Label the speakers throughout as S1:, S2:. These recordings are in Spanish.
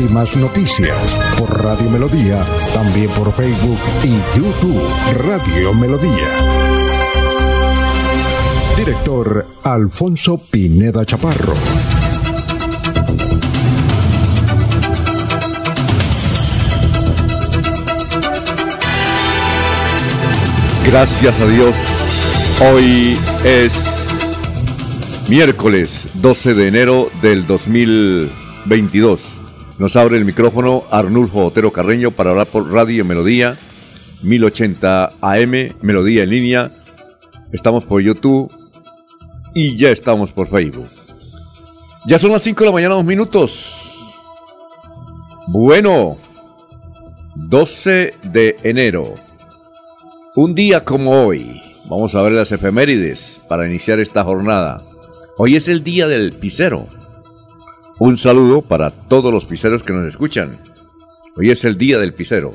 S1: Últimas noticias por Radio Melodía, también por Facebook y YouTube Radio Melodía. Director Alfonso Pineda Chaparro.
S2: Gracias a Dios. Hoy es miércoles 12 de enero del 2022. Nos abre el micrófono Arnulfo Otero Carreño para hablar por Radio Melodía 1080 AM, Melodía en línea. Estamos por YouTube y ya estamos por Facebook. Ya son las 5 de la mañana, dos minutos. Bueno, 12 de enero. Un día como hoy, vamos a ver las efemérides para iniciar esta jornada. Hoy es el día del pisero. Un saludo para todos los piseros que nos escuchan. Hoy es el día del pisero.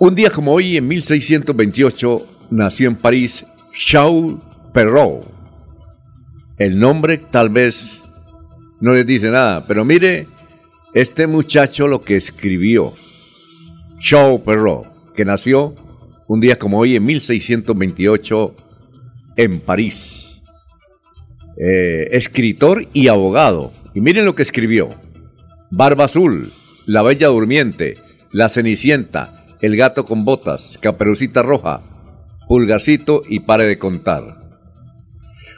S2: Un día como hoy, en 1628, nació en París Charles Perrault. El nombre tal vez no les dice nada, pero mire este muchacho lo que escribió. Charles Perrault que nació un día como hoy en 1628 en París. Eh, escritor y abogado. Y miren lo que escribió. Barba Azul, La Bella Durmiente, La Cenicienta, El Gato con Botas, Caperucita Roja, Pulgarcito y Pare de Contar.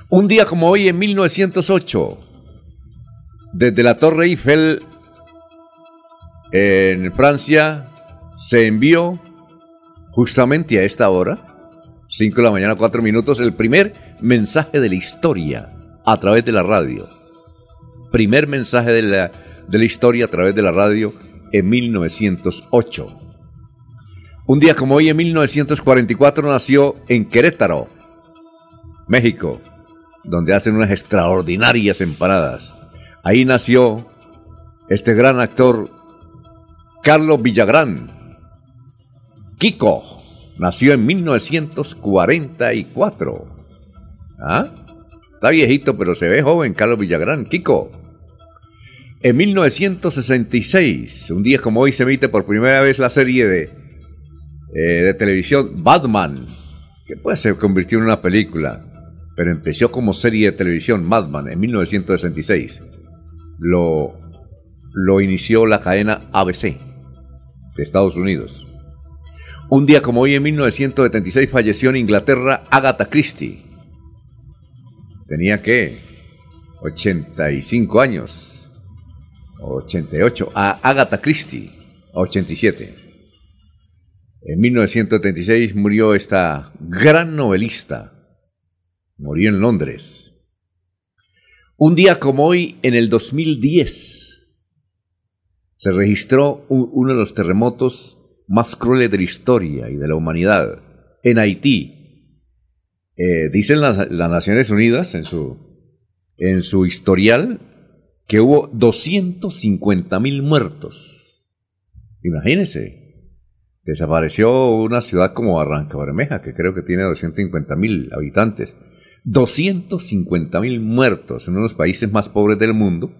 S2: Un día como hoy en 1908, desde la Torre Eiffel en Francia, se envió justamente a esta hora, 5 de la mañana, 4 minutos, el primer mensaje de la historia a través de la radio. Primer mensaje de la, de la historia a través de la radio en 1908. Un día como hoy, en 1944, nació en Querétaro, México, donde hacen unas extraordinarias empanadas. Ahí nació este gran actor Carlos Villagrán, Kiko nació en 1944. ¿Ah? Está viejito, pero se ve joven, Carlos Villagrán. Kiko. En 1966, un día como hoy, se emite por primera vez la serie de, eh, de televisión Batman, que pues se convirtió en una película, pero empezó como serie de televisión Batman en 1966. Lo, lo inició la cadena ABC de Estados Unidos. Un día como hoy, en 1976, falleció en Inglaterra Agatha Christie. Tenía que 85 años, 88, a Agatha Christie, 87. En 1976 murió esta gran novelista. Murió en Londres. Un día como hoy, en el 2010, se registró uno de los terremotos más crueles de la historia y de la humanidad en Haití. Eh, dicen las, Naciones Unidas en su, en su historial que hubo 250 mil muertos. Imagínense. Desapareció una ciudad como Barranca Bermeja, que creo que tiene 250 mil habitantes. 250 mil muertos en uno de los países más pobres del mundo.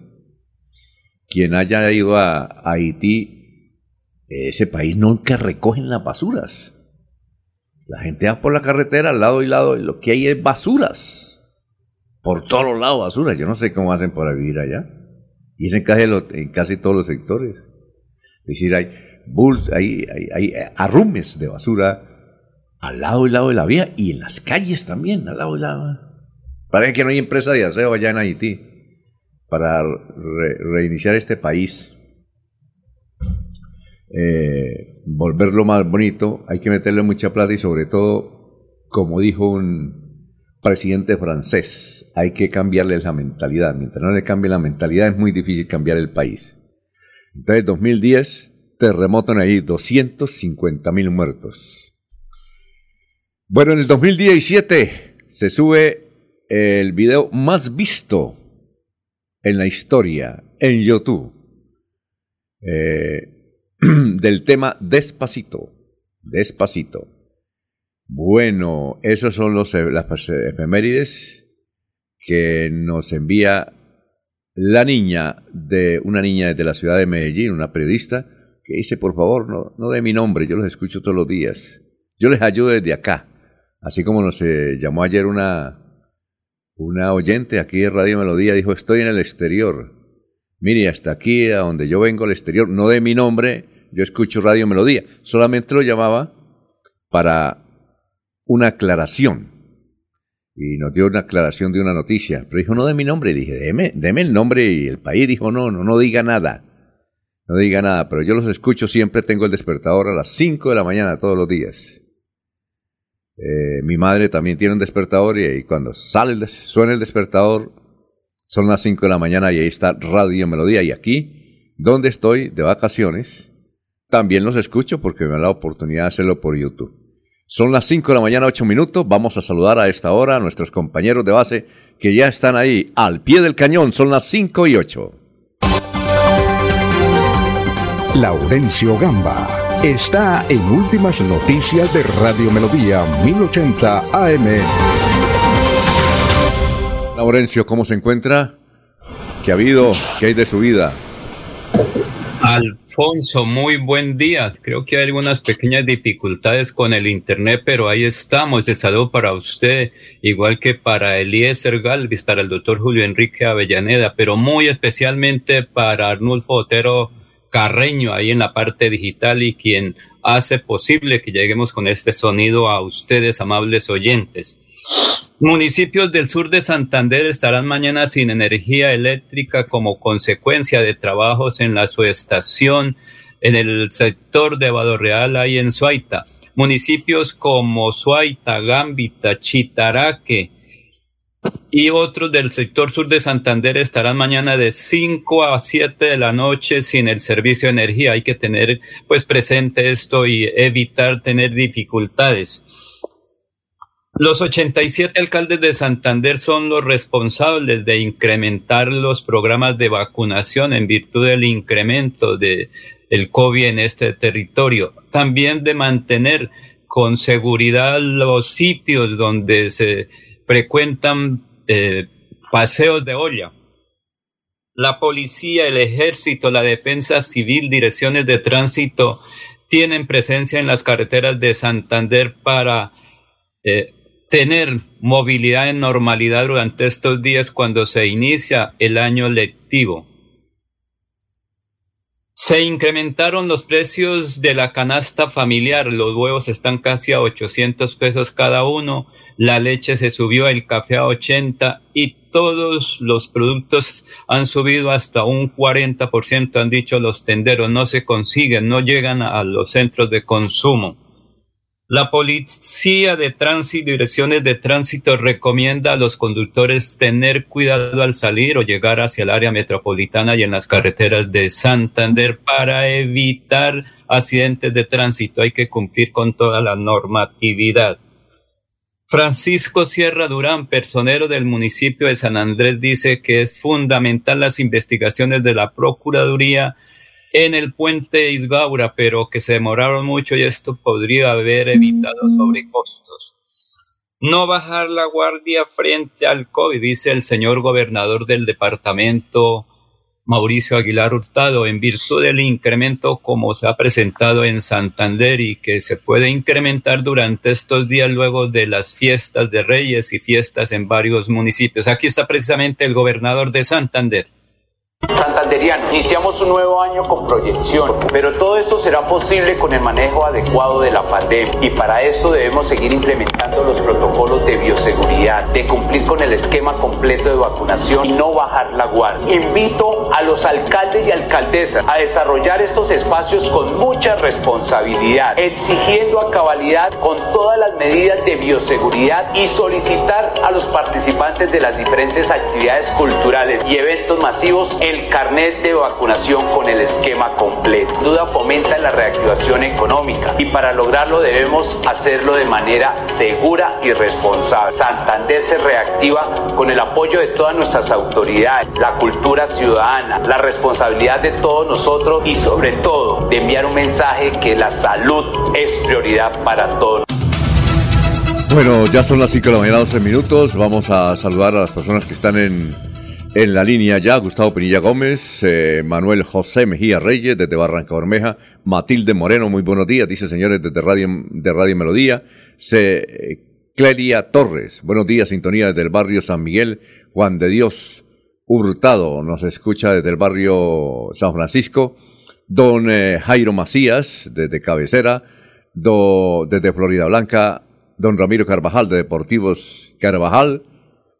S2: Quien haya ido a Haití ese país nunca recogen las basuras. La gente va por la carretera al lado y lado y lo que hay es basuras. Por todos los lados basuras. Yo no sé cómo hacen para vivir allá. Y es en casi, en casi todos los sectores. Es decir, hay, hay, hay, arrumes de basura al lado y lado de la vía y en las calles también, al lado y lado. Parece que no hay empresa de aseo allá en Haití para reiniciar este país eh, volverlo más bonito, hay que meterle mucha plata y sobre todo, como dijo un presidente francés, hay que cambiarle la mentalidad. Mientras no le cambie la mentalidad es muy difícil cambiar el país. Entonces, 2010 terremoto en ahí, 250 mil muertos. Bueno, en el 2017 se sube el video más visto en la historia en YouTube eh, del tema Despacito. Despacito. Bueno, esos son los, eh, las efemérides que nos envía la niña de una niña de la ciudad de Medellín, una periodista, que dice, por favor, no, no de mi nombre, yo los escucho todos los días. Yo les ayudo desde acá. Así como nos eh, llamó ayer una, una oyente aquí de Radio Melodía, dijo, estoy en el exterior. Mire, hasta aquí, a donde yo vengo al exterior, no de mi nombre, yo escucho Radio Melodía. Solamente lo llamaba para una aclaración. Y nos dio una aclaración de una noticia. Pero dijo, no de mi nombre. dije, deme, deme el nombre y el país. Dijo, no, no, no diga nada. No diga nada. Pero yo los escucho siempre. Tengo el despertador a las 5 de la mañana todos los días. Eh, mi madre también tiene un despertador y, cuando sale suena el despertador son las 5 de la mañana y ahí está Radio Melodía. Y aquí, donde estoy de vacaciones, también los escucho porque me da la oportunidad de hacerlo por YouTube. Son las 5 de la mañana, 8 minutos. Vamos a saludar a esta hora a nuestros compañeros de base que ya están ahí al pie del cañón. Son las 5 y 8.
S1: Laurencio Gamba está en Últimas Noticias de Radio Melodía 1080 AM.
S2: Laurencio, ¿cómo se encuentra? ¿Qué ha habido? ¿Qué hay de su vida?
S3: Alfonso, muy buen día. Creo que hay algunas pequeñas dificultades con el internet, pero ahí estamos. El saludo para usted, igual que para Eliezer Galvis, para el doctor Julio Enrique Avellaneda, pero muy especialmente para Arnulfo Otero Carreño ahí en la parte digital y quien hace posible que lleguemos con este sonido a ustedes, amables oyentes. Municipios del sur de Santander estarán mañana sin energía eléctrica como consecuencia de trabajos en la subestación en el sector de Real ahí en Suaita. Municipios como Suaita, Gambita, Chitaraque, y otros del sector sur de Santander estarán mañana de 5 a 7 de la noche sin el servicio de energía. Hay que tener pues presente esto y evitar tener dificultades. Los 87 alcaldes de Santander son los responsables de incrementar los programas de vacunación en virtud del incremento de el COVID en este territorio. También de mantener con seguridad los sitios donde se frecuentan eh, paseos de olla. La policía, el ejército, la defensa civil, direcciones de tránsito tienen presencia en las carreteras de Santander para eh, tener movilidad en normalidad durante estos días cuando se inicia el año lectivo. Se incrementaron los precios de la canasta familiar. Los huevos están casi a 800 pesos cada uno. La leche se subió, el café a 80 y todos los productos han subido hasta un 40%, han dicho los tenderos. No se consiguen, no llegan a los centros de consumo. La policía de tránsito, direcciones de tránsito recomienda a los conductores tener cuidado al salir o llegar hacia el área metropolitana y en las carreteras de Santander para evitar accidentes de tránsito. Hay que cumplir con toda la normatividad. Francisco Sierra Durán, personero del municipio de San Andrés, dice que es fundamental las investigaciones de la Procuraduría en el puente Isgaura, pero que se demoraron mucho y esto podría haber evitado mm. sobrecostos. No bajar la guardia frente al COVID, dice el señor gobernador del departamento Mauricio Aguilar Hurtado, en virtud del incremento como se ha presentado en Santander y que se puede incrementar durante estos días luego de las fiestas de Reyes y fiestas en varios municipios. Aquí está precisamente el gobernador de Santander.
S4: Santanderiano, iniciamos un nuevo año con proyección, pero todo esto será posible con el manejo adecuado de la pandemia y para esto debemos seguir implementando los protocolos de bioseguridad, de cumplir con el esquema completo de vacunación y no bajar la guardia. Invito a los alcaldes y alcaldesas a desarrollar estos espacios con mucha responsabilidad, exigiendo a cabalidad con todas las medidas de bioseguridad y solicitar a los participantes de las diferentes actividades culturales y eventos masivos el carnet de vacunación con el esquema completo. Duda fomenta la reactivación económica y para lograrlo debemos hacerlo de manera segura y responsable. Santander se reactiva con el apoyo de todas nuestras autoridades, la cultura ciudadana, la responsabilidad de todos nosotros y sobre todo de enviar un mensaje que la salud es prioridad para todos.
S2: Bueno, ya son las 5 de la mañana, 12 minutos. Vamos a saludar a las personas que están en, en la línea ya. Gustavo Pinilla Gómez, eh, Manuel José Mejía Reyes desde Barranca Bermeja, Matilde Moreno, muy buenos días, dice señores desde Radio, Melodía. Se, eh, Torres, buenos días, sintonía desde el barrio San Miguel. Juan de Dios Hurtado nos escucha desde el barrio San Francisco. Don eh, Jairo Macías desde Cabecera. Do, desde Florida Blanca, don Ramiro Carvajal de Deportivos Carvajal,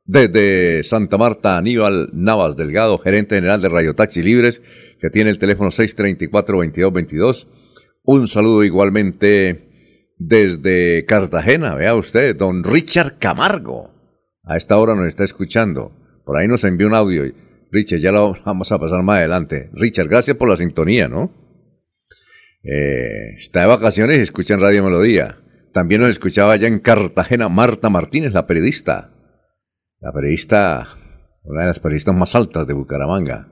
S2: desde Santa Marta, Aníbal Navas Delgado, gerente general de Radio Taxi Libres, que tiene el teléfono 634-2222. Un saludo igualmente desde Cartagena, vea usted, don Richard Camargo. A esta hora nos está escuchando. Por ahí nos envió un audio. Richard, ya lo vamos a pasar más adelante. Richard, gracias por la sintonía, ¿no? Eh, está de vacaciones y escucha en Radio Melodía. También nos escuchaba allá en Cartagena Marta Martínez, la periodista. La periodista, una de las periodistas más altas de Bucaramanga.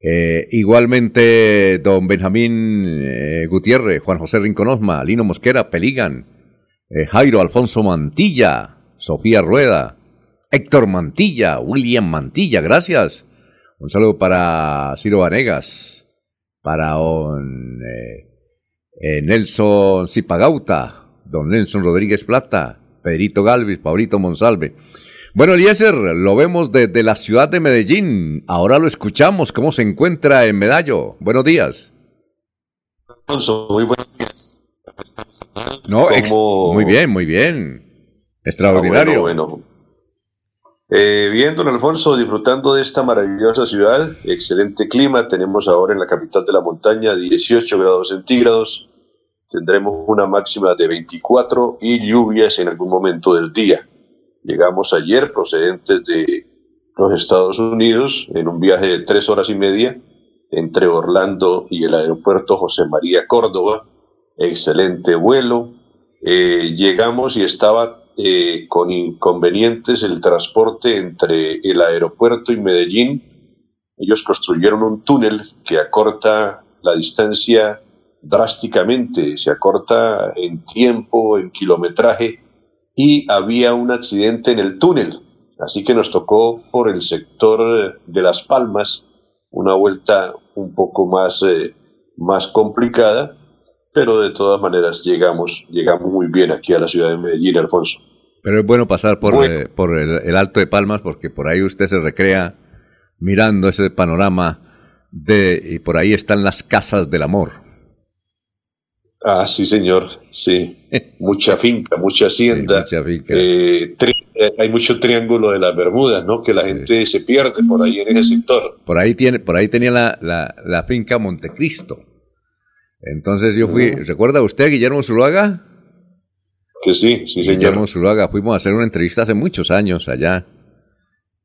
S2: Eh, igualmente, don Benjamín eh, Gutiérrez, Juan José Rinconosma, Lino Mosquera, Peligan, eh, Jairo Alfonso Mantilla, Sofía Rueda, Héctor Mantilla, William Mantilla, gracias. Un saludo para Ciro Vanegas, para don, Nelson Zipagauta, don Nelson Rodríguez Plata, Pedrito Galvis, Paulito Monsalve. Bueno, Eliezer, lo vemos desde la ciudad de Medellín. Ahora lo escuchamos. ¿Cómo se encuentra en Medallo? Buenos días.
S5: muy buenos días.
S2: No, muy bien, muy bien. Extraordinario.
S5: Ah, bueno, eh, bien, don Alfonso, disfrutando de esta maravillosa ciudad, excelente clima. Tenemos ahora en la capital de la montaña 18 grados centígrados tendremos una máxima de 24 y lluvias en algún momento del día. Llegamos ayer procedentes de los Estados Unidos en un viaje de tres horas y media entre Orlando y el aeropuerto José María Córdoba. Excelente vuelo. Eh, llegamos y estaba eh, con inconvenientes el transporte entre el aeropuerto y Medellín. Ellos construyeron un túnel que acorta la distancia drásticamente, se acorta en tiempo, en kilometraje, y había un accidente en el túnel. Así que nos tocó por el sector de Las Palmas una vuelta un poco más, eh, más complicada, pero de todas maneras llegamos, llegamos muy bien aquí a la ciudad de Medellín, Alfonso.
S2: Pero es bueno pasar por, eh, por el, Alto de Palmas porque por ahí usted se recrea mirando ese panorama de, y por ahí están las casas del amor.
S5: Ah, sí, señor, sí. Mucha finca, mucha hacienda. mucha finca. Eh, eh, hay mucho triángulo de las Bermudas, ¿no? Que la gente se pierde por ahí en ese sector.
S2: Por ahí, tiene, por ahí tenía la, la, finca Montecristo. Entonces yo fui, ¿recuerda usted Guillermo Zuluaga?
S5: Que sí, sí, señor.
S2: Guillermo Zuluaga, fuimos a hacer una entrevista hace muchos años allá.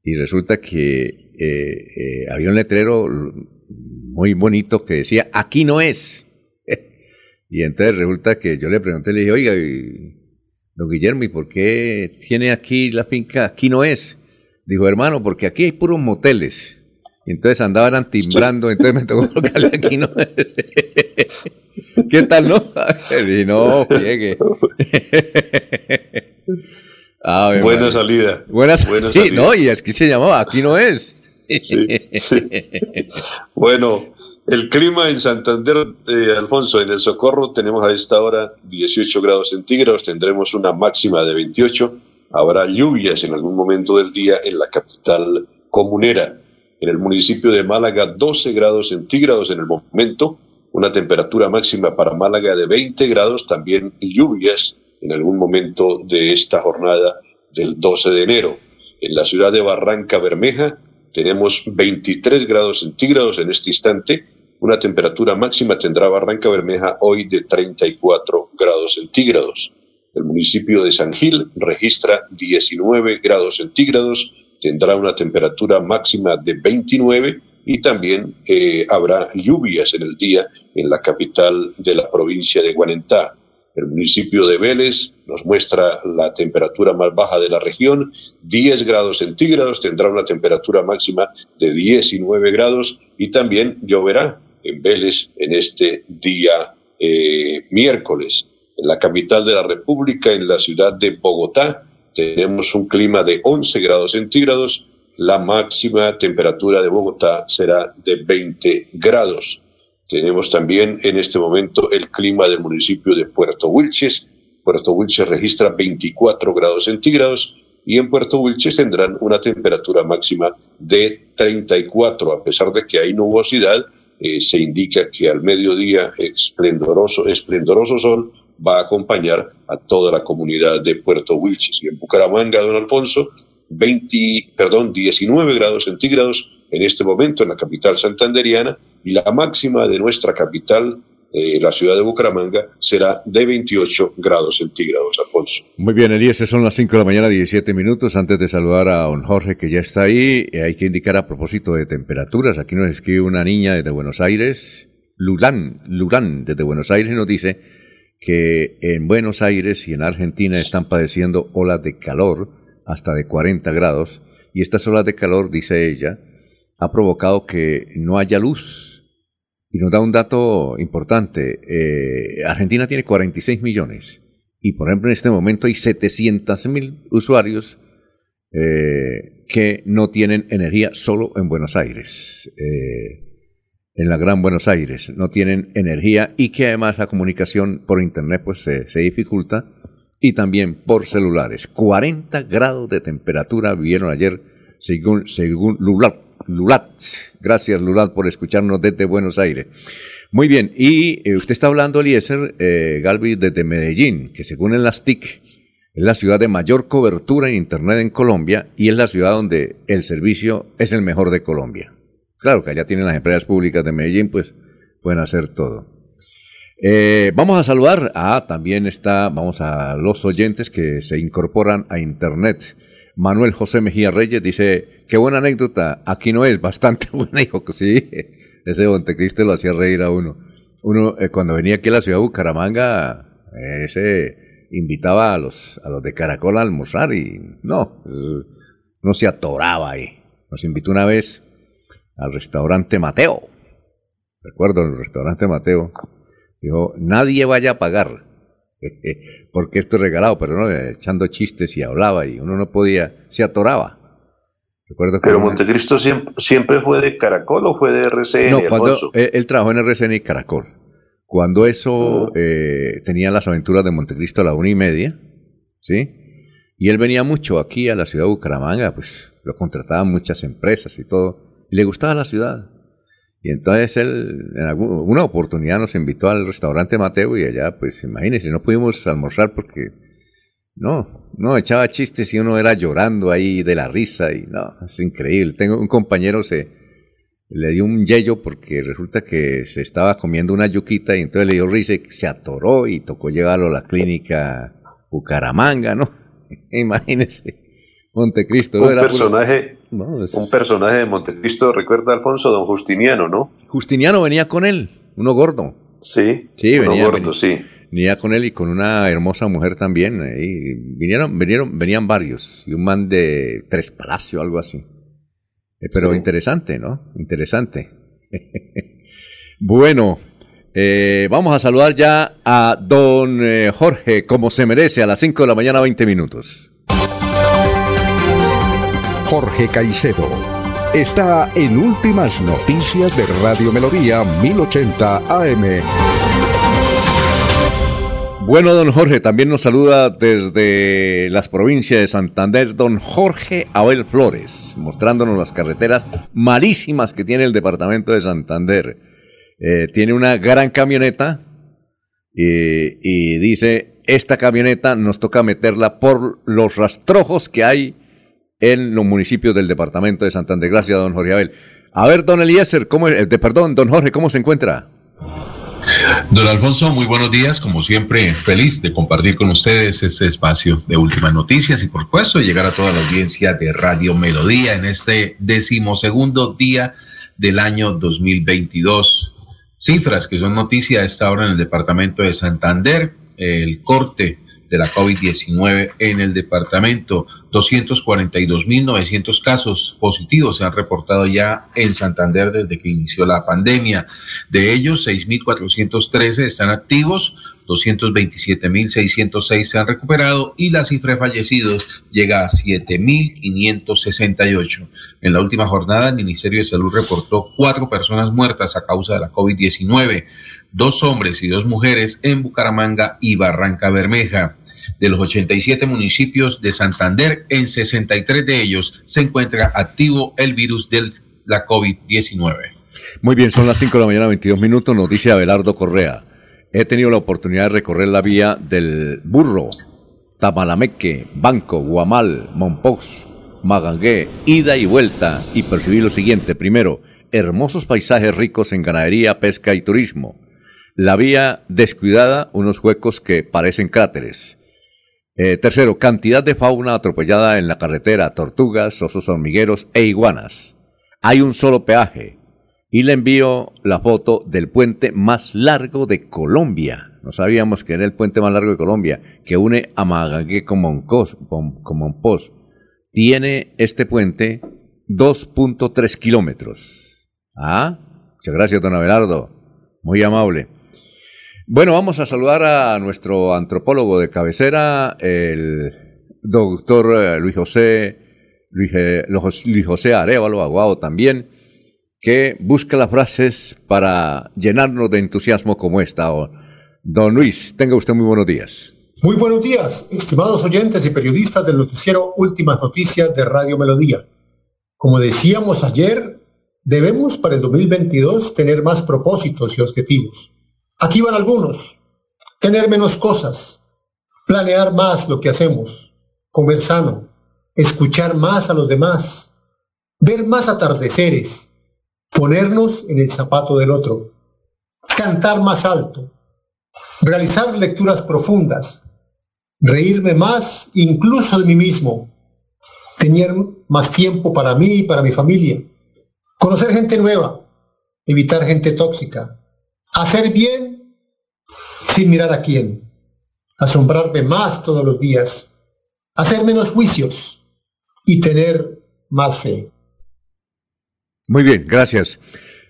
S2: Y resulta que eh, había un letrero muy bonito que decía, aquí no es. Y entonces resulta que yo le pregunté, le dije, oiga, don Guillermo, ¿y por qué tiene aquí la finca? Aquí no es. Dijo, hermano, porque aquí hay puros moteles. Y entonces andaban timbrando, entonces me tocó colocarle aquí no. ¿Qué tal, no? Y no, llegue.
S5: Ah, Buena salida.
S2: Buena, sí, no, y es que se llamaba, aquí no es.
S5: Sí, Bueno, el clima en Santander, eh, Alfonso, en el Socorro tenemos a esta hora 18 grados centígrados, tendremos una máxima de 28, habrá lluvias en algún momento del día en la capital comunera. En el municipio de Málaga 12 grados centígrados en el momento, una temperatura máxima para Málaga de 20 grados, también lluvias en algún momento de esta jornada del 12 de enero. En la ciudad de Barranca Bermeja tenemos 23 grados centígrados en este instante. Una temperatura máxima tendrá Barranca Bermeja hoy de 34 grados centígrados. El municipio de San Gil registra 19 grados centígrados, tendrá una temperatura máxima de 29 y también eh, habrá lluvias en el día en la capital de la provincia de Guanentá. El municipio de Vélez nos muestra la temperatura más baja de la región, 10 grados centígrados, tendrá una temperatura máxima de 19 grados y también lloverá en Vélez en este día eh, miércoles. En la capital de la República, en la ciudad de Bogotá, tenemos un clima de 11 grados centígrados. La máxima temperatura de Bogotá será de 20 grados. Tenemos también en este momento el clima del municipio de Puerto Wilches. Puerto Wilches registra 24 grados centígrados y en Puerto Wilches tendrán una temperatura máxima de 34, a pesar de que hay nubosidad. Eh, se indica que al mediodía esplendoroso, esplendoroso sol va a acompañar a toda la comunidad de Puerto Wilches. Y en Bucaramanga, don Alfonso, 20, perdón, 19 grados centígrados en este momento en la capital santanderiana y la máxima de nuestra capital, eh, la ciudad de Bucaramanga, será de 28 grados centígrados, Alfonso.
S2: Muy bien, Elías, son las 5 de la mañana, 17 minutos. Antes de saludar a don Jorge, que ya está ahí, eh, hay que indicar a propósito de temperaturas. Aquí nos escribe una niña desde Buenos Aires, Lulán, Lulán, desde Buenos Aires, y nos dice que en Buenos Aires y en Argentina están padeciendo olas de calor hasta de 40 grados. Y estas olas de calor, dice ella, ha provocado que no haya luz. Y nos da un dato importante. Eh, Argentina tiene 46 millones. Y por ejemplo en este momento hay 700 mil usuarios eh, que no tienen energía solo en Buenos Aires. Eh, en la Gran Buenos Aires. No tienen energía y que además la comunicación por Internet pues se, dificulta. Y también por celulares. 40 grados de temperatura vieron ayer según, según Lulat. Gracias, Lulat, por escucharnos desde Buenos Aires. Muy bien, y eh, usted está hablando, Eliezer eh, Galvi, desde Medellín, que según el las TIC, es la ciudad de mayor cobertura en Internet en Colombia y es la ciudad donde el servicio es el mejor de Colombia. Claro que allá tienen las empresas públicas de Medellín, pues pueden hacer todo. Eh, vamos a saludar, ah, también está, vamos a los oyentes que se incorporan a Internet. Manuel José Mejía Reyes dice, qué buena anécdota, aquí no es, bastante buena, hijo, que sí, ese Montecristo lo hacía reír a uno. Uno, eh, cuando venía aquí a la ciudad de Bucaramanga, ese invitaba a los, a los de Caracol a almorzar y no, no se atoraba ahí. Nos invitó una vez al restaurante Mateo. Recuerdo el restaurante Mateo. Dijo, nadie vaya a pagar porque esto es regalado, pero no, echando chistes y hablaba y uno no podía, se atoraba.
S5: Recuerdo que pero Montecristo siempre, fue de Caracol o fue de RCN. No,
S2: cuando él, trabajó en RCN y Caracol. Cuando eso ah. eh, tenía las aventuras de Montecristo a la una y media, ¿sí? Y él venía mucho aquí a la ciudad de Bucaramanga, pues lo contrataban muchas empresas y todo. Y le gustaba la ciudad. Y entonces él, en alguna oportunidad nos invitó al restaurante Mateo y allá, pues imagínense, no pudimos almorzar porque no, no, echaba chistes y uno era llorando ahí de la risa y no, es increíble. Tengo un compañero se le dio un yello porque resulta que se estaba comiendo una yuquita y entonces le dio risa y se atoró y tocó llevarlo a la clínica Bucaramanga, ¿no? Imagínense. Montecristo.
S5: Un personaje, un personaje de Montecristo, recuerda Alfonso, don Justiniano, ¿no?
S2: Justiniano venía con él, uno gordo.
S5: Sí,
S2: sí venía, gordo, sí. Venía con él y con una hermosa mujer también. Y vinieron, vinieron, venían varios. Y un man de Tres Palacio, algo así. Eh, pero interesante, ¿no? Interesante. bueno, eh, vamos a saludar ya a don eh, Jorge, como se merece, a las 5 de la mañana, 20 minutos.
S1: Jorge Caicedo. Está en Últimas Noticias de Radio Melodía 1080 AM.
S2: Bueno, don Jorge, también nos saluda desde las provincias de Santander, don Jorge Abel Flores, mostrándonos las carreteras malísimas que tiene el departamento de Santander. Eh, tiene una gran camioneta y dice, esta camioneta nos toca meterla por los rastrojos que hay en los municipios del departamento de Santander. Gracias, don Jorge Abel. A ver, don Eliezer, ¿cómo, eh, perdón, don Jorge, ¿cómo se encuentra?
S6: Don Alfonso, muy buenos días. Como siempre, feliz de compartir con ustedes este espacio de últimas noticias y, por supuesto, llegar a toda la audiencia de Radio Melodía en este decimosegundo día del año 2022. Cifras que son noticia a esta hora en el departamento de Santander, el corte de la COVID-19 en el departamento. 242.900 casos positivos se han reportado ya en Santander desde que inició la pandemia. De ellos, 6.413 están activos, 227.606 se han recuperado y la cifra de fallecidos llega a 7.568. En la última jornada, el Ministerio de Salud reportó cuatro personas muertas a causa de la COVID-19, dos hombres y dos mujeres en Bucaramanga y Barranca Bermeja. De los 87 municipios de Santander, en 63 de ellos se encuentra activo el virus de la COVID-19.
S2: Muy bien, son las 5 de la mañana, 22 minutos. Noticia Abelardo Correa. He tenido la oportunidad de recorrer la vía del Burro, Tamalameque, Banco, Guamal, Monpox, Magangué, ida y vuelta y percibí lo siguiente. Primero, hermosos paisajes ricos en ganadería, pesca y turismo. La vía descuidada, unos huecos que parecen cráteres. Eh, tercero, cantidad de fauna atropellada en la carretera, tortugas, osos hormigueros e iguanas. Hay un solo peaje. Y le envío la foto del puente más largo de Colombia. No sabíamos que era el puente más largo de Colombia, que une a con Monpós. Tiene este puente 2.3 kilómetros. Ah, muchas gracias, don Abelardo. Muy amable. Bueno, vamos a saludar a nuestro antropólogo de cabecera, el doctor eh, Luis José, eh, Luis, José Arevalo, Aguado también, que busca las frases para llenarnos de entusiasmo como esta. Don Luis, tenga usted muy buenos días.
S7: Muy buenos días, estimados oyentes y periodistas del noticiero Últimas Noticias de Radio Melodía. Como decíamos ayer, debemos para el 2022 tener más propósitos y objetivos Aquí van algunos. Tener menos cosas, planear más lo que hacemos, comer sano, escuchar más a los demás, ver más atardeceres, ponernos en el zapato del otro, cantar más alto, realizar lecturas profundas, reírme más incluso de mí mismo, tener más tiempo para mí y para mi familia, conocer gente nueva, evitar gente tóxica, hacer bien sin mirar a quién, asombrarme más todos los días, hacer menos juicios y tener más fe.
S2: Muy bien, gracias.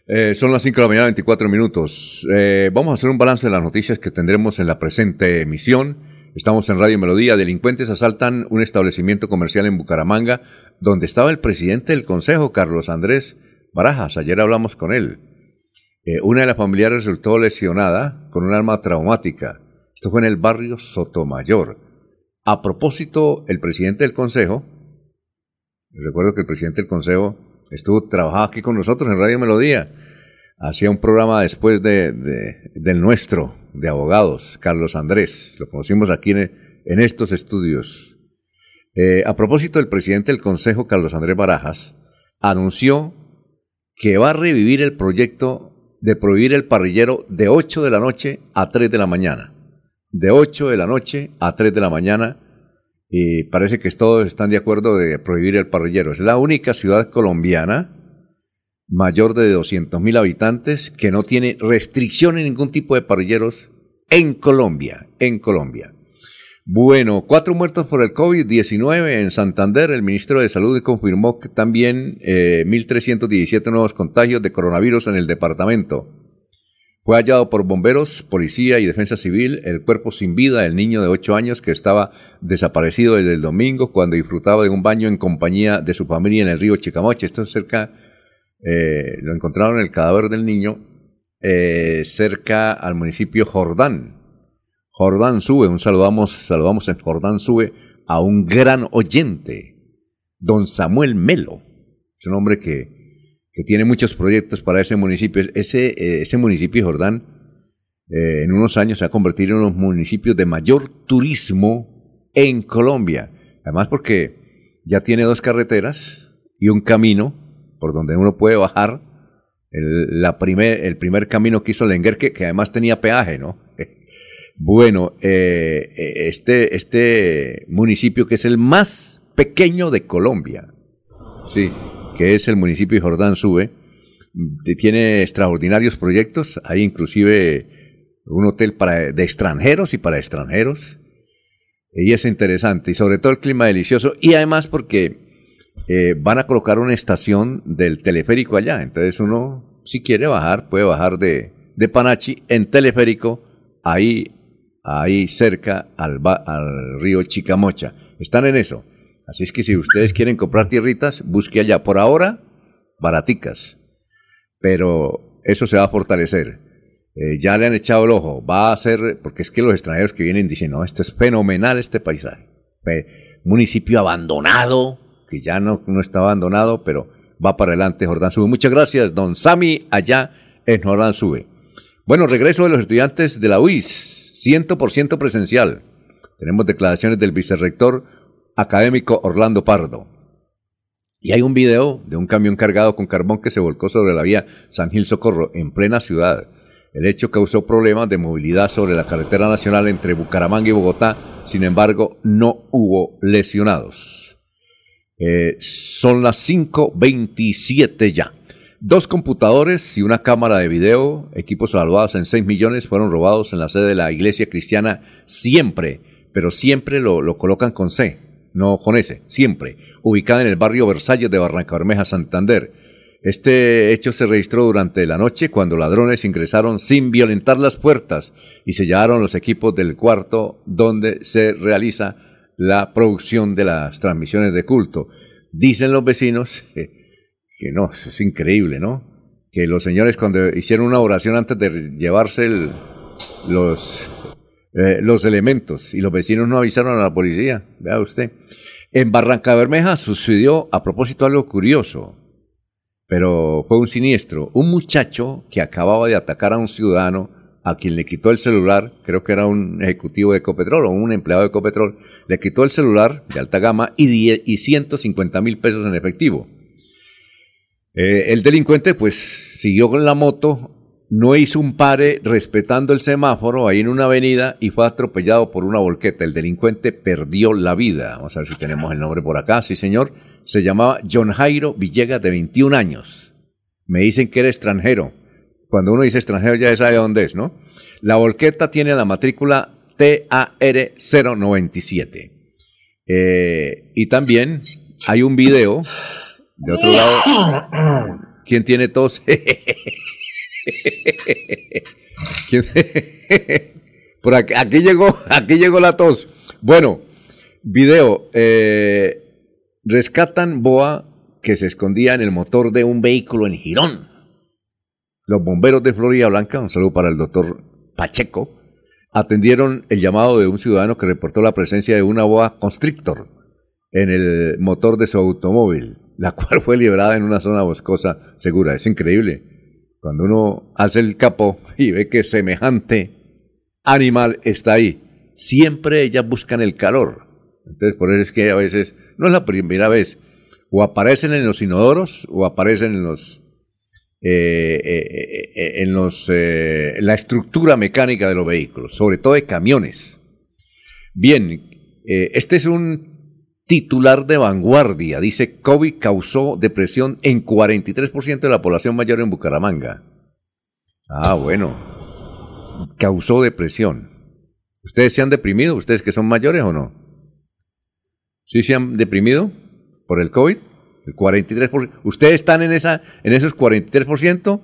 S2: Eh, son las 5 de la mañana, 24 minutos. Eh, vamos a hacer un balance de las noticias que tendremos en la presente emisión. Estamos en Radio Melodía. Delincuentes asaltan un establecimiento comercial en Bucaramanga donde estaba el presidente del Consejo, Carlos Andrés Barajas. Ayer hablamos con él. Eh, una de las familiares resultó lesionada con un arma traumática. Esto fue en el barrio Sotomayor. A propósito, el presidente del Consejo, recuerdo que el presidente del Consejo estuvo trabajando aquí con nosotros en Radio Melodía, hacía un programa después de, del nuestro, de abogados, Carlos Andrés, lo conocimos aquí en, estos estudios. Eh, a propósito, el presidente del Consejo, Carlos Andrés Barajas, anunció que va a revivir el proyecto de prohibir el parrillero de 8 de la noche a 3 de la mañana. De 8 de la noche a 3 de la mañana. Y parece que todos están de acuerdo de prohibir el parrillero. Es la única ciudad colombiana mayor de 200.000 habitantes que no tiene restricción en ningún tipo de parrilleros en Colombia. En Colombia. Bueno, cuatro muertos por el COVID-19 en Santander. El ministro de Salud confirmó que también 1.317 eh, nuevos contagios de coronavirus en el departamento. Fue hallado por bomberos, policía y defensa civil el cuerpo sin vida del niño de 8 años que estaba desaparecido desde el domingo cuando disfrutaba de un baño en compañía de su familia en el río Chicamoche. Esto es cerca, eh, lo encontraron el cadáver del niño eh, cerca al municipio Jordán, Jordán Sube, un saludamos, saludamos en Jordán Sube a un gran oyente, don Samuel Melo. Es un hombre que, que tiene muchos proyectos para ese municipio. Ese, eh, ese municipio, Jordán, eh, en unos años se ha convertido en uno de los municipios de mayor turismo en Colombia. Además porque ya tiene dos carreteras y un camino por donde uno puede bajar. El, la primer, el primer camino que hizo Lenguer, que, que además tenía peaje, ¿no? Bueno, eh, eh, este, este municipio que es el más pequeño de Colombia, sí, que es el municipio de Jordán Sube, tiene extraordinarios proyectos. Hay inclusive un hotel para, de extranjeros y para extranjeros. Y es interesante. Y sobre todo el clima delicioso. Y además porque eh, van a colocar una estación del teleférico allá. Entonces uno, si quiere bajar, puede bajar de, de Panachi en teleférico. Ahí ahí cerca al, al, río Chicamocha. Están en eso. Así es que si ustedes quieren comprar tierritas, busque allá. Por ahora, baraticas. Pero eso se va a fortalecer. Eh, ya le han echado el ojo. Va a ser, porque es que los extranjeros que vienen dicen, no, este es fenomenal este paisaje. municipio abandonado, que ya no, no está abandonado, pero va para adelante Jordán Sube. Muchas gracias, don Sami, allá en Jordán Sube. Bueno, regreso de los estudiantes de la UIS, 100% presencial. Tenemos declaraciones del vicerrector académico Orlando Pardo. Y hay un video de un camión cargado con carbón que se volcó sobre la vía San Gil Socorro, en plena ciudad. El hecho causó problemas de movilidad sobre la carretera nacional entre Bucaramanga y Bogotá, sin embargo, no hubo lesionados. Eh, son las 5.27 ya. Dos computadores y una cámara de video, equipos evaluados en 6 millones, fueron robados en la sede de la iglesia cristiana siempre, pero siempre lo, lo colocan con C no con ese, siempre, ubicada en el barrio Versalles de Barranca Bermeja, Santander. Este hecho se registró durante la noche cuando ladrones ingresaron sin violentar las puertas y se llevaron los equipos del cuarto donde se realiza la producción de las transmisiones de culto. Dicen los vecinos no, es increíble, ¿no? Que los señores cuando hicieron una oración antes de llevarse los eh, los elementos y los vecinos no avisaron a la policía. Vea usted. En Barranca Bermeja sucedió a propósito algo curioso, pero fue un siniestro. Un muchacho que acababa de atacar a un ciudadano a quien le quitó el celular, creo que era un ejecutivo de Ecopetrol o un empleado de Ecopetrol, le quitó el celular de alta gama y, y 150 mil pesos en efectivo. Eh, el delincuente pues siguió con la moto no hizo un pare respetando el semáforo ahí en una avenida y fue atropellado por una volqueta. El delincuente perdió la vida. Vamos a ver si tenemos el nombre por acá. Sí, señor. Se llamaba John Jairo Villegas, de 21 años. Me dicen que era extranjero. Cuando uno dice extranjero ya sabe dónde es, ¿no? La volqueta tiene la matrícula TAR 097. Eh, y también hay un video de otro lado. ¿Quién tiene tos? Por aquí, llegó, aquí llegó la tos. Bueno, video. Eh, rescatan boa que se escondía en el motor de un vehículo en Girón. Los bomberos de Florida Blanca, un saludo para el doctor Pacheco, atendieron el llamado de un ciudadano que reportó la presencia de una boa constrictor en el motor de su automóvil, la cual fue liberada en una zona boscosa segura. Es increíble. Cuando uno alza el capo y ve que semejante animal está ahí, siempre ellas buscan el calor. Entonces, por eso es que a veces, no es la primera vez, o aparecen en los inodoros o aparecen en los, eh, eh, eh, en los, la estructura mecánica de los vehículos, sobre todo de camiones. Bien, este es un titular de vanguardia. Dice, COVID causó depresión en 43% de la población mayor en Bucaramanga. Ah, bueno. Causó depresión. ¿Ustedes se han deprimido? ¿Ustedes que son mayores o no? ¿Sí se han deprimido por el COVID? El 43%. ¿Ustedes están en, esa, en esos 43%?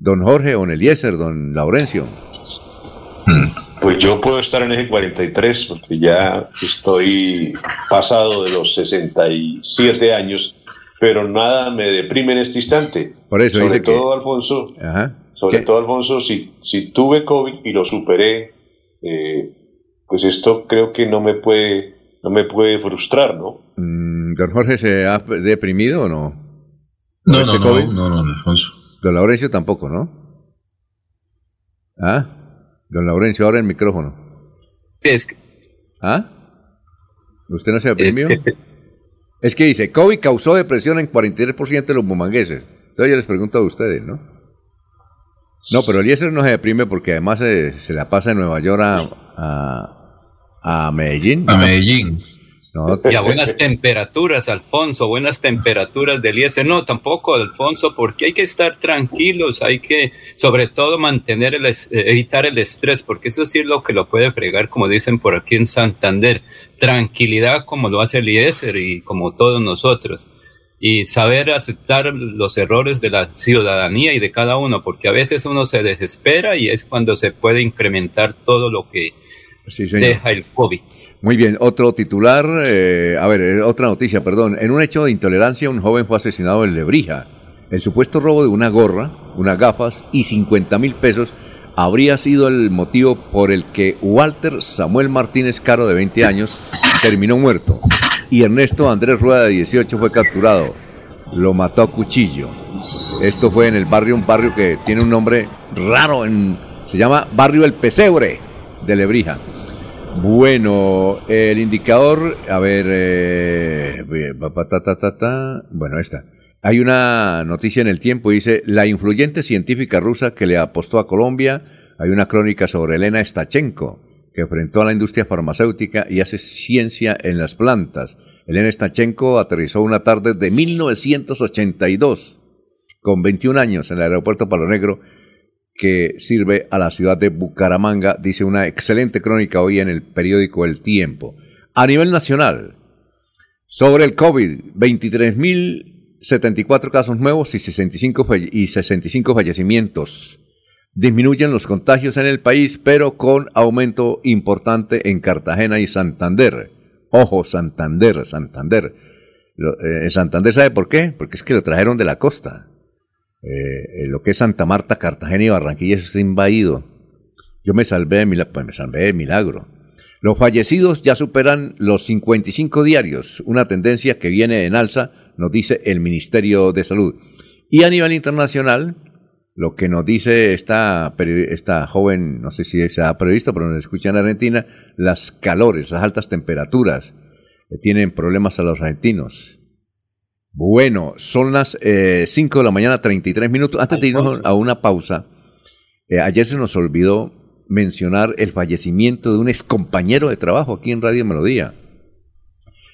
S2: Don Jorge, don Eliezer, don Laurencio.
S5: Hmm. Pues yo puedo estar en ese 43 porque ya estoy pasado de los 67 años, pero nada me deprime en este instante.
S2: Por eso
S5: sobre todo, Alfonso, sobre todo, Alfonso, si, si tuve COVID y lo superé, eh, pues esto creo que no me puede, no me puede frustrar, ¿no?
S2: Mm, ¿Don Jorge se ha deprimido o no?
S6: No, este no, no, no, no, Alfonso.
S2: Don Laurencio tampoco, ¿no? ¿Ah? Don Laurencio, ahora el micrófono.
S3: Es que...
S2: ¿Ah? ¿Usted no se deprimió? Es que... es que dice, COVID causó depresión en 43% de los bumangueses. Entonces yo les pregunto a ustedes, ¿no? No, pero Eliezer no se deprime porque además se, se la pasa de Nueva York a, a, Medellín.
S6: A Medellín.
S3: Y a buenas temperaturas, Alfonso, buenas temperaturas del IES. No, tampoco, Alfonso, porque hay que estar tranquilos, hay que, sobre todo, mantener el, evitar el estrés, porque eso sí es lo que lo puede fregar, como dicen por aquí en Santander. Tranquilidad como lo hace el IESER y como todos nosotros. Y saber aceptar los errores de la ciudadanía y de cada uno, porque a veces uno se desespera y es cuando se puede incrementar todo lo que deja el COVID.
S2: Muy bien, otro titular, eh, a ver, eh, otra noticia, perdón. En un hecho de intolerancia, un joven fue asesinado en Lebrija. El supuesto robo de una gorra, unas gafas y 50 mil pesos habría sido el motivo por el que Walter Samuel Martínez Caro, de 20 años, terminó muerto. Y Ernesto Andrés Rueda, de 18, fue capturado. Lo mató a cuchillo. Esto fue en el barrio, un barrio que tiene un nombre raro, en, se llama Barrio El Pesebre de Lebrija. Bueno, el indicador, a ver, eh, bueno, esta. Hay una noticia en el tiempo, dice, la influyente científica rusa que le apostó a Colombia, hay una crónica sobre Elena Stachenko, que enfrentó a la industria farmacéutica y hace ciencia en las plantas. Elena Stachenko aterrizó una tarde de 1982, con 21 años, en el aeropuerto Palo Negro, que sirve a la ciudad de Bucaramanga, dice una excelente crónica hoy en el periódico El Tiempo. A nivel nacional, sobre el COVID, 23.074 casos nuevos y 65, y 65 fallecimientos. Disminuyen los contagios en el país, pero con aumento importante en Cartagena y Santander. Ojo, Santander, Santander. Eh, Santander, ¿sabe por qué? Porque es que lo trajeron de la costa. Eh, lo que es Santa Marta, Cartagena y Barranquilla está invadido. Yo me salvé de milagro, pues me salvé de milagro. Los fallecidos ya superan los 55 diarios, una tendencia que viene en alza, nos dice el Ministerio de Salud. Y a nivel internacional, lo que nos dice esta, esta joven, no sé si se ha previsto, pero nos escucha en Argentina, las calores, las altas temperaturas, eh, tienen problemas a los argentinos. Bueno, son las 5 eh, de la mañana, 33 minutos. Antes de irnos a una pausa, eh, ayer se nos olvidó mencionar el fallecimiento de un excompañero de trabajo aquí en Radio Melodía.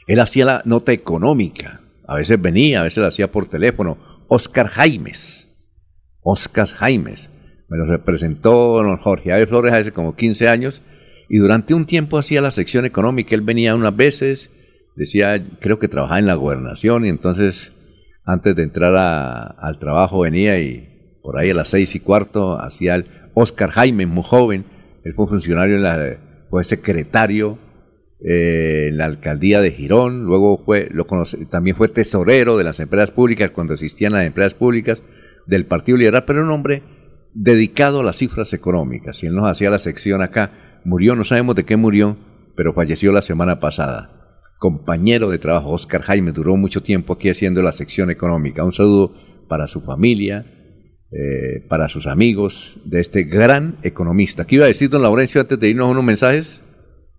S2: Él hacía la nota económica. A veces venía, a veces la hacía por teléfono. Oscar Jaimes. Oscar Jaimes. Me lo representó don Jorge Ávez Flores hace como 15 años. Y durante un tiempo hacía la sección económica. Él venía unas veces decía, creo que trabajaba en la gobernación y entonces antes de entrar al trabajo venía y por ahí a las seis y cuarto hacía el Oscar Jaime, muy joven, él fue funcionario, en la, fue secretario eh, en la alcaldía de Girón, luego fue, lo también fue tesorero de las empresas públicas cuando existían las empresas públicas del Partido Liberal, pero un hombre dedicado a las cifras económicas. Y él nos hacía la sección acá, murió, no sabemos de qué murió, pero falleció la semana pasada compañero de trabajo, Oscar Jaime, duró mucho tiempo aquí haciendo la sección económica. Un saludo para su familia, eh, para sus amigos de este gran economista. ¿Qué iba a decir don Laurencio antes de irnos a unos mensajes?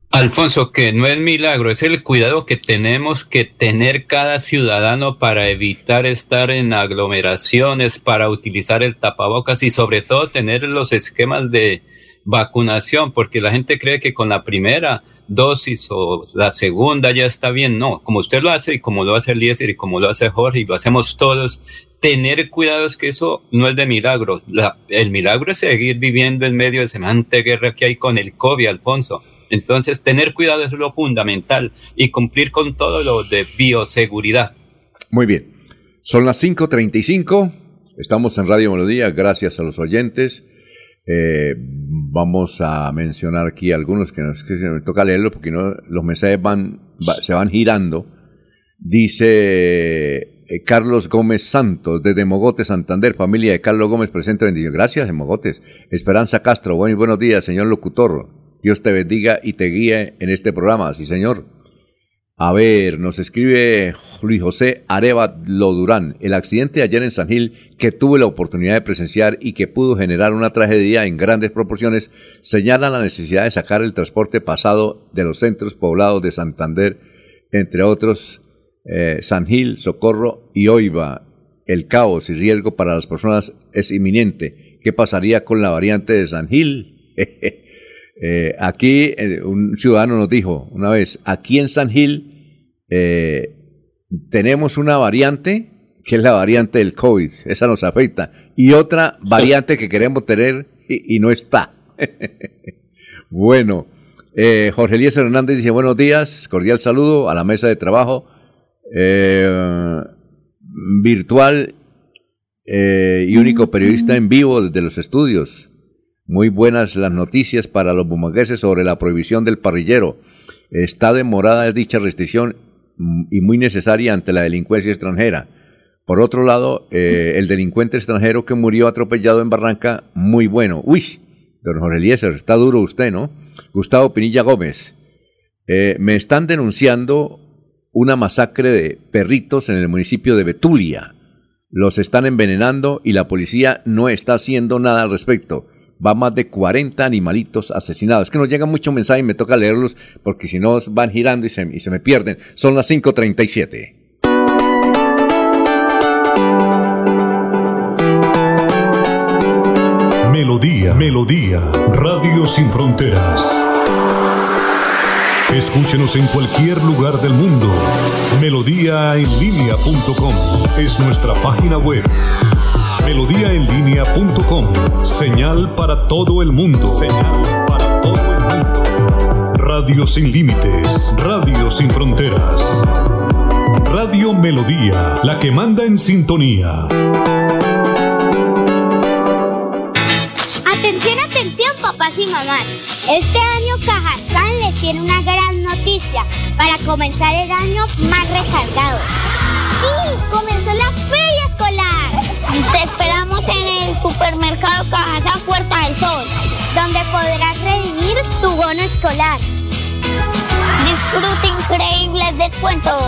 S3: Alfonso, que no es milagro, es el cuidado que tenemos que tener cada ciudadano para evitar estar en aglomeraciones, para utilizar el tapabocas y sobre todo tener los esquemas de vacunación, porque la gente cree que con la primera dosis o la segunda ya está bien. No, como usted lo hace y como lo hace Eliezer y como lo hace Jorge lo hacemos todos, tener cuidado es que eso no es de milagro. el milagro es seguir viviendo en medio de semejante guerra que hay con el COVID, Alfonso. Entonces, tener cuidado es lo fundamental y cumplir con todo lo de bioseguridad.
S2: Muy bien. Son las 5.35. Estamos en Radio Melodía. Gracias a los oyentes. Eh, vamos a mencionar aquí algunos que, nos, que me toca leerlo porque no, los mensajes van, se van girando. Dice eh, Carlos Gómez Santos, desde Mogote, Santander, familia de Carlos Gómez, presente bendición. Gracias, Mogotes. Esperanza Castro, buenos días, señor locutor. Dios te bendiga y te guíe en este programa. Sí, señor. A ver, nos escribe Luis José Arevalo Durán. El accidente ayer en San Gil, que tuve la oportunidad de presenciar y que pudo generar una tragedia en grandes proporciones, señala la necesidad de sacar el transporte pasado de los centros poblados de Santander, entre otros eh, San Gil, Socorro y Oiva. El caos y riesgo para las personas es inminente. ¿Qué pasaría con la variante de San Gil? Eh, aquí eh, un ciudadano nos dijo una vez, aquí en San Gil eh, tenemos una variante que es la variante del COVID, esa nos afecta, y otra variante que queremos tener y, no está. bueno, Jorge Elías Hernández dice buenos días, cordial saludo a la mesa de trabajo virtual y único periodista en vivo desde los estudios. Muy buenas las noticias para los bumangueses sobre la prohibición del parrillero. Está demorada dicha restricción mm, y muy necesaria ante la delincuencia extranjera. Por otro lado, eh, el delincuente extranjero que murió atropellado en Barranca, muy bueno. Uy, don Jorge Eliezer, está duro usted, ¿no? Gustavo Pinilla Gómez. Eh, me están denunciando una masacre de perritos en el municipio de Betulia. Los están envenenando y la policía no está haciendo nada al respecto. Va más de 40 animalitos asesinados. Es que nos llegan muchos mensajes y me toca leerlos porque si no van girando y se, y se me pierden. Son las 5.37.
S1: Melodía, Melodía, Radio Sin Fronteras. Escúchenos en cualquier lugar del mundo. Melodíaenlínea.com es nuestra página web. Melodíaenlínea.com, señal para todo el mundo. Señal para todo el mundo. Radio sin límites, radio sin fronteras. Radio Melodía, la que manda en sintonía.
S8: papás y mamás. Este año Cajazán les tiene una gran noticia para comenzar el año más recargado. ¡Sí! ¡Comenzó la feria escolar! Te esperamos en el supermercado Cajazán Puerta del Sol, donde podrás redimir tu bono escolar. Disfruta increíbles descuentos,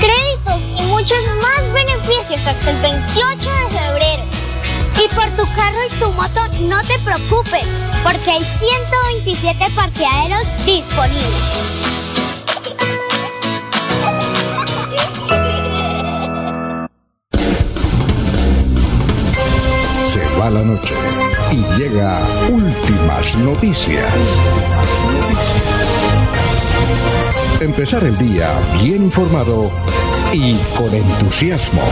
S8: créditos y muchos más beneficios hasta el 28 de febrero. Y por tu carro y tu moto no te preocupes, porque hay 127 parqueaderos disponibles.
S1: Va la noche y llega últimas noticias. Empezar el día bien informado y con entusiasmo.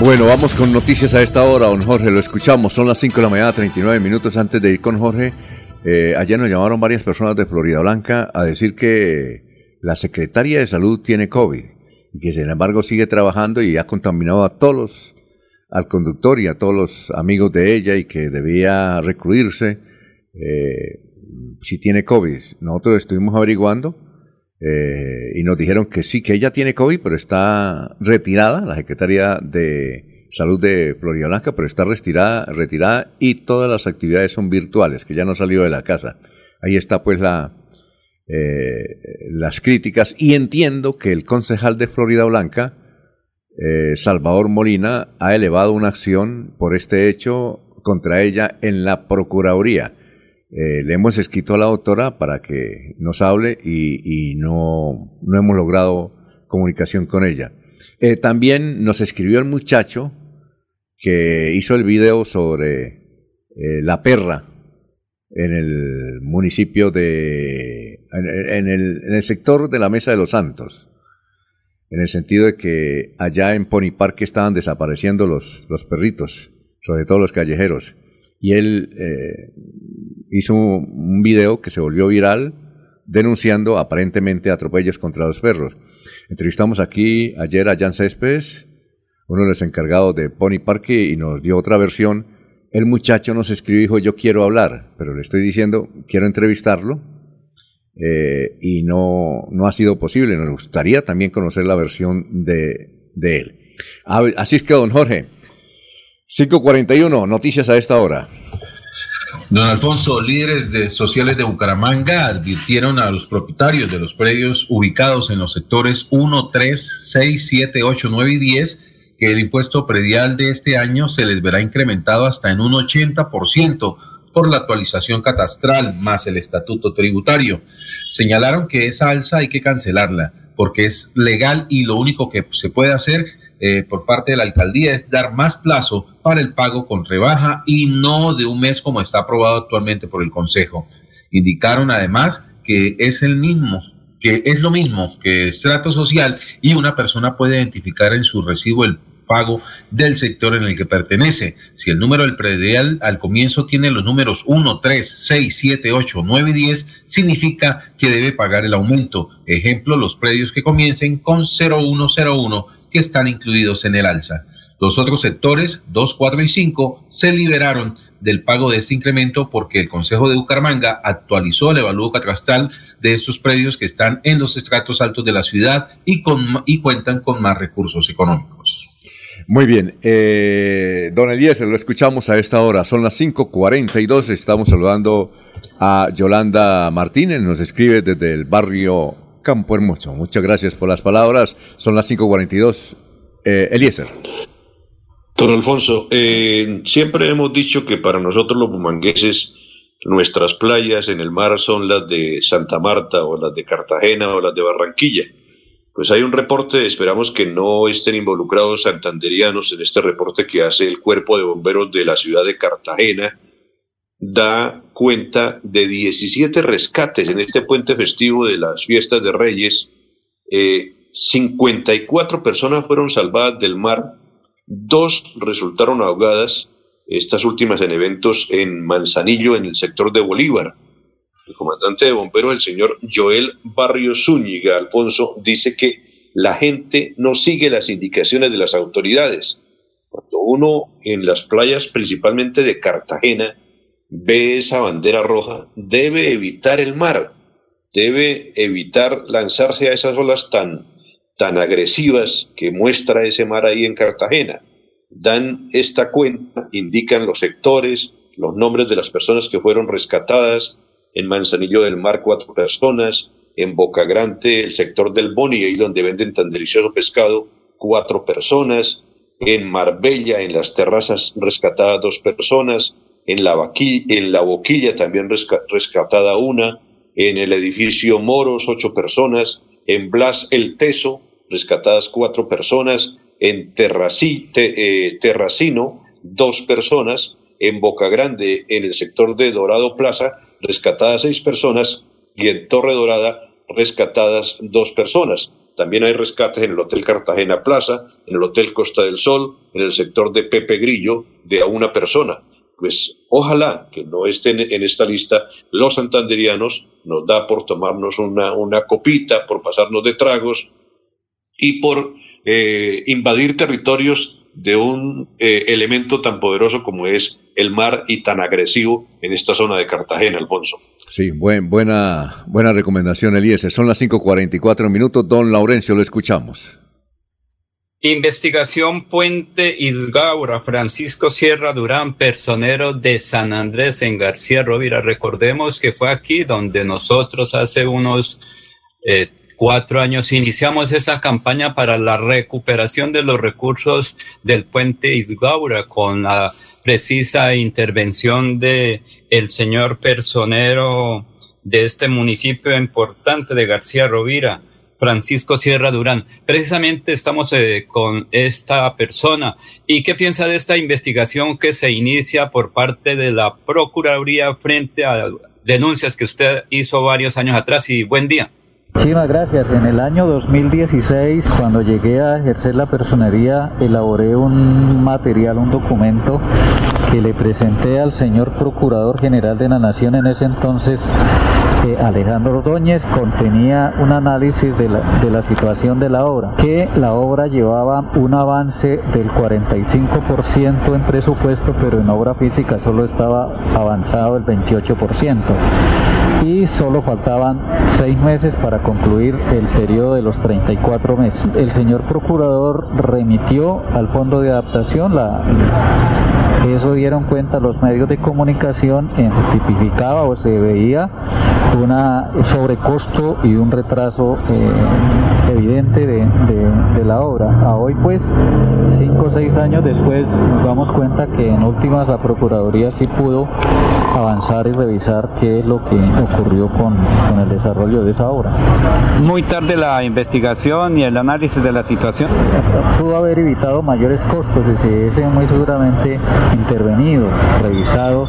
S2: Bueno, vamos con noticias a esta hora, don Jorge, lo escuchamos, son las 5 de la mañana, 39 minutos antes de ir con Jorge. Eh, ayer nos llamaron varias personas de Florida Blanca a decir que la secretaria de salud tiene COVID y que sin embargo sigue trabajando y ha contaminado a todos al conductor y a todos los amigos de ella y que debía recluirse eh, si tiene COVID. Nosotros estuvimos averiguando eh, y nos dijeron que sí, que ella tiene COVID, pero está retirada, la Secretaría de Salud de Florida Blanca, pero está retirada, retirada y todas las actividades son virtuales, que ya no salió de la casa. Ahí está pues la, eh, las críticas y entiendo que el concejal de Florida Blanca, eh, Salvador Molina, ha elevado una acción por este hecho contra ella en la Procuraduría. Eh, le hemos escrito a la doctora para que nos hable y, no, no, hemos logrado comunicación con ella. También nos escribió el muchacho que hizo el video sobre eh, la perra en el municipio de... En, el, en, el, sector de la Mesa de los Santos. En el sentido de que allá en Pony Park estaban desapareciendo los, los perritos, sobre todo los callejeros. Y él hizo un video que se volvió viral denunciando aparentemente atropellos contra los perros. Entrevistamos aquí ayer a Jan Céspedes, uno de los encargados de Pony Parque, y nos dio otra versión. El muchacho nos escribió y dijo, yo quiero hablar, pero le estoy diciendo, quiero entrevistarlo, eh, y no, no ha sido posible. Nos gustaría también conocer la versión de, de él. Así es que, don Jorge, 541, noticias a esta hora.
S6: Don Alfonso, líderes de sociales de Bucaramanga advirtieron a los propietarios de los predios ubicados en los sectores 1, 3, 6, 7, 8, 9 y 10 que el impuesto predial de este año se les verá incrementado hasta en un 80% por la actualización catastral más el estatuto tributario. Señalaron que esa alza hay que cancelarla porque es legal y lo único que se puede hacer eh, por parte de la alcaldía es dar más plazo para el pago con rebaja y no de un mes como está aprobado actualmente por el Consejo. Indicaron además que es el mismo, que es lo mismo que estrato social y una persona puede identificar en su recibo el pago del sector en el que pertenece. Si el número del predial al comienzo tiene los números 1, 3, 6, 7, 8, 9 y 10, significa que debe pagar el aumento. Ejemplo, los predios que comiencen con 0101 que están incluidos en el alza. Los otros sectores, 2, 4 y 5, se liberaron del pago de este incremento porque el Consejo de Bucaramanga actualizó el evalúo catastral de estos predios que están en los estratos altos de la ciudad y, con, y cuentan con más recursos económicos.
S2: Muy bien, eh, don Elías, lo escuchamos a esta hora, son las 5.42, estamos saludando a Yolanda Martínez, nos escribe desde el barrio Campo Hermoso. Muchas gracias por las palabras, son las 5.42. Eh, Eliezer.
S5: Don Alfonso, eh, siempre hemos dicho que para nosotros los bumangueses nuestras playas en el mar son las de Santa Marta o las de Cartagena o las de Barranquilla. Pues hay un reporte, esperamos que no estén involucrados santanderianos en este reporte que hace el cuerpo de bomberos de la ciudad de Cartagena. Da cuenta de 17 rescates en este puente festivo de las fiestas de Reyes. 54 eh, personas fueron salvadas del mar, dos resultaron ahogadas, estas últimas en eventos en Manzanillo, en el sector de Bolívar el comandante de bomberos, el señor Joel Barrio Zúñiga, Alfonso, dice que la gente no sigue las indicaciones de las autoridades. Cuando uno en las playas, principalmente de Cartagena, ve esa bandera roja, debe evitar el mar, debe evitar lanzarse a esas olas tan, tan agresivas que muestra ese mar ahí en Cartagena. Dan esta cuenta, indican los sectores, los nombres de las personas que fueron rescatadas, en Manzanillo del Mar cuatro personas, en Boca Grande, el sector del Boni, ahí donde venden tan delicioso pescado, cuatro personas, en Marbella, en las terrazas rescatadas dos personas, en la, Boquilla también rescatada una, en el edificio Moros ocho personas, en Blas el Teso rescatadas cuatro personas, en eh, Terracino dos personas, en Boca Grande, en el sector de Dorado Plaza, rescatadas seis personas y en Torre Dorada rescatadas dos personas. También hay rescates en el Hotel Cartagena Plaza, en el Hotel Costa del Sol, en el sector de Pepe Grillo, de a una persona. Pues ojalá que no estén en esta lista los santanderianos, nos da por tomarnos una, una copita, por pasarnos de tragos y por eh, invadir territorios de un eh, elemento tan poderoso como es el mar y tan agresivo en esta zona de Cartagena, Alfonso.
S2: Sí, buen, buena, buena recomendación, Eliezer. Son las 5.44 minutos. Don Laurencio, lo escuchamos.
S3: Investigación Puente Isgaura, Francisco Sierra Durán, personero de San Andrés en García Rovira. Recordemos que fue aquí donde nosotros hace unos eh, cuatro años iniciamos esa campaña para la recuperación de los recursos del puente Isgaura con la precisa intervención de el señor personero de este municipio importante de García Rovira, Francisco Sierra Durán. Precisamente estamos eh, con esta persona. ¿Y qué piensa de esta investigación que se inicia por parte de la Procuraduría frente a denuncias que usted hizo varios años atrás? Y buen día.
S9: Muchísimas gracias. En el año 2016, cuando llegué a ejercer la personería, elaboré un material, un documento que le presenté al señor Procurador General de la Nación en ese entonces, eh, Alejandro Ordóñez, contenía un análisis de la, de la situación de la obra, que la obra llevaba un avance del 45% en presupuesto, pero en obra física solo estaba avanzado el 28% y solo faltaban seis meses para concluir el periodo de los 34 meses. El señor procurador remitió al fondo de adaptación la Eso dieron cuenta los medios de comunicación, en, tipificaba o se veía una sobrecosto y un retraso eh, evidente de, la obra. A hoy pues, cinco o seis años después, nos damos cuenta que en últimas la Procuraduría sí pudo avanzar y revisar qué es lo que ocurrió con, con el desarrollo de esa obra.
S10: Muy tarde la investigación y el análisis de la situación.
S9: Pudo haber evitado mayores costos y se muy seguramente intervenido, revisado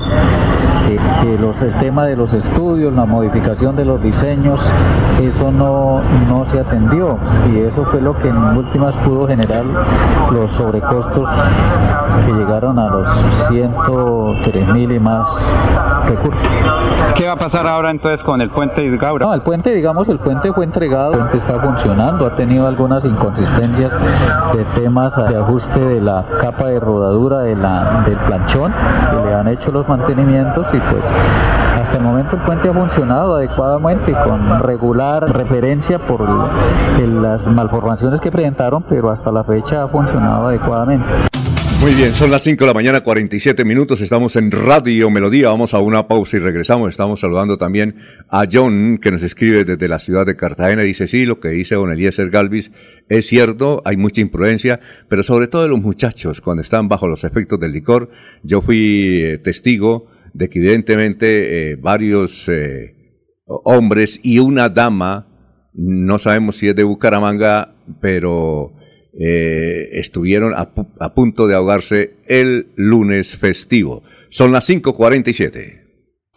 S9: que, los, el tema de los estudios, la modificación de los diseños, eso no, no se atendió y eso fue lo que en últimas pudo generar los sobrecostos que llegaron a los 103 mil y más recursos.
S10: ¿Qué va a pasar ahora entonces con el puente de Gaura?
S9: No, el puente, digamos, el puente fue entregado, el puente está funcionando, ha tenido algunas inconsistencias de temas de ajuste de la capa de rodadura de la, del planchón, que le han hecho los mantenimientos y pues hasta el momento el puente ha funcionado adecuadamente con regular referencia por las malformaciones que presentaron, pero hasta la fecha ha funcionado adecuadamente.
S2: Muy bien, son las 5 de la mañana, 47 minutos. Estamos en Radio Melodía. Vamos a una pausa y regresamos. Estamos saludando también a John, que nos escribe desde la ciudad de Cartagena. Dice: Sí, lo que dice don Eliezer Galvis es cierto, hay mucha imprudencia, pero sobre todo de los muchachos, cuando están bajo los efectos del licor. Yo fui eh, testigo de que, evidentemente, eh, varios eh, hombres y una dama, no sabemos si es de Bucaramanga, pero eh, estuvieron a, a, punto de ahogarse el lunes festivo. Son las 5.47.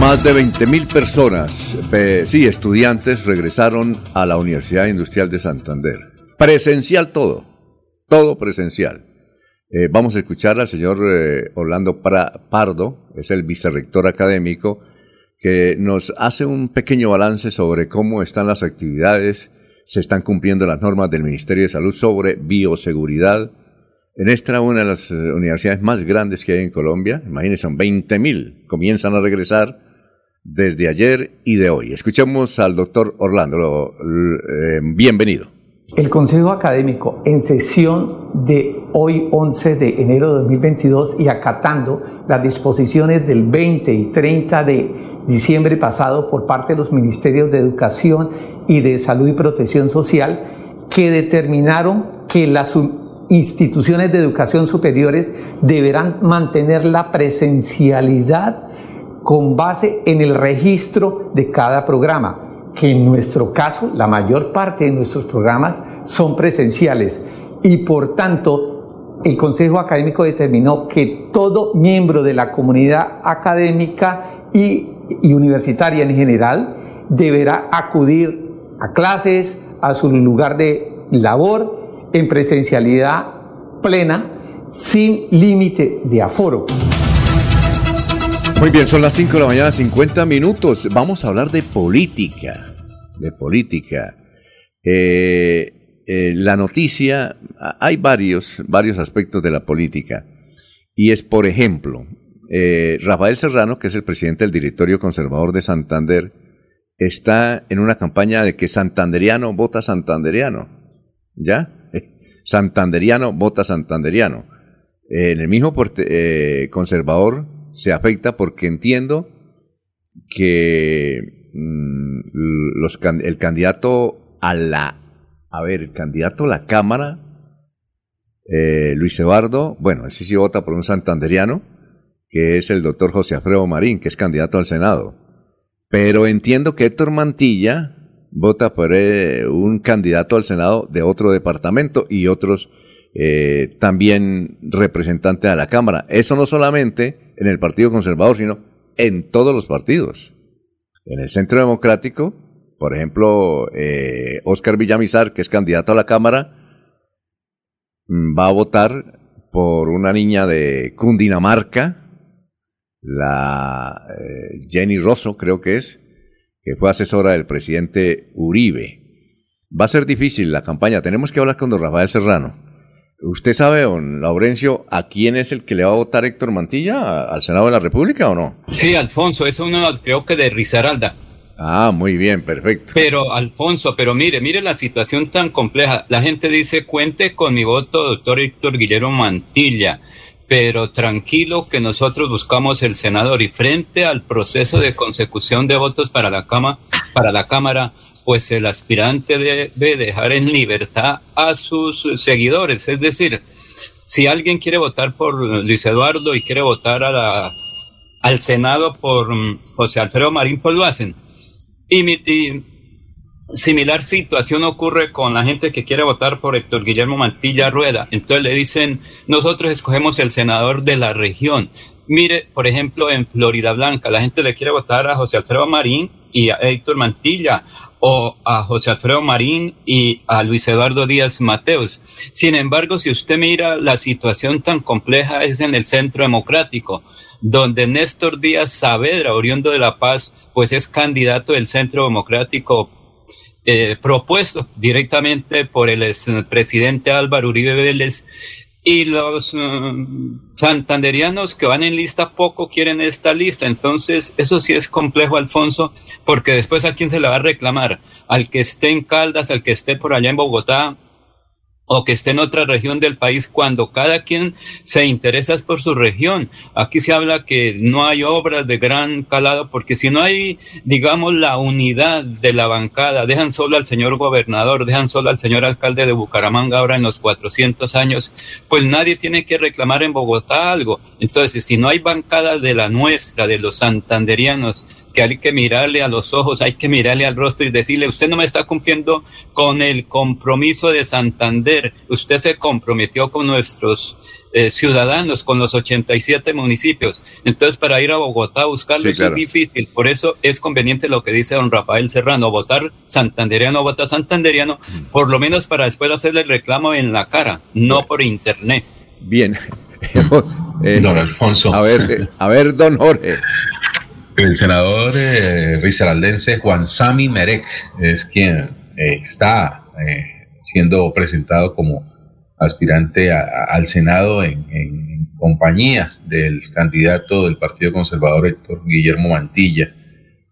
S2: Más de 20.000 personas, sí, estudiantes, regresaron a la Universidad Industrial de Santander. Presencial todo, todo presencial. Eh, vamos a escuchar al señor eh, Orlando Pardo, es el vicerrector académico, que nos hace un pequeño balance sobre cómo están las actividades, se están cumpliendo las normas del Ministerio de Salud sobre bioseguridad. En esta, una de las eh, universidades más grandes que hay en Colombia, imagínense, son 20.000, comienzan a regresar desde ayer y de hoy. Escuchemos al doctor Orlando. Eh, bienvenido.
S11: El Consejo Académico, en sesión de hoy 11 de enero de 2022 y acatando las disposiciones del 20 y 30 de diciembre pasado por parte de los Ministerios de Educación y de Salud y Protección Social, que determinaron que las instituciones de educación superiores deberán mantener la presencialidad con base en el registro de cada programa, que en nuestro caso la mayor parte de nuestros programas son presenciales y por tanto el Consejo Académico determinó que todo miembro de la comunidad académica y, universitaria en general deberá acudir a clases, a su lugar de labor en presencialidad plena sin límite de aforo.
S2: Muy bien, son las 5 de la mañana, 50 minutos. Vamos a hablar de política. De política. Eh, eh, la noticia, hay varios, varios aspectos de la política. Y es, por ejemplo, eh, Rafael Serrano, que es el presidente del directorio conservador de Santander, está en una campaña de que santanderiano vota santanderiano. ¿Ya? Santanderiano vota santanderiano. en el mismo conservador se afecta porque entiendo que mm, el candidato a la, a ver, el candidato a la Cámara, eh, Luis Eduardo, bueno, ese sí vota por un santanderiano, que es el doctor José Alfredo Marín, que es candidato al Senado. Pero entiendo que Héctor Mantilla vota por eh, un candidato al Senado de otro departamento y otros eh, también representantes a la Cámara. Eso no solamente en el Partido Conservador, sino en todos los partidos. En el Centro Democrático, por ejemplo, eh, Oscar Villamizar, que es candidato a la Cámara, mm, va a votar por una niña de Cundinamarca, la eh, Jenny Rosso, creo que es, que fue asesora del presidente Uribe. Va a ser difícil la campaña. Tenemos que hablar con don Rafael Serrano. ¿Usted sabe, don Laurencio, a quién es el que le va a votar Héctor Mantilla? ¿Al Senado de la República o no?
S3: Sí, Alfonso, es uno creo que de Risaralda.
S2: Ah, muy bien, perfecto.
S3: Pero, Alfonso, pero mire, mire la situación tan compleja. La gente dice, cuente con mi voto, doctor Héctor Guillermo Mantilla pero tranquilo que nosotros buscamos el senador y frente al proceso de consecución de votos para la, cama, para la Cámara, pues el aspirante debe dejar en libertad a sus seguidores. Es decir, si alguien quiere votar por Luis Eduardo y quiere votar al Senado por mm, José Alfredo Marín, pues lo hacen. Y, y Similar situación ocurre con la gente que quiere votar por Héctor Guillermo Mantilla Rueda. Entonces le dicen, nosotros escogemos el senador de la región. Mire, por ejemplo, en Florida Blanca, la gente le quiere votar a José Alfredo Marín y a Héctor Mantilla o a José Alfredo Marín y a Luis Eduardo Díaz Mateos. Sin embargo, si usted mira la situación tan compleja es en el Centro Democrático, donde Néstor Díaz Saavedra, oriundo de La Paz, pues es candidato del Centro Democrático eh, propuesto directamente por el presidente Álvaro Uribe Vélez y los mm, santanderianos que van en lista poco quieren esta lista. Entonces, eso sí es complejo, Alfonso, porque después a quién se le va a reclamar, al que esté en Caldas, al que esté por allá en Bogotá, o que esté en otra región del país cuando cada quien se interesa por su región. Aquí se habla que no hay obras de gran calado porque si no hay, digamos, la unidad de la bancada, dejan solo al señor gobernador, dejan solo al señor alcalde de Bucaramanga ahora en los 400 años, pues nadie tiene que reclamar en Bogotá algo. Entonces, si no hay bancada de la nuestra, de los santanderianos, que hay que mirarle a los ojos, hay que mirarle al rostro y decirle, usted no me está cumpliendo con el compromiso de Santander, usted se comprometió con nuestros eh, ciudadanos, con los 87 municipios. Entonces, para ir a Bogotá a buscarlo es difícil. Por eso es conveniente lo que dice don Rafael Serrano, votar santanderiano, votar santanderiano, por lo menos para después hacerle el reclamo en la cara, no por internet.
S2: Bien.
S6: Eh, don Alfonso.
S2: A ver, a ver, don Jorge.
S6: El senador eh, Juan Sami Merek es quien eh, está eh, siendo presentado como aspirante al Senado en, compañía del candidato del Partido Conservador Héctor Guillermo Mantilla.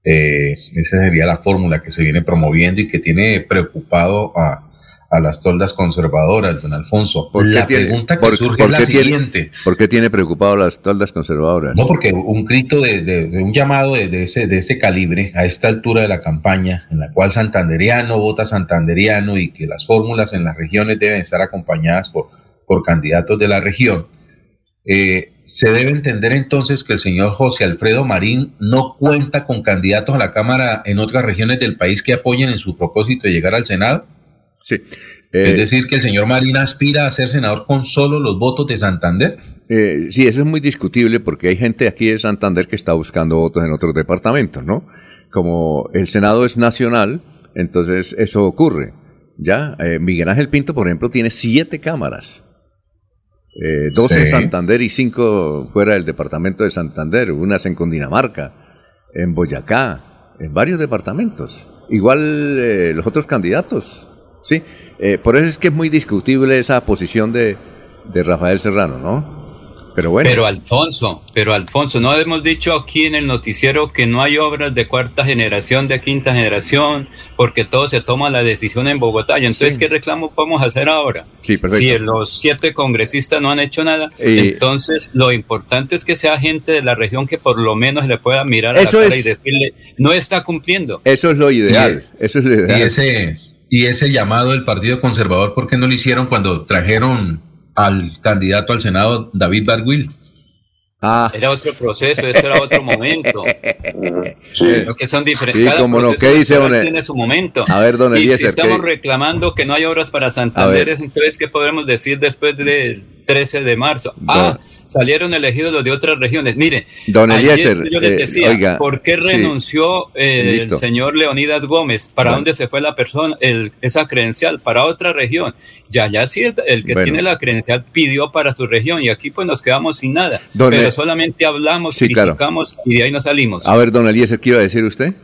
S6: Eh, esa sería la fórmula que se viene promoviendo y que tiene preocupado a, a las toldas conservadoras, don Alfonso.
S2: ¿Por la pregunta que surge es la siguiente. ¿Por qué tiene preocupado las toldas conservadoras?
S6: No, porque un grito de, un llamado de, ese, de ese calibre a esta altura de la campaña, en la cual santanderiano vota santanderiano y que las fórmulas en las regiones deben estar acompañadas por, por candidatos de la región, eh, se debe entender entonces que el señor José Alfredo Marín no cuenta con candidatos a la Cámara en otras regiones del país que apoyen en su propósito de llegar al Senado.
S2: Sí.
S6: es eh, decir, que el señor Marina aspira a ser senador con solo los votos de Santander.
S2: Eh, sí, eso es muy discutible porque hay gente aquí de Santander que está buscando votos en otros departamentos, ¿no? Como el Senado es nacional, entonces eso ocurre. Ya, eh, Miguel Ángel Pinto, por ejemplo, tiene siete cámaras. Eh, dos en Santander y cinco fuera del departamento de Santander, unas en Cundinamarca, en Boyacá, en varios departamentos. Igual los otros candidatos, ¿sí? Eh, por eso es que es muy discutible esa posición de, de Rafael Serrano, ¿no? Pero bueno.
S3: Pero Alfonso, pero Alfonso, no hemos dicho aquí en el noticiero que no hay obras de cuarta generación, de quinta generación, porque todo se toma la decisión en Bogotá. Y entonces, ¿qué reclamo podemos hacer ahora?
S2: Sí, perfecto.
S3: Si los siete congresistas no han hecho nada, entonces lo importante es que sea gente de la región que por lo menos le pueda mirar a la cara y decirle, no está cumpliendo.
S2: Eso es lo ideal. eso es lo ideal.
S6: Y ese y ese llamado del Partido Conservador, ¿por qué no lo hicieron cuando trajeron al candidato al Senado, David Barguil?
S3: Ah. Era otro proceso, ese era otro momento.
S2: sí.
S3: Lo que son diferentes.
S2: Sí, como lo que dice don
S3: tiene su momento.
S2: A ver, don
S3: Y si estamos reclamando que no hay obras para Santander, entonces, ¿qué podremos decir después del 13 de marzo? Ah, salieron elegidos los de otras regiones. Mire,
S2: Don Eliezer,
S3: yo les eh, decía, ¿por qué renunció eh, el señor Leonidas Gómez? ¿Para dónde se fue la persona, el, esa credencial? Para otra región. Ya, ya sí, el, que tiene la credencial pidió para su región y aquí pues nos quedamos sin nada. pero solamente hablamos, criticamos y de ahí nos salimos.
S2: A ver, don Eliezer, ¿qué iba a decir usted?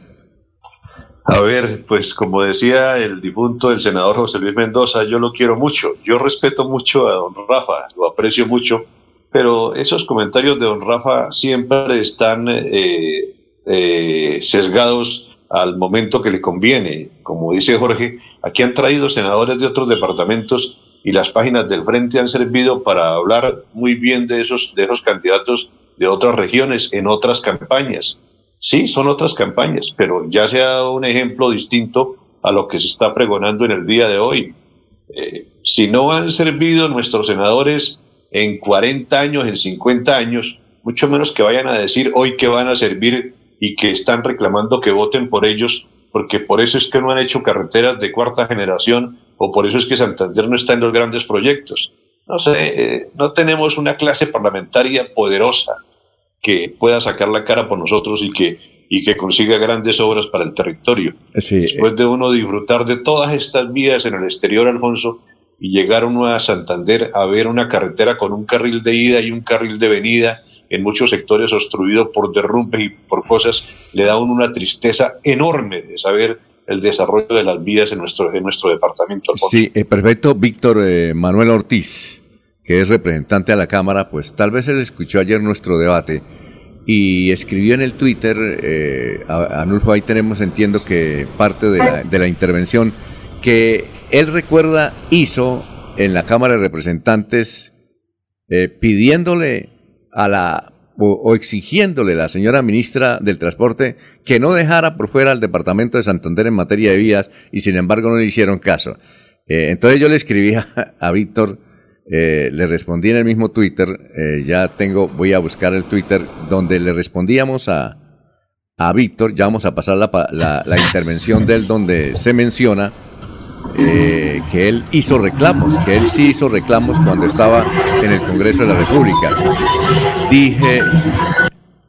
S5: A ver, pues como decía el difunto del senador José Luis Mendoza, yo lo quiero mucho, yo respeto mucho a don Rafa, lo aprecio mucho, pero esos comentarios de don Rafa siempre están eh, eh, sesgados al momento que le conviene. Como dice Jorge, aquí han traído senadores de otros departamentos y las páginas del frente han servido para hablar muy bien de esos, de esos candidatos de otras regiones en otras campañas. Sí, son otras campañas, pero ya se ha dado un ejemplo distinto a lo que se está pregonando en el día de hoy. Eh, si no han servido nuestros senadores en 40 años, en 50 años, mucho menos que vayan a decir hoy que van a servir y que están reclamando que voten por ellos, porque por eso es que no han hecho carreteras de cuarta generación o por eso es que Santander no está en los grandes proyectos. No sé, eh, no tenemos una clase parlamentaria poderosa que pueda sacar la cara por nosotros y que, y que consiga grandes obras para el territorio. Después de uno disfrutar de todas estas vías en el exterior, Alfonso, y llegar uno a Santander a ver una carretera con un carril de ida y un carril de venida, en muchos sectores obstruido por derrumbes y por cosas, le da una tristeza enorme de saber el desarrollo de las vías en nuestro, en nuestro departamento.
S2: Sí, eh, perfecto. Víctor eh, Manuel Ortiz, que es representante a la Cámara, pues tal vez él escuchó ayer nuestro debate y escribió en el Twitter, eh, Anulfo, ahí tenemos, entiendo que parte de la intervención, que él recuerda, hizo en la Cámara de Representantes eh, pidiéndole a la o, exigiéndole a la señora ministra del Transporte que no dejara por fuera al departamento de Santander en materia de vías y sin embargo no le hicieron caso. Eh, entonces yo le escribí a, Víctor, eh, le respondí en el mismo Twitter, ya tengo, voy a buscar el Twitter donde le respondíamos a, a Víctor, ya vamos a pasar la, la intervención de él donde se menciona eh, que él hizo reclamos, que él sí hizo reclamos cuando estaba en el Congreso de la República. Dije,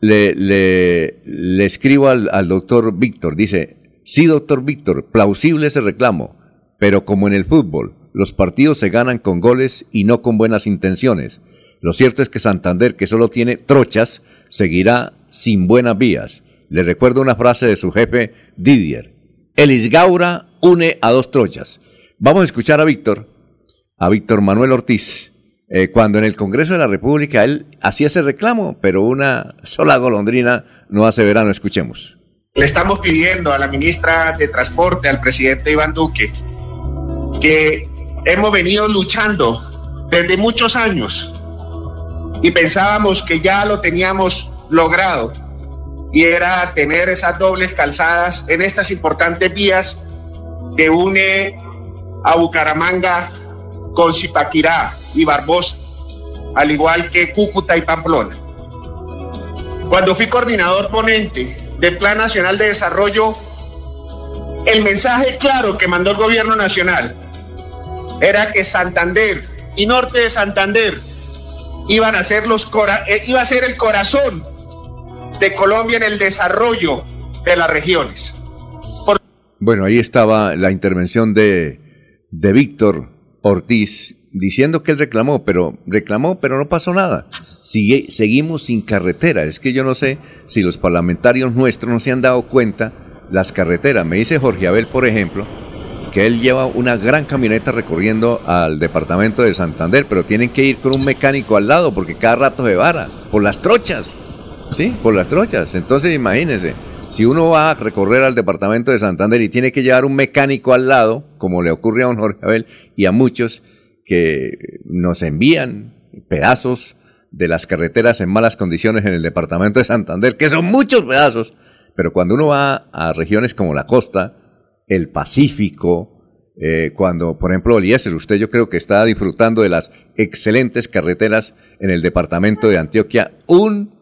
S2: le, escribo al, al doctor Víctor, dice, sí, doctor Víctor, plausible ese reclamo, pero como en el fútbol, los partidos se ganan con goles y no con buenas intenciones. Lo cierto es que Santander, que solo tiene trochas, seguirá sin buenas vías. Le recuerdo una frase de su jefe Didier. El Isgaura une a dos trochas. Vamos a escuchar a Víctor, a Víctor Manuel Ortiz, eh, cuando en el Congreso de la República él hacía ese reclamo, pero una sola golondrina no hace verano. Escuchemos.
S12: Le estamos pidiendo a la ministra de Transporte, al presidente Iván Duque, que hemos venido luchando desde muchos años y pensábamos que ya lo teníamos logrado y era tener esas dobles calzadas en estas importantes vías que une a Bucaramanga con Zipaquirá y Barbosa, al igual que Cúcuta y Pamplona. Cuando fui coordinador ponente del Plan Nacional de Desarrollo, el mensaje claro que mandó el gobierno nacional era que Santander y norte de Santander iban a ser los eh, iba a ser el corazón de Colombia en el desarrollo de las regiones.
S2: Bueno, ahí estaba la intervención de, de Víctor Ortiz diciendo que él reclamó, pero reclamó, pero no pasó nada. Sigue, seguimos sin carretera. Es que yo no sé si los parlamentarios nuestros no se han dado cuenta las carreteras. Me dice Jorge Abel, por ejemplo, que él lleva una gran camioneta recorriendo al departamento de Santander, pero tienen que ir con un mecánico al lado porque cada rato se vara por las trochas. Sí, por las trochas. Entonces imagínense si uno va a recorrer al departamento de Santander y tiene que llevar un mecánico al lado, como le ocurre a don Jorge Abel y a muchos que nos envían pedazos de las carreteras en malas condiciones en el departamento de Santander, que son muchos pedazos, pero cuando uno va a regiones como la costa, el Pacífico, eh, cuando, por ejemplo, Eliezer, usted yo creo que está disfrutando de las excelentes carreteras en el departamento de Antioquia, un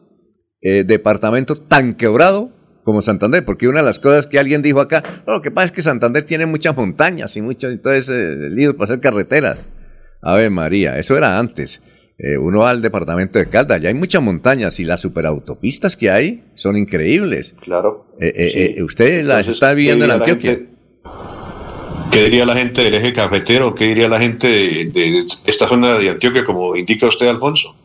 S2: eh, departamento tan quebrado como Santander, porque una de las cosas que alguien dijo acá, lo que pasa es que Santander tiene muchas montañas y muchas, entonces eh, lío para hacer carreteras. Ave María, eso era antes. Eh, uno va al departamento de Caldas, ya hay muchas montañas y las superautopistas que hay son increíbles.
S5: Claro.
S2: Eh, usted las está viviendo en Antioquia.
S5: ¿Qué diría la gente del eje cafetero? ¿Qué diría la gente de, esta zona de Antioquia, como indica usted, Alfonso?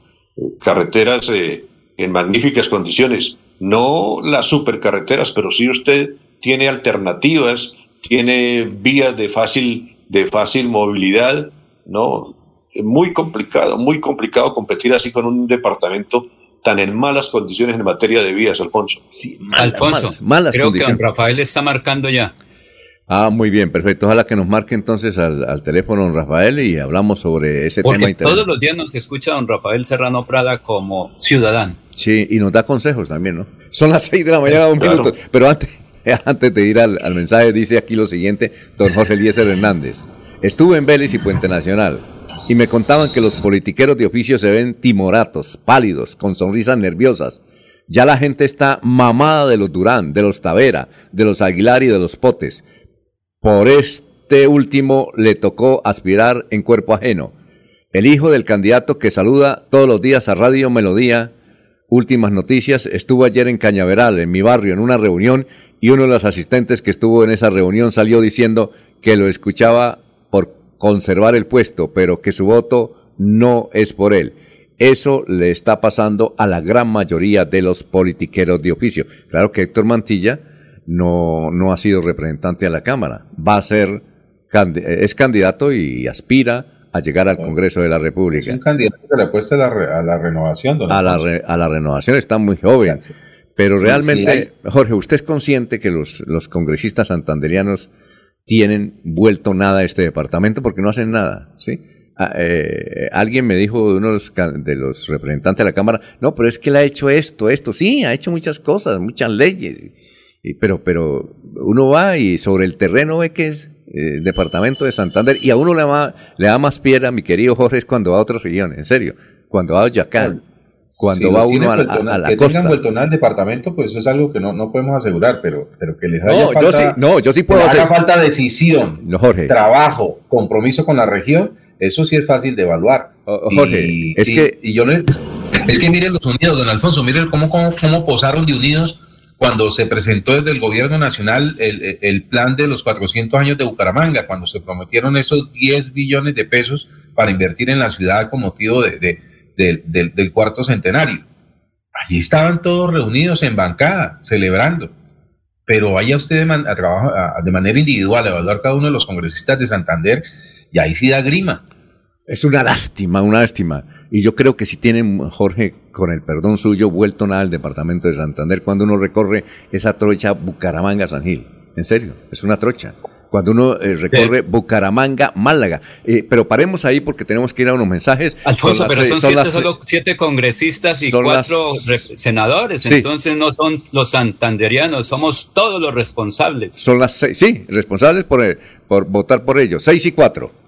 S5: Carreteras en magníficas condiciones. No las supercarreteras, pero sí usted tiene alternativas, tiene vías de fácil, de fácil movilidad, ¿no? Muy complicado, muy complicado competir así con un departamento tan en malas condiciones en materia de vías, Alfonso.
S3: Sí, Alfonso, malas, creo que Rafael está marcando ya.
S2: Ah, muy bien, perfecto. Ojalá que nos marque entonces al, teléfono don Rafael y hablamos sobre ese tema.
S3: Todos los días nos escucha don Rafael Serrano Prada como ciudadano.
S2: Sí, y nos da consejos también, ¿no? Son las seis de la mañana, un minuto. Pero antes, antes de ir al, mensaje, dice aquí lo siguiente, don Jorge Eliezer Hernández. Estuve en Vélez y Puente Nacional y me contaban que los politiqueros de oficio se ven timoratos, pálidos, con sonrisas nerviosas. Ya la gente está mamada de los Durán, de los Tavera, de los Aguilar y de los Potes. Por este último le tocó aspirar en cuerpo ajeno. El hijo del candidato que saluda todos los días a Radio Melodía, últimas noticias, estuvo ayer en Cañaveral, en mi barrio, en una reunión, y uno de los asistentes que estuvo en esa reunión salió diciendo que lo escuchaba por conservar el puesto, pero que su voto no es por él. Eso le está pasando a la gran mayoría de los politiqueros de oficio. Claro que Héctor Mantilla no, no ha sido representante a la Cámara. Va a ser, es candidato y aspira a llegar al Congreso de la República.
S6: Es un candidato que le apuesta a la, a la renovación.
S2: A la, a la renovación, está muy joven. Pero realmente, Jorge, ¿usted es consciente que los, los congresistas santanderianos tienen vuelto nada a este departamento porque no hacen nada? ¿sí? Ah, eh, alguien me dijo de uno de los, representantes de la Cámara, no, pero es que él ha hecho esto, esto, sí, ha hecho muchas cosas, muchas leyes pero, pero uno va y sobre el terreno ve que es el eh, departamento de Santander y a uno le, va, le da más piedra, mi querido Jorge, es cuando va a otra región, en serio, cuando va a Yacán, cuando va uno a, la
S6: que
S2: costa.
S6: Que tengan al departamento, pues eso es algo que no, no podemos asegurar, pero, pero que les
S2: no, yo sí, no, yo sí puedo hacer.
S6: Haga falta decisión, trabajo, compromiso con la región, eso sí es fácil de evaluar.
S2: Jorge, es que...
S6: Y yo es que miren los unidos, don Alfonso, miren cómo, cómo, cómo posaron de unidos cuando se presentó desde el gobierno nacional el, plan de los 400 años de Bucaramanga, cuando se prometieron esos 10 billones de pesos para invertir en la ciudad con motivo de, del, cuarto centenario. Allí estaban todos reunidos en bancada, celebrando. Pero vaya usted de, a de manera individual a evaluar cada uno de los congresistas de Santander y ahí sí da grima.
S2: Es una lástima, una lástima. Y yo creo que si tienen, Jorge, con el perdón suyo, vuelto nada al departamento de Santander cuando uno recorre esa trocha Bucaramanga-San Gil. En serio, es una trocha. Cuando uno eh, recorre Bucaramanga-Málaga. Eh, pero paremos ahí porque tenemos que ir a unos mensajes.
S3: Alfonso, pero son, siete, solo siete congresistas y cuatro senadores. Entonces no son los santanderianos, somos todos los responsables.
S2: Son las seis, sí, responsables por, eh, por votar por ellos. Seis y cuatro.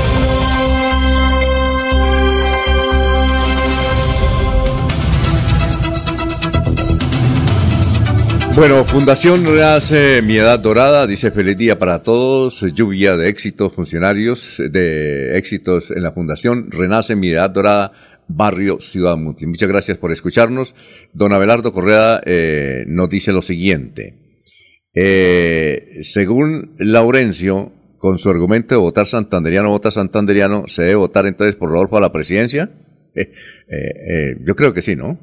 S2: Bueno, Fundación Renace Mi Edad Dorada, dice feliz día para todos, lluvia de éxitos funcionarios, de éxitos en la Fundación Renace Mi Edad Dorada, barrio Ciudad Muti. Muchas gracias por escucharnos. Don Abelardo Correa eh, nos dice lo siguiente. Eh, según Laurencio, con su argumento de votar santanderiano, vota santanderiano, ¿se debe votar entonces por Rodolfo a la presidencia? Eh, eh, yo creo que sí, ¿no?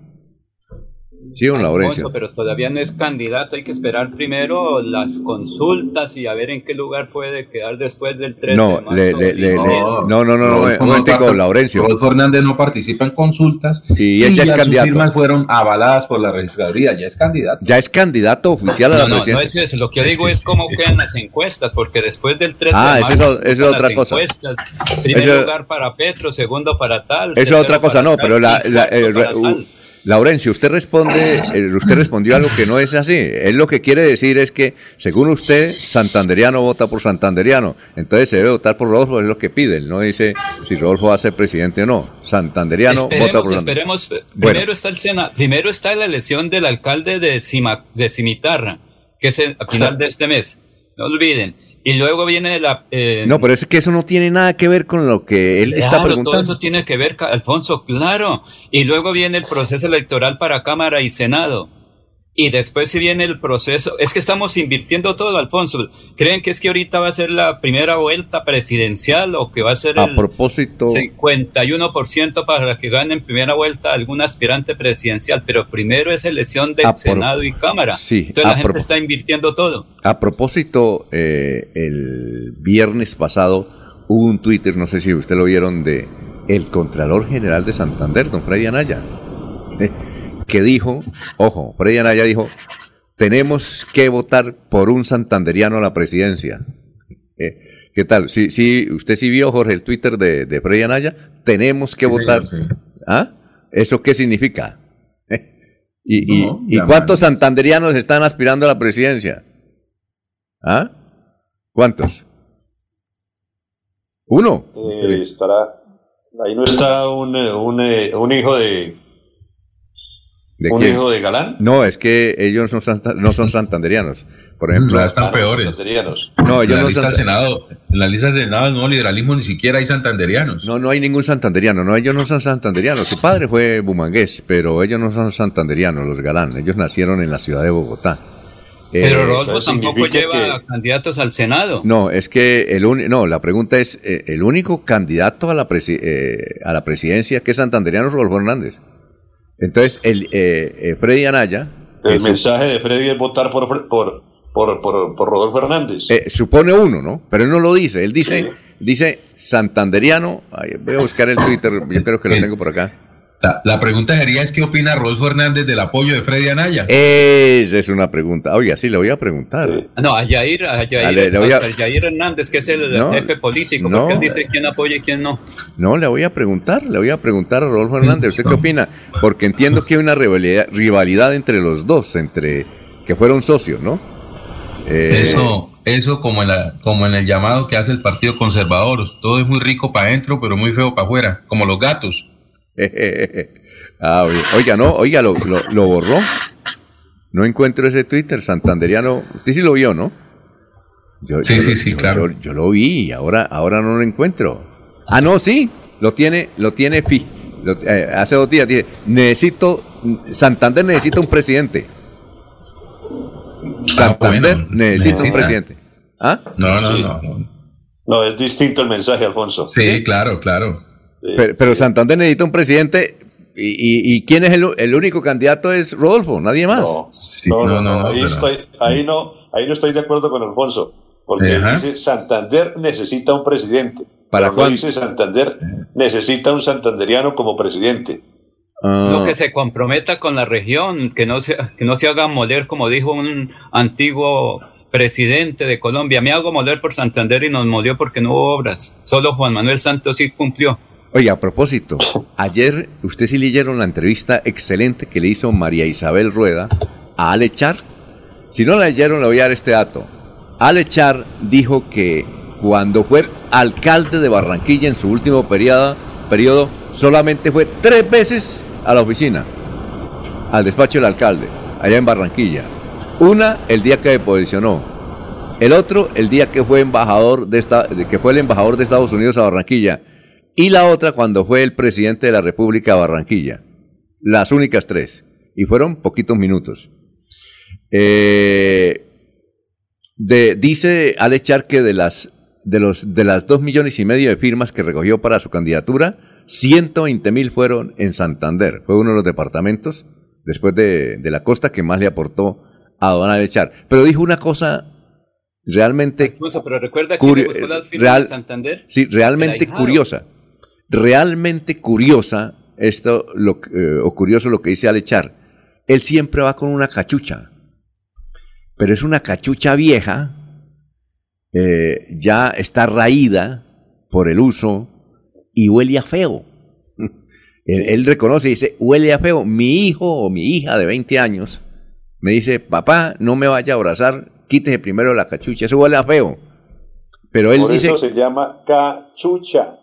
S2: Sí, don Laurencio.
S3: pero todavía no es candidato, hay que esperar primero las consultas y a ver en qué lugar puede quedar después del 13
S2: no,
S3: de marzo.
S2: Le, le, le, no, no, no, no, no,
S6: Rodolfo
S2: un momentico, Laurencio.
S6: Rodolfo Hernández no participa en consultas
S2: Y él ya es
S6: sus
S2: candidato.
S6: firmas fueron avaladas por la registraduría, ya es candidato.
S2: Ya es candidato oficial a
S3: No,
S2: la
S3: no, no
S2: presidencia.
S3: es eso. Lo que yo digo es cómo quedan las encuestas, porque después del 13
S2: Ah,
S3: de
S2: eso
S3: marzo.
S2: es- eso es otra
S3: las
S2: cosa.
S3: encuestas. Primer
S2: Eso-
S3: lugar para Petro, segundo para tal.
S2: Eso es otra cosa, no,
S3: tal,
S2: pero la, Laurencio, usted responde, eh, usted respondió a lo que no es así. Él lo que quiere decir es que, según usted, santanderiano vota por santanderiano. Entonces se debe votar por Rodolfo, es lo que pide. Él no dice si Rodolfo va a ser presidente o no. Santanderiano vota por Santanderiano.
S3: esperemos.
S2: Bueno.
S3: Primero está el Sena, primero está la elección del alcalde de, Cima- de Cimitarra, que es el- a final de este mes. No olviden. Y luego viene la. eh,
S2: No, pero es que eso no tiene nada que ver con lo que él está
S3: Claro, todo
S2: preguntando.
S3: eso tiene que ver, Alfonso, claro. Y luego viene el proceso electoral para Cámara y Senado. Y después si viene el proceso, es que estamos invirtiendo todo, Alfonso. ¿Creen que es que ahorita va a ser la primera vuelta presidencial o que va a ser
S2: A
S3: el
S2: propósito,
S3: 51% para que gane en primera vuelta algún aspirante presidencial? Pero primero es elección del Senado y Cámara.
S2: Sí,
S3: Entonces la gente está invirtiendo todo.
S2: A propósito, eh, el viernes pasado hubo un Twitter, no sé si usted lo vieron, de el Contralor General de Santander, don Freddy Anaya, eh, que dijo, ojo, Freddy Anaya dijo, tenemos que votar por un santanderiano a la presidencia. Eh, ¿Qué tal? Sí, sí, usted sí vio, Jorge, el Twitter de, de Freddy Anaya, tenemos que
S6: Sí,
S2: votar.
S6: señor, sí.
S2: ¿Ah? ¿Eso qué significa? ¿Y, y-
S6: No,
S2: y cuántos santanderianos están aspirando a la presidencia? ¿Ah? ¿Cuántos? ¿Uno?
S5: Eh, estará. Ahí no está un, eh, un, eh, un hijo de.
S2: ¿De
S5: un
S2: quién?
S5: hijo de Galán.
S2: No, es que ellos no son, no son santanderianos. Por ejemplo,
S6: están
S5: Ah, no,
S6: peores.
S5: santanderianos.
S2: no,
S6: En
S2: ellos
S6: la,
S2: no
S6: lista del Senado, en la lista del Senado del nuevo liberalismo ni siquiera hay santanderianos.
S2: No, no hay ningún santanderiano. No, ellos no son santanderianos. Su padre fue bumangués, pero ellos no son santanderianos, los galán. Ellos nacieron en la ciudad de Bogotá. Eh,
S3: Pero Rodolfo
S5: entonces
S3: tampoco lleva
S5: que-
S3: candidatos al Senado.
S2: No, es que el uni- no, la pregunta es, eh, el único candidato a la, presi- eh, a la presidencia que es santanderiano es Rodolfo Hernández. Entonces, el eh, eh, Freddy Anaya
S5: El
S2: su-
S5: mensaje de Freddy es votar por, por, por, por, por Rodolfo Hernández.
S2: eh, supone uno, ¿no? Pero él no lo dice. Él dice, dice santanderiano. Ay, voy a buscar el Twitter, yo creo que lo tengo por acá.
S6: La, la pregunta sería es qué opina Rodolfo Hernández del apoyo de Freddy Anaya.
S2: Esa es una pregunta. Oiga, sí, le voy a preguntar.
S3: No, a Yair, a Yair,
S2: Dale, le voy a-
S3: a Yair Hernández, que es el
S2: No,
S3: jefe político,
S2: no.
S3: porque él dice quién apoya y quién no.
S2: No, le voy a preguntar, le voy a preguntar a Rodolfo Hernández, ¿usted qué opina? Porque entiendo que hay una rivalidad, rivalidad entre los dos, entre que fueron socios, ¿no? Eh,
S6: Eso, eso como en, la, como en el llamado que hace el Partido Conservador. Todo es muy rico para adentro, pero muy feo para afuera, como los gatos.
S2: ah, oiga, no, oiga, lo, lo, lo borró. No encuentro ese Twitter santanderiano. Usted sí lo vio, ¿no? Yo,
S6: Sí,
S2: yo
S6: sí,
S2: lo-
S6: sí,
S2: yo-
S6: claro.
S2: Yo, yo lo vi y ahora, ahora no lo encuentro. Ah, no, sí, lo tiene, lo tiene Pi. Lo- eh, hace dos días dice, necesito, Santander necesita un presidente. Santander
S6: bueno,
S2: necesita un presidente. ¿Ah?
S6: No, no,
S5: Sí.
S6: no. no.
S5: No, es distinto el mensaje, Alfonso.
S6: Sí, claro, claro.
S5: Sí,
S2: Pero, pero
S5: sí.
S2: Santander necesita un presidente y, y- y quién es el, el único candidato es Rodolfo, nadie más.
S5: No,
S6: Sí,
S5: no, no,
S6: no, no,
S5: ahí,
S6: pero-
S5: estoy, ahí, no, ahí no estoy de acuerdo con Alfonso. Porque dice Santander necesita un presidente. ¿Para cuándo? dice Santander necesita un santanderiano como presidente.
S3: Lo que se comprometa con la región, que no se, que no se haga moler, como dijo un antiguo presidente de Colombia. Me hago moler por Santander y nos molió porque no hubo obras. Solo Juan Manuel Santos sí cumplió.
S2: Oye, a propósito, ayer usted sí leyeron la entrevista excelente que le hizo María Isabel Rueda a Alechar. Si no la leyeron, le voy a dar este dato. Alechar dijo que cuando fue alcalde de Barranquilla en su último periodo, periodo solamente fue tres veces a la oficina, al despacho del alcalde, allá en Barranquilla. Una, el día que posicionó. El otro, el día que fue embajador de esta, que fue el embajador de Estados Unidos a Barranquilla. Y la otra cuando fue el presidente de la República de Barranquilla. Las únicas tres. Y fueron poquitos minutos. Eh, de, dice Alex que de las, de, los, de las dos millones y medio de firmas que recogió para su candidatura, 120 mil fueron en Santander. Fue uno de los departamentos, después de, de la costa, que más le aportó a Don Alechar. Pero dijo una cosa realmente.
S3: pero recuerda que real, de Santander.
S2: Sí, realmente curiosa. Realmente curiosa esto, lo, eh, o curioso lo que dice Alechar. Él siempre va con una cachucha. Pero es una cachucha vieja, eh, ya está raída por el uso y huele a feo. él, él reconoce y dice, huele a feo. Mi hijo o mi hija de 20 años me dice, papá, no me vaya a abrazar, quítese primero la cachucha, eso huele a feo. Pero él dice...
S5: Eso se llama cachucha.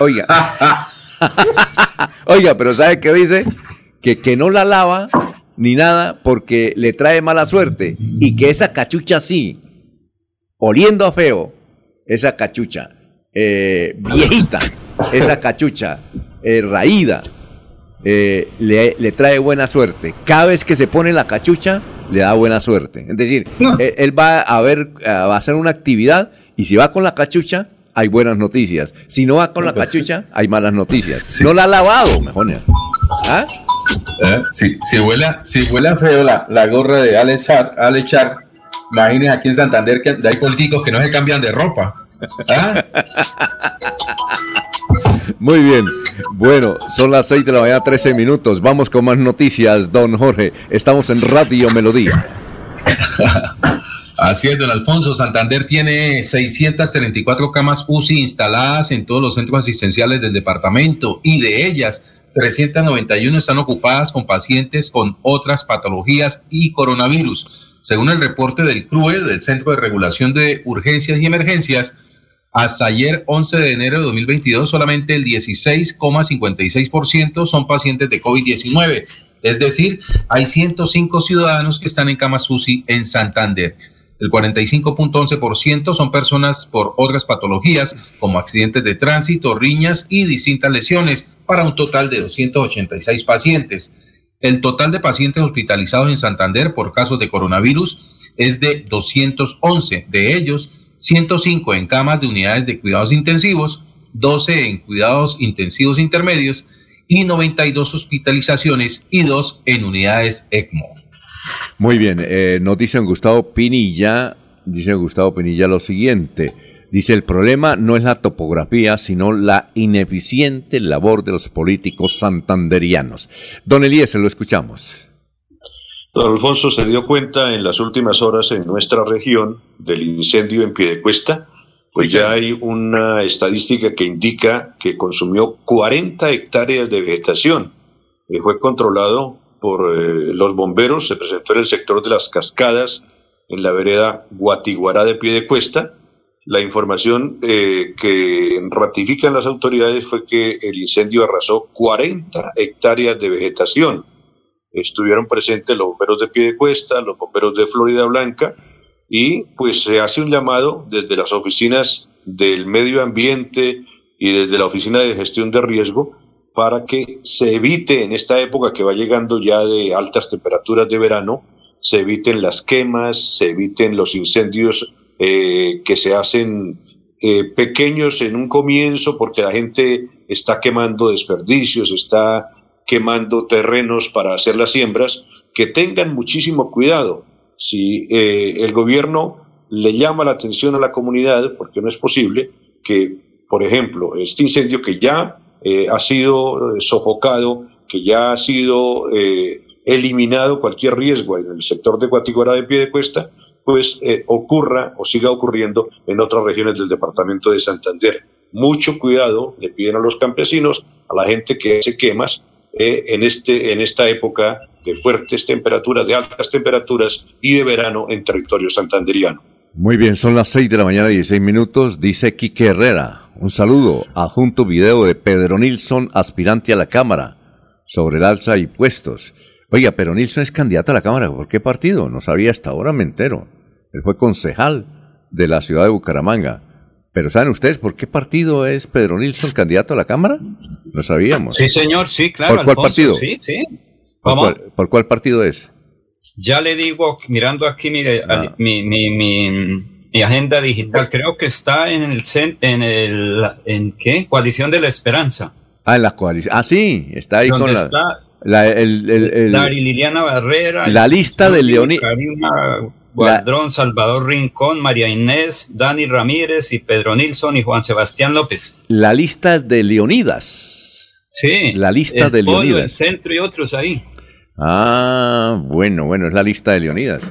S2: Oiga. Oiga, pero ¿sabe qué dice? Que, que no la lava ni nada porque le trae mala suerte y que esa cachucha sí, oliendo a feo, esa cachucha eh, viejita, esa cachucha eh, raída, eh, le, trae buena suerte. Cada vez que se pone la cachucha, le da buena suerte. Es decir, él, va a ver, va a hacer una actividad y si va con la cachucha, hay buenas noticias. Si no va con la cachucha, hay malas noticias. No la ha lavado, mejor.
S6: ¿Ah? ¿Eh? Si, si, huele, si huele feo la, la gorra de Alechar, Alechar, imagínense aquí en Santander que hay políticos que no se cambian de ropa. ¿Ah?
S2: Muy bien. Bueno, son las 6 de la mañana, 13 minutos. Vamos con más noticias, don Jorge. Estamos en Radio Melodía.
S6: Así es, don Alfonso. Santander tiene 634 camas UCI instaladas en todos los centros asistenciales del departamento y de ellas 391 están ocupadas con pacientes con otras patologías y coronavirus. Según el reporte del CRUE, del Centro de Regulación de Urgencias y Emergencias, hasta ayer, 11 de enero de 2022, solamente el 16,56% son pacientes de COVID-19. Es decir, hay 105 ciudadanos que están en camas UCI en Santander. El 45.11% son personas por otras patologías, como accidentes de tránsito, riñas y distintas lesiones, para un total de 286 pacientes. El total de pacientes hospitalizados en Santander por casos de coronavirus es de 211. De ellos, 105 en camas de unidades de cuidados intensivos, 12 en cuidados intensivos intermedios y 92 hospitalizaciones y 2 en unidades ECMO.
S2: Muy bien, eh, nos dice Gustavo Pinilla, dice Gustavo Pinilla lo siguiente. Dice, el problema no es la topografía, sino la ineficiente labor de los políticos santanderianos. Don Elías, lo escuchamos.
S5: Don Alfonso se dio cuenta en las últimas horas en nuestra región del incendio en Piedecuesta, pues ya hay una estadística que indica que consumió 40 hectáreas de vegetación. y fue controlado por eh, los bomberos, se presentó en el sector de las cascadas, en la vereda Guatiguará de Piedecuesta. La información eh, que ratifican las autoridades fue que el incendio arrasó 40 hectáreas de vegetación estuvieron presentes los bomberos de Piedecuesta, los bomberos de Florida Blanca, y pues se hace un llamado desde las oficinas del medio ambiente y desde la oficina de gestión de riesgo para que se evite en esta época que va llegando ya de altas temperaturas de verano, se eviten las quemas, se eviten los incendios eh, que se hacen eh, pequeños en un comienzo porque la gente está quemando desperdicios, está quemando terrenos para hacer las siembras, que tengan muchísimo cuidado. Si eh, el gobierno le llama la atención a la comunidad porque no es posible que, por ejemplo, este incendio que ya eh, ha sido eh, sofocado, que ya ha sido eh, eliminado cualquier riesgo en el sector de Guatigora de pie de cuesta, pues ocurra o siga ocurriendo en otras regiones del departamento de Santander. Mucho cuidado le piden a los campesinos, a la gente que hace quemas en, este, en esta época de fuertes temperaturas, de altas temperaturas y de verano en territorio santanderiano.
S2: Muy bien, son las 6 de la mañana, 16 minutos, dice Quique Herrera. Un saludo, adjunto video de Pedro Nilsson, aspirante a la Cámara, sobre el alza y puestos. Oiga, pero Nilsson es candidato a la Cámara, ¿por qué partido? No sabía hasta ahora, me entero. Él fue concejal de la ciudad de Bucaramanga. Pero ¿saben ustedes por qué partido es Pedro Nilsson candidato a la Cámara? Lo sabíamos.
S3: Sí, señor, sí, claro.
S2: ¿Por cuál partido?
S3: Sí, sí.
S2: ¿Por cuál, partido es?
S3: Ya le digo, mirando aquí ah. mi, mi, mi, agenda digital, creo que está en el, en el, ¿en qué? Coalición de la Esperanza.
S2: Ah, en la coalición. Ah, sí, está ahí con la...
S3: la el, el, Liliana Barrera.
S2: La lista de Leonidas.
S3: Guadrón, Salvador Rincón, María Inés, Dani Ramírez y Pedro Nilsson y Juan Sebastián López.
S2: La lista de Leonidas.
S3: Sí.
S2: La lista de Leonidas.
S3: El centro y otros ahí.
S2: Ah, bueno, bueno, es la lista de Leonidas.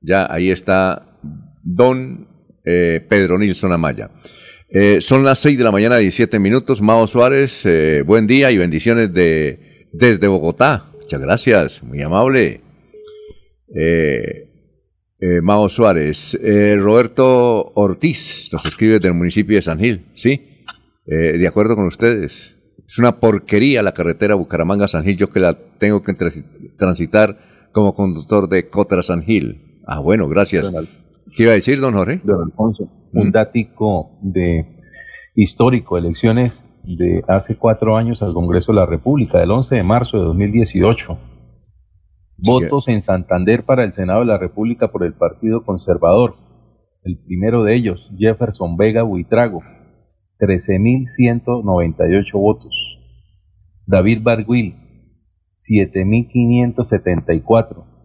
S2: Ya, ahí está don eh, Pedro Nilsson Amaya. Eh, son las 6 de la mañana, 17 minutos. Mao Suárez, eh, buen día y bendiciones de, desde Bogotá. Muchas gracias, muy amable. Mao Suárez. Roberto Ortiz nos escribe del municipio de San Gil, ¿sí? de acuerdo con ustedes. Es una porquería la carretera Bucaramanga-San Gil, yo que la tengo que transitar como conductor de Cotra San Gil. Ah, bueno, gracias. ¿Qué iba a decir, don Jorge?
S6: Don Alfonso, un mm. dático de histórico, elecciones de hace cuatro años al Congreso de la República, del 11 de marzo de 2018. Votos en Santander para el Senado de la República por el Partido Conservador. El primero de ellos, Jefferson Vega Buitrago, 13.198 votos. David Barguil, 7.574.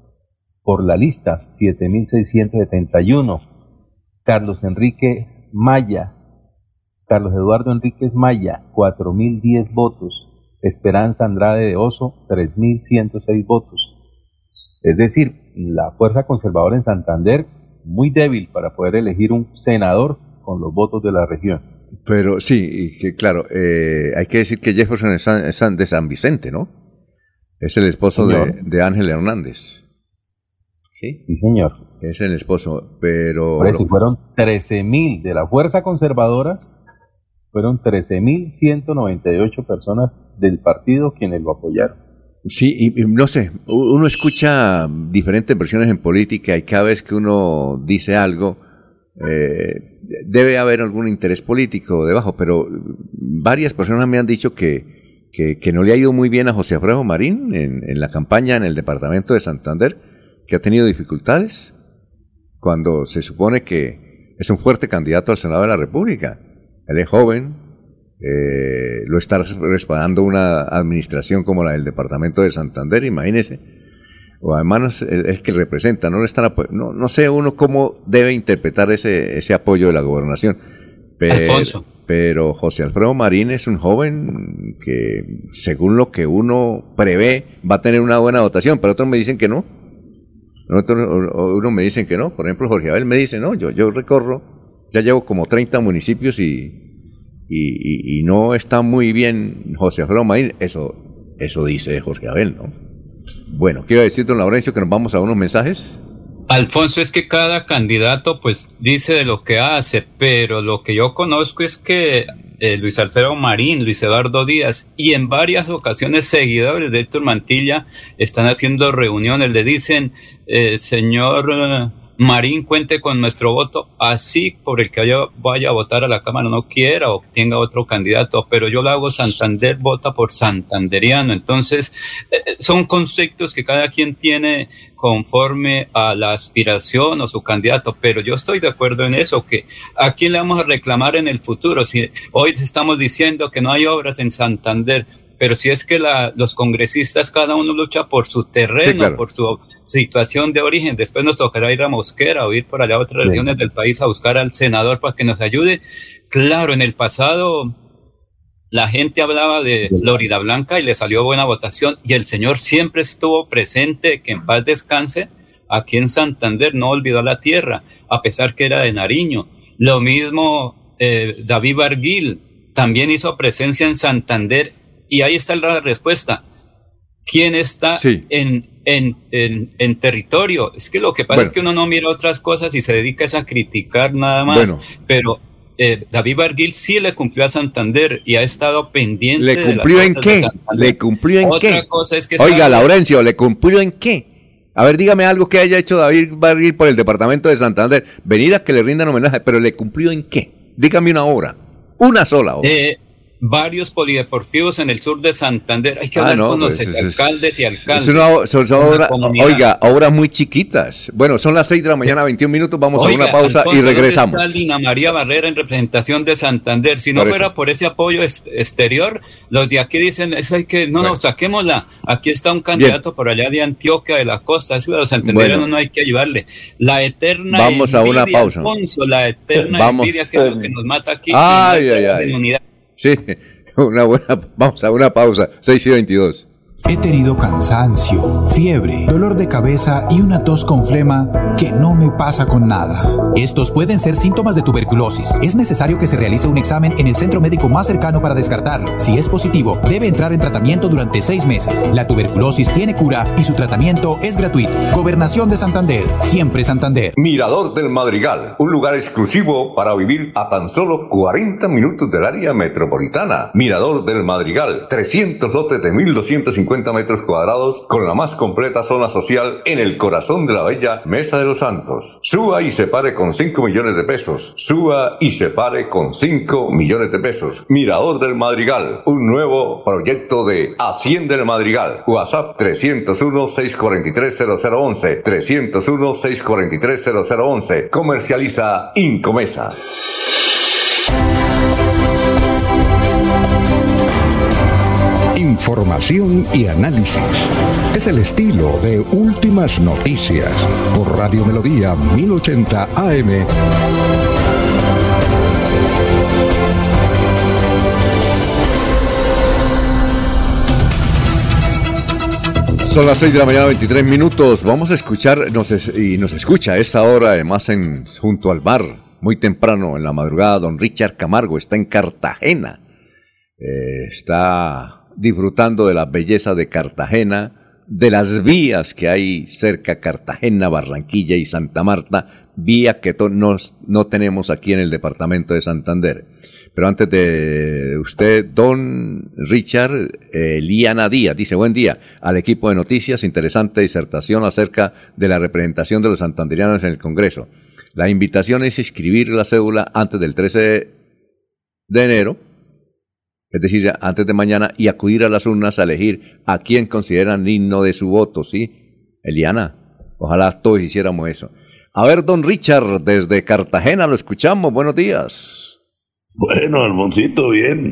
S6: Por la lista, 7.671. Carlos Enrique Maya, Carlos Eduardo Enríquez Maya, 4.010 votos. Esperanza Andrade de Oso, 3.106 votos. Es decir, la fuerza conservadora en Santander, muy débil para poder elegir un senador con los votos de la región.
S2: Pero sí, que, claro, eh, hay que decir que Jefferson es, de San Vicente, ¿no? Es el esposo de, Ángel Hernández.
S6: ¿Sí? Sí, señor.
S2: Es el esposo, pero...
S6: Por eso fueron 13.000 de la Fuerza Conservadora, fueron 13.198 personas del partido quienes lo apoyaron.
S2: Sí, y, no sé, uno escucha diferentes versiones en política y cada vez que uno dice algo, eh, debe haber algún interés político debajo, pero varias personas me han dicho que, que, no le ha ido muy bien a José Alfredo Marín en, en, la campaña en el departamento de Santander, que ha tenido dificultades cuando se supone que es un fuerte candidato al Senado de la República. Él es joven, eh, lo está respaldando una administración como la del departamento de Santander, imagínese o además es que representa, no le están no, no sé uno cómo debe interpretar ese, ese apoyo de la gobernación. Pero, pero José Alfredo Marín es un joven que, según lo que uno prevé, va a tener una buena votación, pero otros me dicen que no. Otros, unos me dicen que no. Por ejemplo, Jorge Abel me dice, no, yo, yo recorro, ya llevo como 30 municipios y, y, no está muy bien José Alfredo Marín. Eso, eso dice Jorge Abel, ¿no? Bueno, quiero decir, don Laurencio, que nos vamos a unos mensajes.
S3: Alfonso, es que cada candidato pues dice de lo que hace, pero lo que yo conozco es que eh, Luis Alfredo Marín, Luis Eduardo Díaz y en varias ocasiones seguidores de Héctor Mantilla están haciendo reuniones, le dicen, eh, señor... Marín cuente con nuestro voto, así por el que yo vaya a votar a la Cámara no quiera o tenga otro candidato, pero yo lo hago Santander, vota por santanderiano. Entonces, eh, eh, son conceptos que cada quien tiene conforme a la aspiración o su candidato, pero yo estoy de acuerdo en eso, que a quién le vamos a reclamar en el futuro. Si hoy estamos diciendo que no hay obras en Santander, pero si es que la, los congresistas cada uno lucha por su terreno, por su situación de origen, después nos tocará ir a Mosquera o ir por allá a otras regiones del país a buscar al senador para que nos ayude. Claro, en el pasado la gente hablaba de Florida Blanca y le salió buena votación y el señor siempre estuvo presente, que en paz descanse, aquí en Santander, no olvidó la tierra, a pesar que era de Nariño. Lo mismo eh, David Barguil también hizo presencia en Santander y ahí está la respuesta. ¿Quién está en, en, en, territorio? Es que lo que pasa es que uno no mira otras cosas y se dedica a criticar nada más, pero eh, David Barguil sí le cumplió a Santander y ha estado pendiente.
S2: ¿Le cumplió en qué? ¿Le cumplió en qué?
S3: Cosa es que
S2: Oiga, Laurencio, ¿le cumplió en qué? A ver, dígame algo que haya hecho David Barguil por el departamento de Santander. Venir a que le rindan homenaje, pero ¿le cumplió en qué? Dígame una hora. Una sola hora.
S3: Eh, varios polideportivos en el sur de Santander. Hay que ah, hablar con los pues, alcaldes y alcaldes.
S2: son, oiga, obras muy chiquitas. Bueno, son las 6 de la mañana, 21 minutos. Vamos a una pausa y regresamos.
S3: Está Lina María Barrera en representación de Santander. Si no fuera por ese apoyo exterior, los de aquí dicen, eso hay que, no, no, saquémosla. Aquí está un candidato por allá de Antioquia de la costa. Eso los santandereanos no hay que ayudarle. La eterna
S2: Vamos a una pausa.
S3: la eterna envidia que es lo que nos mata aquí.
S2: Ay, ay, ay. Sí, una buena, vamos a una pausa, 6 y 22.
S13: He tenido cansancio, fiebre, dolor de cabeza y una tos con flema que no me pasa con nada. Estos pueden ser síntomas de tuberculosis. Es necesario que se realice un examen en el centro médico más cercano para descartarlo. Si es positivo, debe entrar en tratamiento durante seis meses. La tuberculosis tiene cura y su tratamiento es gratuito. Gobernación de Santander, siempre Santander.
S14: Mirador del Madrigal, un lugar exclusivo para vivir a tan solo 40 minutos del área metropolitana. Mirador del Madrigal, 300 lotes de 1250 metros cuadrados con la más completa zona social en el corazón de la bella Mesa de los Santos. Suba y se pare con 5 millones de pesos. Suba y se pare con 5 millones de pesos. Mirador del Madrigal, un nuevo proyecto de Hacienda del Madrigal. WhatsApp 301-643-0011. 301-643-0011. Comercializa Incomesa.
S15: Información y análisis. Es el estilo de Últimas Noticias por Radio Melodía 1080 AM.
S2: Son las 6 de la mañana, 23 minutos. Vamos a escuchar, nos y nos escucha a esta hora, además, en, junto al bar, muy temprano en la madrugada, don Richard Camargo está en Cartagena. Eh, está disfrutando de la belleza de Cartagena, de las vías que hay cerca Cartagena, Barranquilla y Santa Marta, vía que no, tenemos aquí en el departamento de Santander. Pero antes de usted, don Richard, Eliana Díaz, dice, buen día al equipo de noticias, interesante disertación acerca de la representación de los santanderianos en el Congreso. La invitación es escribir la cédula antes del 13 de enero es decir, antes de mañana, y acudir a las urnas a elegir a quien consideran digno de su voto, ¿sí? Eliana, ojalá todos hiciéramos eso. A ver, don Richard, desde Cartagena lo escuchamos, buenos días.
S16: Bueno, Alfoncito, bien.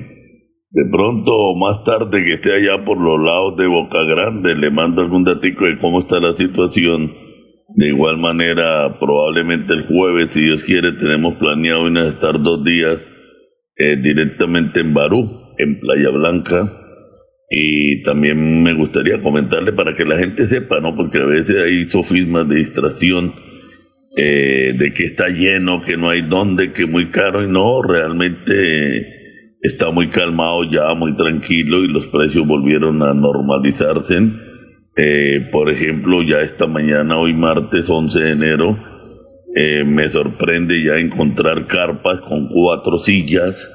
S16: De pronto, más tarde que esté allá por los lados de Boca Grande, le mando algún datico de cómo está la situación. De igual manera, probablemente el jueves, si Dios quiere, tenemos planeado estar dos días eh, directamente en Barú en Playa Blanca. Y también me gustaría comentarle para que la gente sepa, ¿no? Porque a veces hay sofismas de distracción, eh, de que está lleno, que no hay dónde, que muy caro, y no, realmente está muy calmado ya, muy tranquilo, y los precios volvieron a normalizarse. Eh, por ejemplo, ya esta mañana, hoy martes 11 de enero, eh, me sorprende ya encontrar carpas con cuatro sillas,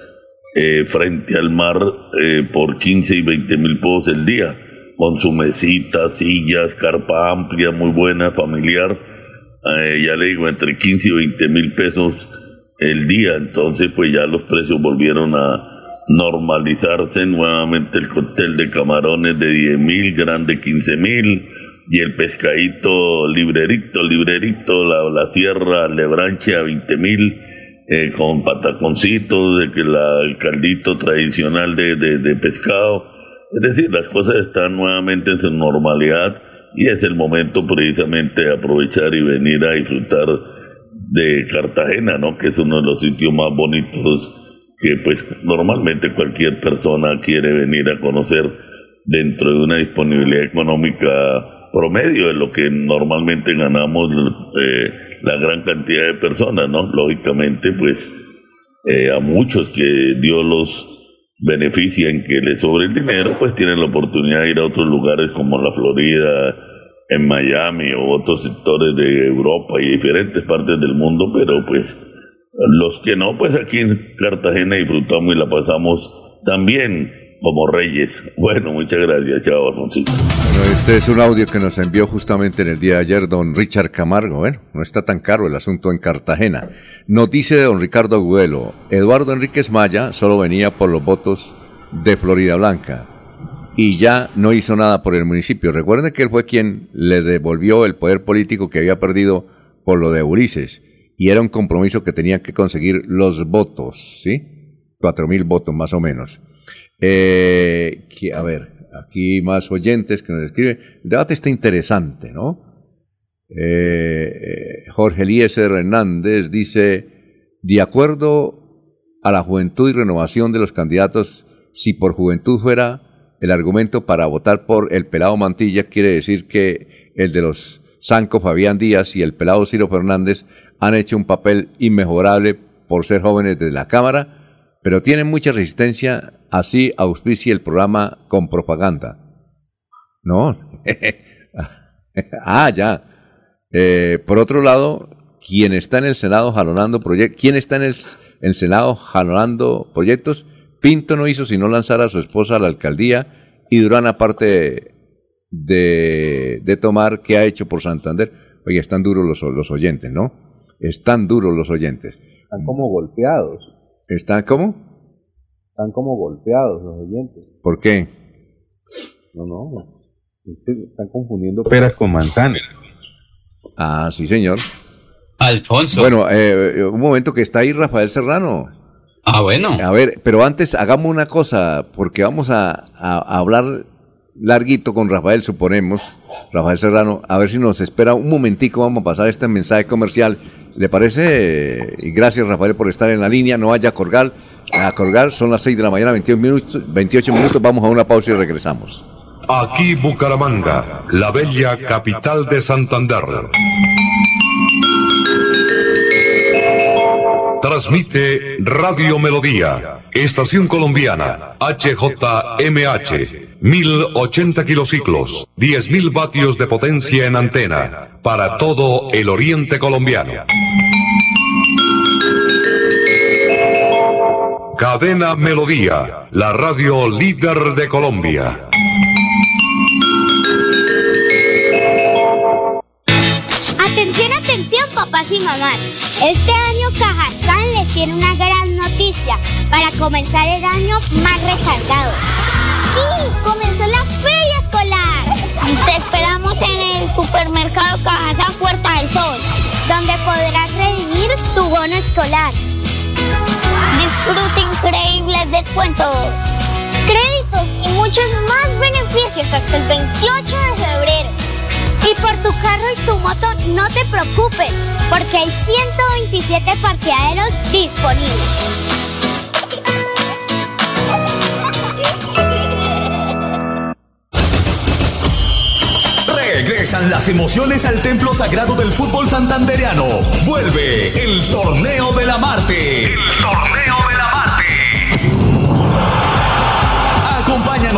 S16: eh, frente al mar eh, por 15 y 20 mil pesos el día, con su mesita, sillas, carpa amplia, muy buena, familiar. Eh, ya le digo, entre 15 y 20 mil pesos el día. Entonces, pues ya los precios volvieron a normalizarse. Nuevamente el cóctel de camarones de 10 mil, grande 15 mil. Y el pescadito librerito, librerito, la, la sierra lebranche a 20 mil eh, con pataconcitos, de que la, el caldito tradicional de, de, pescado Es decir, las cosas están nuevamente en su normalidad y es el momento precisamente de aprovechar y venir a disfrutar de Cartagena, ¿no? Que es uno de los sitios más bonitos que pues normalmente cualquier persona quiere venir a conocer dentro de una disponibilidad económica promedio de lo que normalmente ganamos eh, la gran cantidad de personas, ¿no? Lógicamente, pues eh, a muchos que Dios los beneficia en que les sobre el dinero, pues tienen la oportunidad de ir a otros lugares como la Florida, en Miami o otros sectores de Europa y diferentes partes del mundo, pero pues los que no, pues aquí en Cartagena disfrutamos y la pasamos también como reyes. Bueno, muchas gracias, chao Alfonsito.
S2: Bueno, este es un audio que nos envió justamente en el día de ayer don Richard Camargo. Bueno, no está tan caro el asunto en Cartagena. Nos dice don Ricardo Agüelo, Eduardo Enríquez Maya solo venía por los votos de Florida Blanca y ya no hizo nada por el municipio. Recuerden que él fue quien le devolvió el poder político que había perdido por lo de Ulises y era un compromiso que tenía que conseguir los votos, ¿sí? Cuatro mil votos más o menos. Eh, a ver, aquí más oyentes que nos escriben. El debate está interesante, ¿no? Eh, Jorge Eliezer Hernández dice, de acuerdo a la juventud y renovación de los candidatos, si por juventud fuera el argumento para votar por el pelado Mantilla, quiere decir que el de los Sanco Fabián Díaz y el pelado Ciro Fernández han hecho un papel inmejorable por ser jóvenes de la Cámara, pero tienen mucha resistencia, así auspicia el programa con propaganda. No. ah, ya. Eh, por otro lado, quien está en el Senado jalonando proyectos, ¿quién está en el, Senado jalonando proyectos? Pinto no hizo sino lanzar a su esposa a la alcaldía y Durán, aparte de, de tomar, ¿qué ha hecho por Santander? Oye, están duros los, los oyentes, ¿no? Están duros los oyentes.
S17: Están como golpeados.
S2: ¿Están cómo?
S17: Están como golpeados los oyentes.
S2: ¿Por qué?
S17: No, no. Están confundiendo peras con manzanas.
S2: Ah, sí, señor.
S3: Alfonso.
S2: Bueno, eh, un momento que está ahí Rafael Serrano.
S3: Ah, bueno.
S2: A ver, pero antes hagamos una cosa, porque vamos a, a hablar larguito con Rafael, suponemos, Rafael Serrano, a ver si nos espera un momentico, vamos a pasar este mensaje comercial. ¿Le parece? Y gracias Rafael por estar en la línea, no vaya a colgar, a colgar, son las 6 de la mañana, 28 minutos, 28 minutos, vamos a una pausa y regresamos.
S1: Aquí Bucaramanga, la bella capital de Santander. Transmite Radio Melodía, Estación Colombiana, HJMH, 1080 kilociclos, 10.000 vatios de potencia en antena, para todo el oriente colombiano. Cadena Melodía, la radio líder de Colombia.
S8: Atención, atención, papás y mamás. Este año Cajazán les tiene una gran noticia para comenzar el año más resaltado. ¡Sí! ¡Comenzó la feria escolar! Te esperamos en el supermercado Cajazán Puerta del Sol, donde podrás redimir tu bono escolar. Disfruta increíbles descuentos, créditos y muchos más beneficios hasta el 28 de febrero. Y por tu carro y tu moto no te preocupes, porque hay 127 parqueaderos disponibles.
S18: Regresan las emociones al templo sagrado del fútbol santandereano. Vuelve el torneo de la Marte. El torneo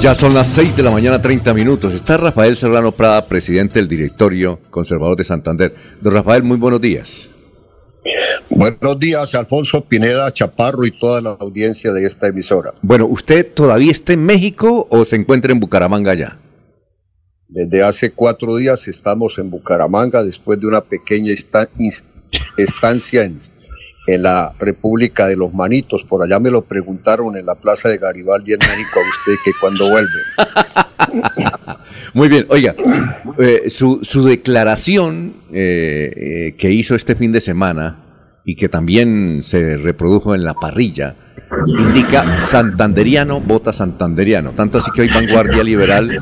S2: Ya son las 6 de la mañana, 30 minutos. Está Rafael Serrano Prada, presidente del directorio conservador de Santander. Don Rafael, muy buenos días.
S19: Buenos días, Alfonso Pineda, Chaparro y toda la audiencia de esta emisora.
S2: Bueno, ¿usted todavía está en México o se encuentra en Bucaramanga ya?
S19: Desde hace cuatro días estamos en Bucaramanga después de una pequeña estancia en en la República de los Manitos. Por allá me lo preguntaron en la Plaza de Garibaldi en México a usted que cuando vuelve.
S2: Muy bien, oiga, eh, su, declaración eh, eh, que hizo este fin de semana y que también se reprodujo en la parrilla, indica Santanderiano vota Santanderiano. Tanto así que hoy Vanguardia Liberal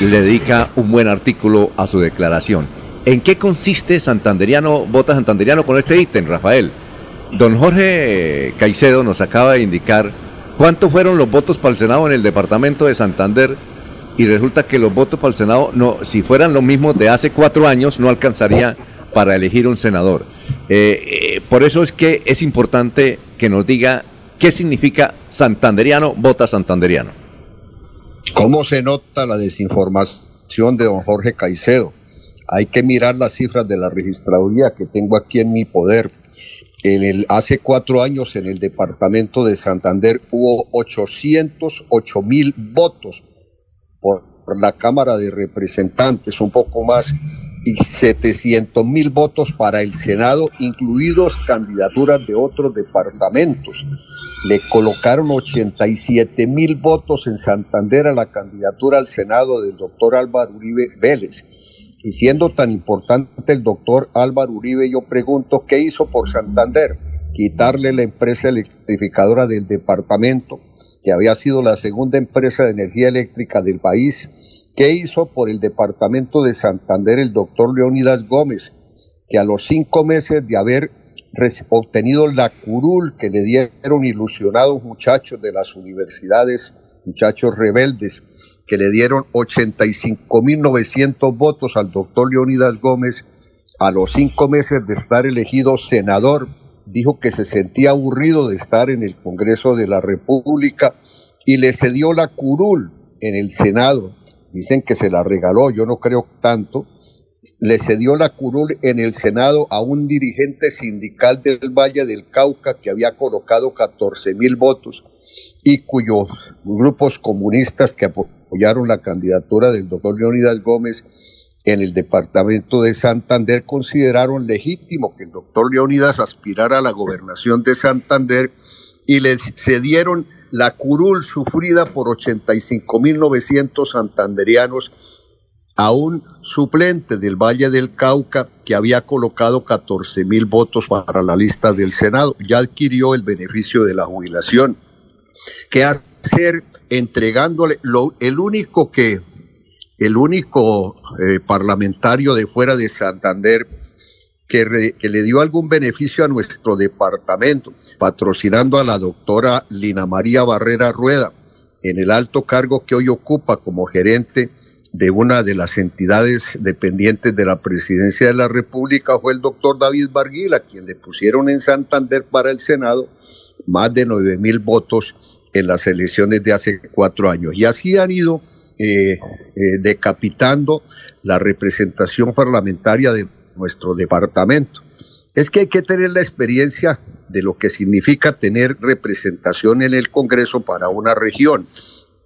S2: le dedica un buen artículo a su declaración. ¿En qué consiste Santanderiano vota Santanderiano con este ítem, Rafael? Don Jorge Caicedo nos acaba de indicar cuántos fueron los votos para el Senado en el departamento de Santander y resulta que los votos para el Senado, no, si fueran los mismos de hace cuatro años, no alcanzaría para elegir un senador. Eh, eh, por eso es que es importante que nos diga qué significa santanderiano, vota santanderiano.
S19: ¿Cómo se nota la desinformación de don Jorge Caicedo? Hay que mirar las cifras de la registraduría que tengo aquí en mi poder en el, hace cuatro años en el departamento de Santander hubo 808 mil votos por, la Cámara de Representantes, un poco más, y 700 mil votos para el Senado, incluidos candidaturas de otros departamentos. Le colocaron 87 mil votos en Santander a la candidatura al Senado del doctor Álvaro Uribe Vélez y siendo tan importante el doctor Álvaro Uribe, yo pregunto, ¿qué hizo por Santander? Quitarle la empresa electrificadora del departamento, que había sido la segunda empresa de energía eléctrica del país. ¿Qué hizo por el departamento de Santander el doctor Leonidas Gómez, que a los cinco meses de haber obtenido la curul que le dieron ilusionados muchachos de las universidades, muchachos rebeldes, que le dieron 85.900 votos al doctor Leonidas Gómez a los cinco meses de estar elegido senador. Dijo que se sentía aburrido de estar en el Congreso de la República y le cedió la curul en el Senado. Dicen que se la regaló, yo no creo tanto. Le cedió la curul en el Senado a un dirigente sindical del Valle del Cauca que había colocado 14 mil votos y cuyos grupos comunistas que apoyaron la candidatura del doctor Leonidas Gómez en el departamento de Santander consideraron legítimo que el doctor Leonidas aspirara a la gobernación de Santander y le cedieron la curul sufrida por 85.900 santanderianos a un suplente del Valle del Cauca que había colocado 14.000 votos para la lista del Senado. Ya adquirió el beneficio de la jubilación. ¿Qué hacer entregándole lo, el único que el único eh, parlamentario de fuera de Santander que, que, le dio algún beneficio a nuestro departamento, patrocinando a la doctora Lina María Barrera Rueda en el alto cargo que hoy ocupa como gerente de una de las entidades dependientes de la presidencia de la República fue el doctor David Barguila, quien le pusieron en Santander para el Senado más de nueve mil votos en las elecciones de hace cuatro años. Y así han ido eh, eh, decapitando la representación parlamentaria de nuestro departamento. Es que hay que tener la experiencia de lo que significa tener representación en el Congreso para una región.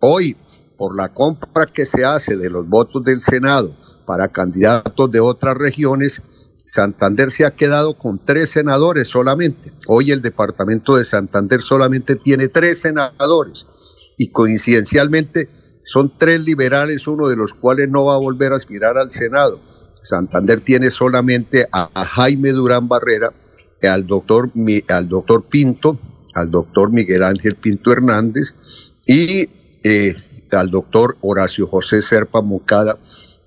S19: Hoy, por la compra que se hace de los votos del Senado para candidatos de otras regiones, Santander se ha quedado con tres senadores solamente. Hoy el departamento de Santander solamente tiene tres senadores y coincidencialmente son tres liberales, uno de los cuales no va a volver a aspirar al Senado. Santander tiene solamente a, Jaime Durán Barrera, al doctor, al doctor Pinto, al doctor Miguel Ángel Pinto Hernández y eh, al doctor Horacio José Serpa Moncada,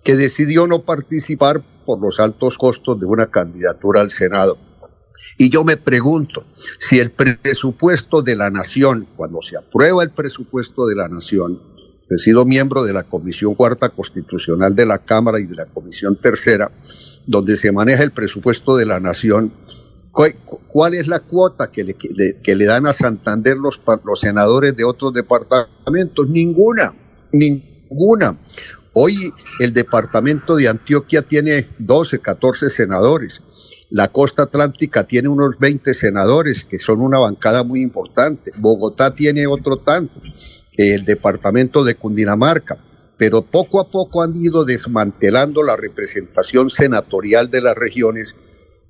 S19: que decidió no participar por los altos costos de una candidatura al Senado. Y yo me pregunto si el presupuesto de la nación, cuando se aprueba el presupuesto de la nación, he sido miembro de la Comisión Cuarta Constitucional de la Cámara y de la Comisión Tercera, donde se maneja el presupuesto de la nación, ¿cuál es la cuota que le, que le dan a Santander los, los senadores de otros departamentos? Ninguna, ninguna. Hoy el departamento de Antioquia tiene 12, 14 senadores. La costa atlántica tiene unos 20 senadores, que son una bancada muy importante. Bogotá tiene otro tanto. El departamento de Cundinamarca. Pero poco a poco han ido desmantelando la representación senatorial de las regiones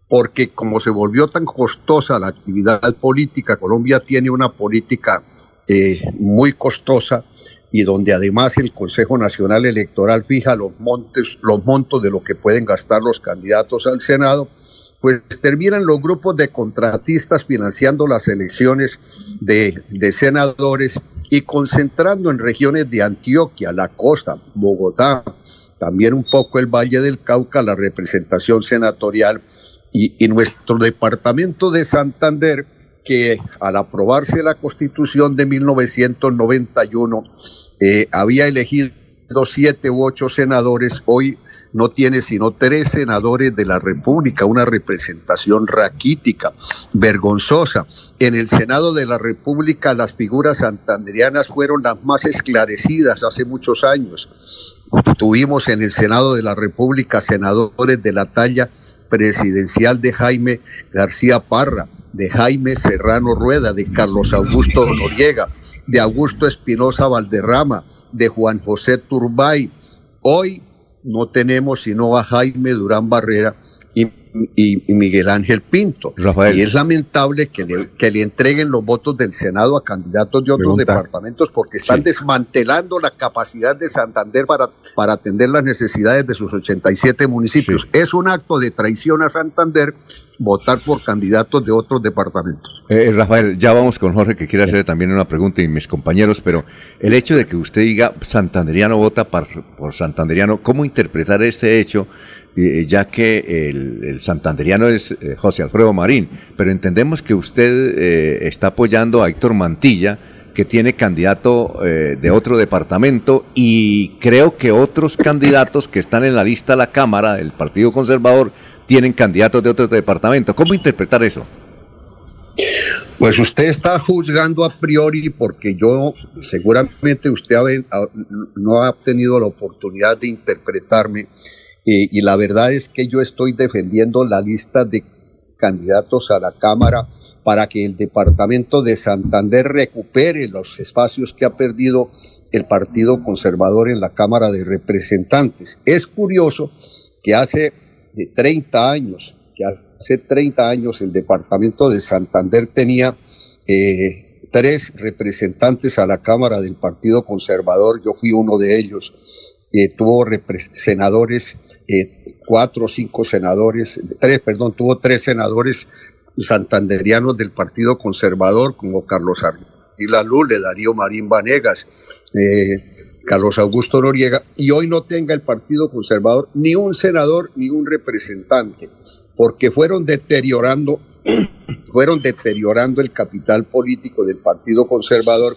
S19: porque como se volvió tan costosa la actividad política, Colombia tiene una política eh, muy costosa y donde además el Consejo Nacional Electoral fija los, montes, los montos de lo que pueden gastar los candidatos al Senado, pues terminan los grupos de contratistas financiando las elecciones de, de senadores y concentrando en regiones de Antioquia, la costa, Bogotá, también un poco el Valle del Cauca, la representación senatorial y, y nuestro departamento de Santander, que al aprobarse la constitución de 1991 eh, había elegido siete u ocho senadores, hoy no tiene sino tres senadores de la República, una representación raquítica, vergonzosa. En el Senado de la República las figuras santanderianas fueron las más esclarecidas hace muchos años. Tuvimos en el Senado de la República senadores de la talla presidencial de Jaime García Parra, de Jaime Serrano Rueda, de Carlos Augusto Noriega, de Augusto Espinosa Valderrama, de Juan José Turbay. Hoy no tenemos sino a Jaime Durán Barrera y, Miguel Ángel Pinto. Y es lamentable que le, que le, entreguen los votos del Senado a candidatos de otros departamentos porque están desmantelando la capacidad de Santander para, para atender las necesidades de sus 87 municipios. Es un acto de traición a Santander votar por candidatos de otros departamentos.
S2: Eh, eh, Rafael, ya vamos con Jorge que quiere hacerle también una pregunta y mis compañeros, pero el hecho de que usted diga santanderiano vota por, por santanderiano, ¿cómo interpretar este hecho? Eh, ya que el, santanderiano es José Alfredo Marín, pero entendemos que usted está apoyando a Héctor Mantilla, que tiene candidato de otro departamento y creo que otros candidatos que están en la lista de la Cámara del Partido Conservador tienen candidatos de otro departamento. ¿Cómo interpretar eso?
S19: Pues usted está juzgando a priori porque yo, seguramente usted no ha tenido la oportunidad de interpretarme y, y la verdad es que yo estoy defendiendo la lista de candidatos a la Cámara para que el departamento de Santander recupere los espacios que ha perdido el Partido Conservador en la Cámara de Representantes. Es curioso que hace de 30 años, que hace 30 años el departamento de Santander tenía eh, tres representantes a la Cámara del Partido Conservador, yo fui uno de ellos, eh, tuvo senadores, eh, cuatro o cinco senadores, tres, perdón, tuvo tres senadores santanderianos del Partido Conservador, como Carlos Ardila Lule, Darío Marín Vanegas, Carlos Augusto Noriega, y hoy no tenga el Partido Conservador ni un senador ni un representante, porque fueron deteriorando, fueron deteriorando el capital político del Partido Conservador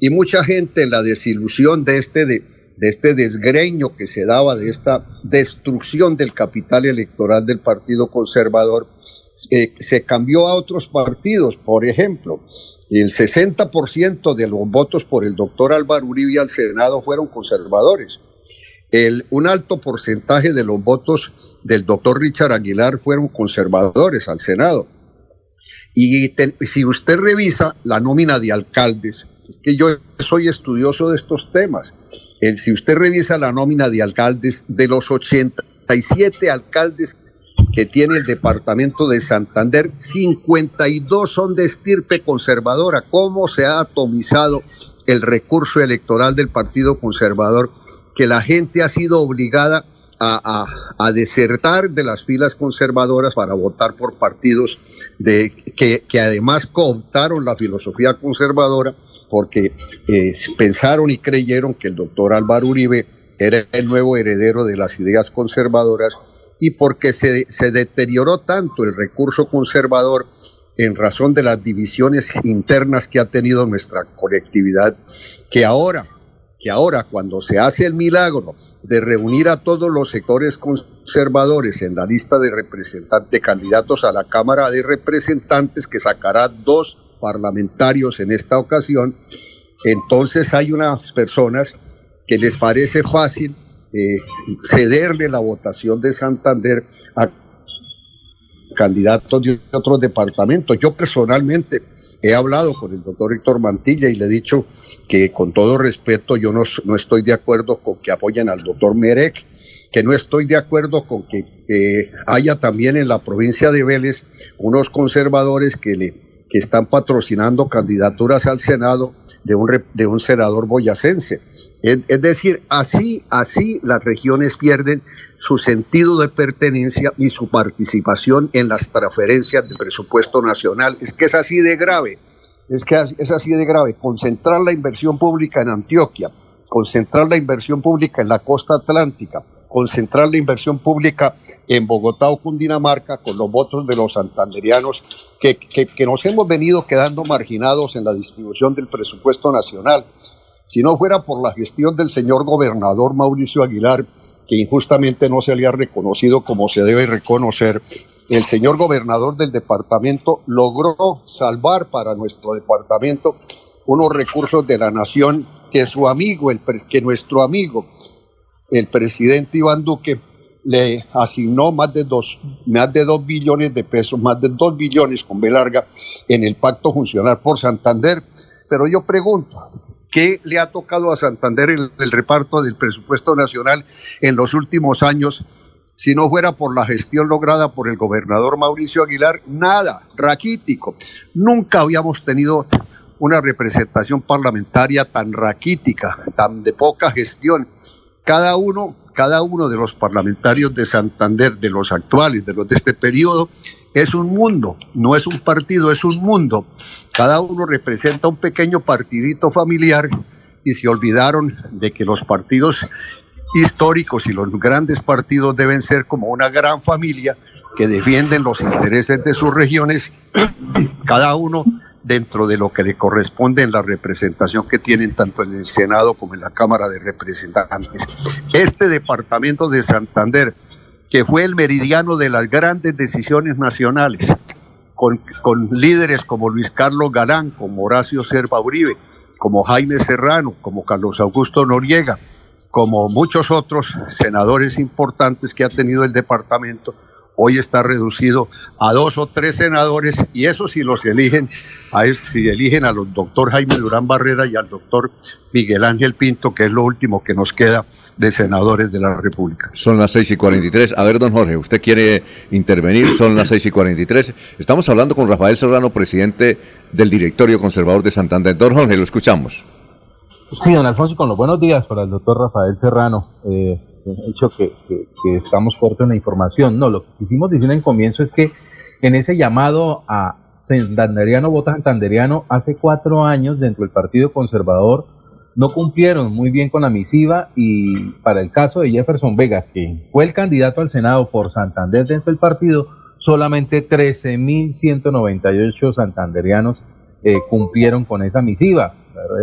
S19: y mucha gente en la desilusión de este de, de este desgreño que se daba, de esta destrucción del capital electoral del Partido Conservador, eh, se cambió a otros partidos. Por ejemplo, el 60% de los votos por el doctor Álvaro Uribe al Senado fueron conservadores. El, un alto porcentaje de los votos del doctor Richard Aguilar fueron conservadores al Senado. Y si usted revisa la nómina de alcaldes, es que yo soy estudioso de estos temas, el, si usted revisa la nómina de alcaldes, de los 87 alcaldes que tiene el departamento de Santander, 52 son de estirpe conservadora. ¿Cómo se ha atomizado el recurso electoral del Partido Conservador? Que la gente ha sido obligada a, desertar de las filas conservadoras para votar por partidos de, que, además cooptaron la filosofía conservadora porque eh, pensaron y creyeron que el doctor Álvaro Uribe era el nuevo heredero de las ideas conservadoras y porque se, se deterioró tanto el recurso conservador en razón de las divisiones internas que ha tenido nuestra colectividad, que ahora, que ahora cuando se hace el milagro de reunir a todos los sectores conservadores en la lista de representantes, candidatos a la Cámara de Representantes, que sacará dos parlamentarios en esta ocasión, entonces hay unas personas que les parece fácil eh, cederle la votación de Santander a candidatos de otros departamentos. Yo personalmente he hablado con el doctor Héctor Mantilla y le he dicho que con todo respeto yo no, no estoy de acuerdo con que apoyen al doctor Merek, que no estoy de acuerdo con que haya también en la provincia de Vélez unos conservadores que le que están patrocinando candidaturas al Senado de un, de un senador boyacense. Es, es, decir, así, así las regiones pierden su sentido de pertenencia y su participación en las transferencias del presupuesto nacional. Es que es así de grave, es que es así de grave. Concentrar la inversión pública en Antioquia, concentrar la inversión pública en la costa atlántica, concentrar la inversión pública en Bogotá o Cundinamarca con los votos de los santanderianos que, que, que nos hemos venido quedando marginados en la distribución del presupuesto nacional. Si no fuera por la gestión del señor gobernador Mauricio Aguilar, que injustamente no se le ha reconocido como se debe reconocer, el señor gobernador del departamento logró salvar para nuestro departamento unos recursos de la nación que su amigo, el, que nuestro amigo, el presidente Iván Duque, le asignó más de dos, más de dos billones de pesos, más de dos billones con B larga en el pacto funcional por Santander. Pero yo pregunto, ¿qué le ha tocado a Santander el, el reparto del presupuesto nacional en los últimos años? Si no fuera por la gestión lograda por el gobernador Mauricio Aguilar, nada, raquítico. Nunca habíamos tenido una representación parlamentaria tan raquítica, tan de poca gestión. Cada uno, cada uno de los parlamentarios de Santander, de los actuales, de los de este periodo, es un mundo, no es un partido, es un mundo. Cada uno representa un pequeño partidito familiar y se olvidaron de que los partidos históricos y los grandes partidos deben ser como una gran familia que defienden los intereses de sus regiones, cada uno dentro de lo que le corresponde en la representación que tienen tanto en el Senado como en la Cámara de Representantes. Este departamento de Santander, que fue el meridiano de las grandes decisiones nacionales, con, con líderes como Luis Carlos Galán, como Horacio Serva Uribe, como Jaime Serrano, como Carlos Augusto Noriega, como muchos otros senadores importantes que ha tenido el departamento, hoy está reducido a dos o tres senadores y eso si los eligen, a, si eligen al doctor Jaime Durán Barrera y al doctor Miguel Ángel Pinto, que es lo último que nos queda de senadores de la República.
S2: Son las seis y cuarenta y tres. A ver, don Jorge, usted quiere intervenir, son las seis y cuarenta y tres. Estamos hablando con Rafael Serrano, presidente del directorio conservador de Santander. Don Jorge, lo escuchamos.
S6: Sí, don Alfonso, con los buenos días para el doctor Rafael Serrano. Eh, hecho que, estamos fuertes en la información. No, lo que quisimos decir en comienzo es que en ese llamado a Santanderiano, vota Santanderiano, hace cuatro años dentro del Partido Conservador no cumplieron muy bien con la misiva y para el caso de Jefferson Vega, que fue el candidato al Senado por Santander dentro del partido, solamente 13.198 santanderianos eh, cumplieron con esa misiva.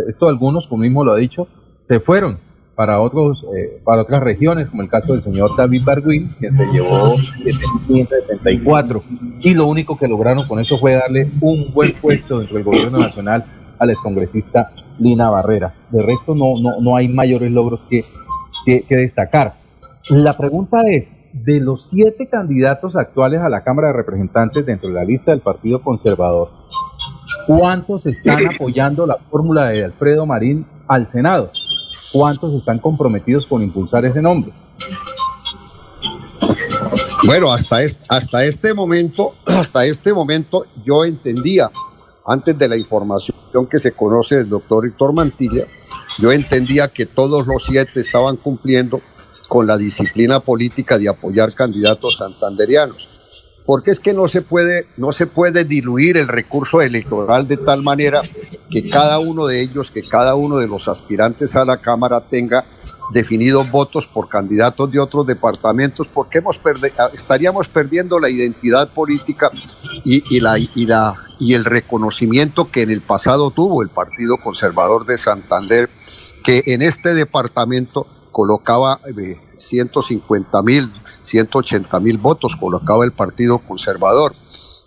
S6: Esto algunos, como mismo lo ha dicho, se fueron para otros eh, para otras regiones, como el caso del señor David Barguín, que se llevó 774, y lo único que lograron con eso fue darle un buen puesto dentro del gobierno nacional al excongresista Lina Barrera. De resto no, no, no hay mayores logros que, que, que destacar. La pregunta es, de los siete candidatos actuales a la Cámara de Representantes dentro de la lista del Partido Conservador, ¿cuántos están apoyando la fórmula de Alfredo Marín al Senado? ¿Cuántos están comprometidos con impulsar ese nombre?
S19: Bueno, hasta este, hasta este momento, hasta este momento yo entendía, antes de la información que se conoce del doctor Héctor Mantilla, yo entendía que todos los siete estaban cumpliendo con la disciplina política de apoyar candidatos santanderianos. Porque es que no se puede, no se puede diluir el recurso electoral de tal manera que cada uno de ellos, que cada uno de los aspirantes a la Cámara tenga definido votos por candidatos de otros departamentos, porque hemos estaríamos perdiendo la identidad política y, la, y, la, y el reconocimiento que en el pasado tuvo el Partido Conservador de Santander, que en este departamento colocaba 150 eh, mil, 180 mil votos, colocaba el Partido Conservador.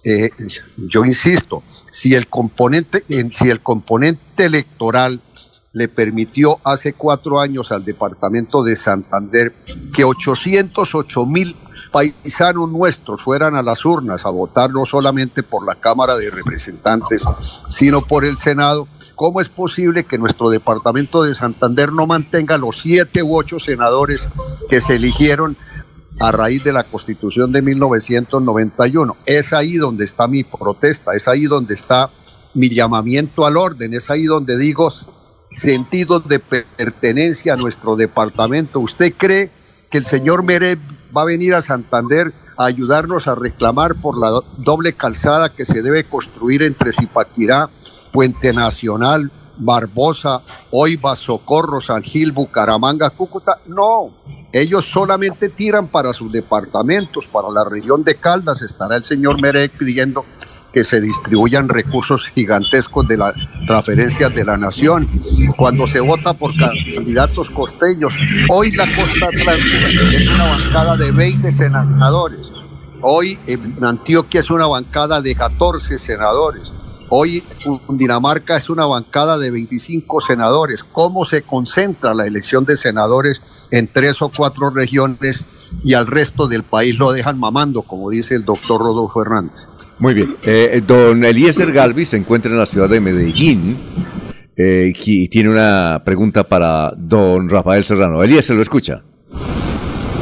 S19: Eh, yo insisto, si el componente, si el componente electoral le permitió hace cuatro años al departamento de Santander que 808 mil paisanos nuestros fueran a las urnas a votar no solamente por la Cámara de Representantes, sino por el Senado. ¿Cómo es posible que nuestro departamento de Santander no mantenga los siete u ocho senadores que se eligieron a raíz de la constitución de 1991? Es ahí donde está mi protesta, es ahí donde está mi llamamiento al orden, es ahí donde digo, sentido de pertenencia a nuestro departamento. ¿Usted cree que el señor Mere va a venir a Santander a ayudarnos a reclamar por la doble calzada que se debe construir entre Zipaquirá, Puente Nacional, Barbosa, Oiva, Socorro, San Gil, Bucaramanga, Cúcuta? No, ellos solamente tiran para sus departamentos, para la región de Caldas. Estará el señor Mere pidiendo que se distribuyan recursos gigantescos de las transferencias de la nación. Cuando se vota por candidatos costeños, hoy la costa atlántica es una bancada de 20 senadores. Hoy en Antioquia es una bancada de 14 senadores. Hoy Dinamarca es una bancada de 25 senadores. ¿Cómo se concentra la elección de senadores en tres o cuatro regiones y al resto del país lo dejan mamando, como dice el doctor Rodolfo Hernández?
S2: Muy bien. Eh, don Eliezer Galvis se encuentra en la ciudad de Medellín eh, y tiene una pregunta para don Rafael Serrano. Eliezer, lo escucha.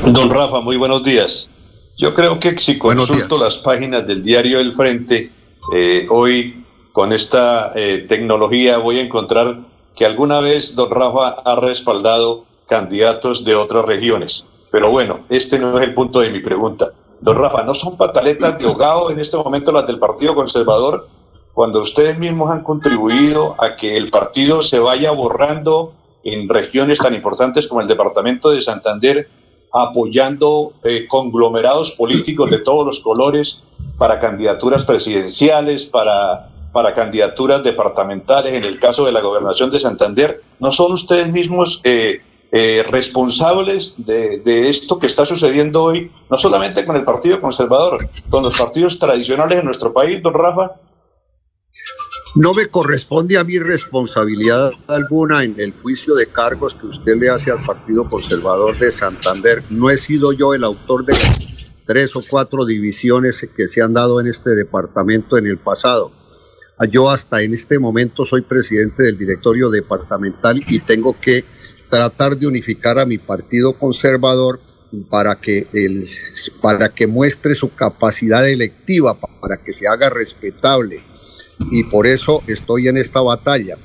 S5: Don Rafa, muy buenos días. Yo creo que si consulto las páginas del diario El Frente, eh, hoy con esta eh, tecnología voy a encontrar que alguna vez don Rafa ha respaldado candidatos de otras regiones. Pero bueno, este no es el punto de mi pregunta. Don Rafa, ¿no son pataletas de ahogado en este momento las del Partido Conservador cuando ustedes mismos han contribuido a que el partido se vaya borrando en regiones tan importantes como el departamento de Santander, apoyando eh, conglomerados políticos de todos los colores para candidaturas presidenciales, para, para candidaturas departamentales, en el caso de la gobernación de Santander? ¿No son ustedes mismos... Eh, eh, responsables de, esto que está sucediendo hoy, no solamente con el Partido Conservador, con los partidos tradicionales en nuestro país, don Rafa?
S19: No me corresponde a mí responsabilidad alguna en el juicio de cargos que usted le hace al Partido Conservador de Santander. No he sido yo el autor de tres o cuatro divisiones que se han dado en este departamento en el pasado. Yo hasta en este momento soy presidente del directorio departamental y tengo que tratar de unificar a mi partido conservador para que, el, para que muestre su capacidad electiva, para que se haga respetable. Y por eso estoy en esta batalla.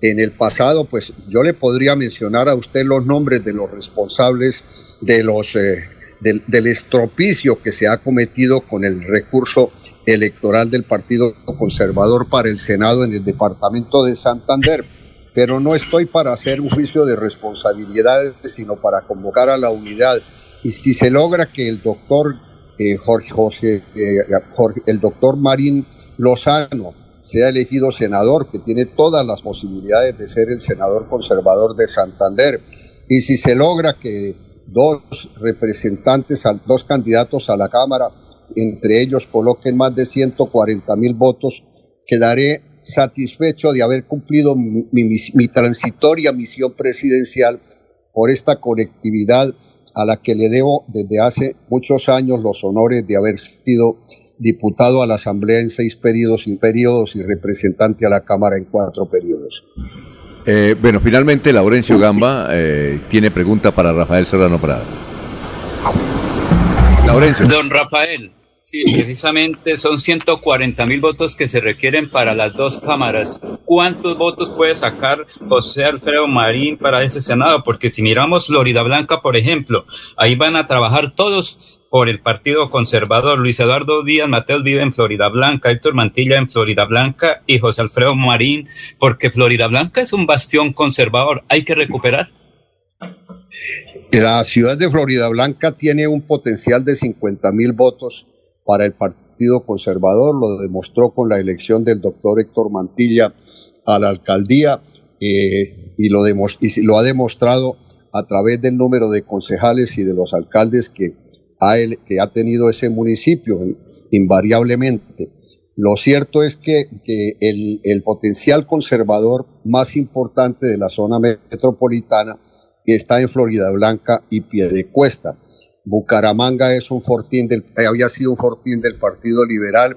S19: En el pasado, pues yo le podría mencionar a usted los nombres de los responsables de los, eh, del, del estropicio que se ha cometido con el recurso electoral del Partido Conservador para el Senado en el departamento de Santander pero no estoy para hacer un juicio de responsabilidades, sino para convocar a la unidad. Y si se logra que el doctor eh, Jorge, José, eh, el doctor Marín Lozano sea elegido senador, que tiene todas las posibilidades de ser el senador conservador de Santander, y si se logra que dos representantes, dos candidatos a la Cámara, entre ellos coloquen más de 140 mil votos, quedaré satisfecho de haber cumplido mi, transitoria misión presidencial por esta colectividad a la que le debo desde hace muchos años los honores de haber sido diputado a la Asamblea en seis periodos y periodos y representante a la Cámara en cuatro periodos.
S2: Eh, bueno, finalmente Laurencio Gamba eh, tiene pregunta para Rafael Serrano Prada.
S3: Laurencio. Don Rafael, Sí, precisamente son 140 mil votos que se requieren para las dos cámaras. ¿Cuántos votos puede sacar José Alfredo Marín para ese Senado? Porque si miramos Florida Blanca, por ejemplo, ahí van a trabajar todos por el Partido Conservador. Luis Eduardo Díaz Mateos vive en Florida Blanca, Héctor Mantilla en Florida Blanca y José Alfredo Marín, porque Florida Blanca es un bastión conservador. Hay que recuperar.
S19: La ciudad de Florida Blanca tiene un potencial de 50 mil votos para el Partido Conservador, lo demostró con la elección del doctor Héctor Mantilla a la alcaldía eh, y, lo ha demostrado a través del número de concejales y de los alcaldes que ha, que ha tenido ese municipio invariablemente. Lo cierto es que, el, el, potencial conservador más importante de la zona metropolitana está en Florida Blanca y Piedecuesta. Bucaramanga es un fortín del, había sido un fortín del Partido Liberal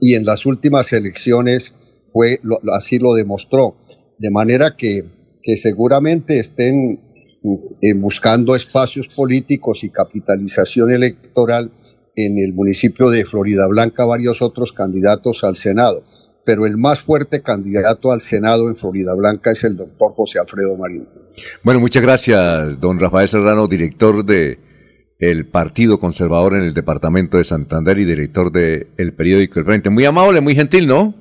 S19: y en las últimas elecciones fue, así lo demostró. De manera que, que seguramente estén eh, buscando espacios políticos y capitalización electoral en el municipio de Florida Blanca varios otros candidatos al Senado, pero el más fuerte candidato al Senado en Florida Blanca es el doctor José Alfredo Marín.
S2: Bueno, muchas gracias, don Rafael Serrano, director de el Partido Conservador en el Departamento de Santander y director del el periódico El Frente. Muy amable, muy gentil, ¿no?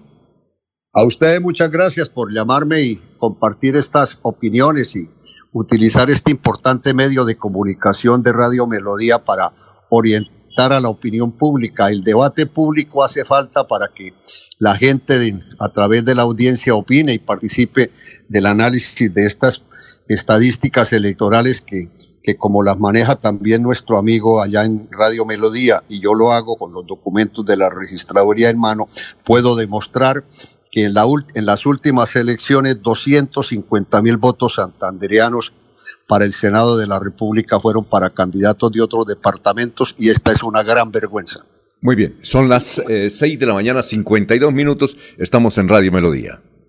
S19: A ustedes muchas gracias por llamarme y compartir estas opiniones y utilizar este importante medio de comunicación de Radio Melodía para orientar a la opinión pública. El debate público hace falta para que la gente a través de la audiencia opine y participe del análisis de estas estadísticas electorales que, que como las maneja también nuestro amigo allá en Radio Melodía y yo lo hago con los documentos de la registraduría en mano, puedo demostrar que en, la, en las últimas elecciones 250 mil votos santandereanos para el Senado de la República fueron para candidatos de otros departamentos y esta es una gran vergüenza.
S2: Muy bien, son las eh, seis 6 de la mañana, 52 minutos, estamos en Radio Melodía.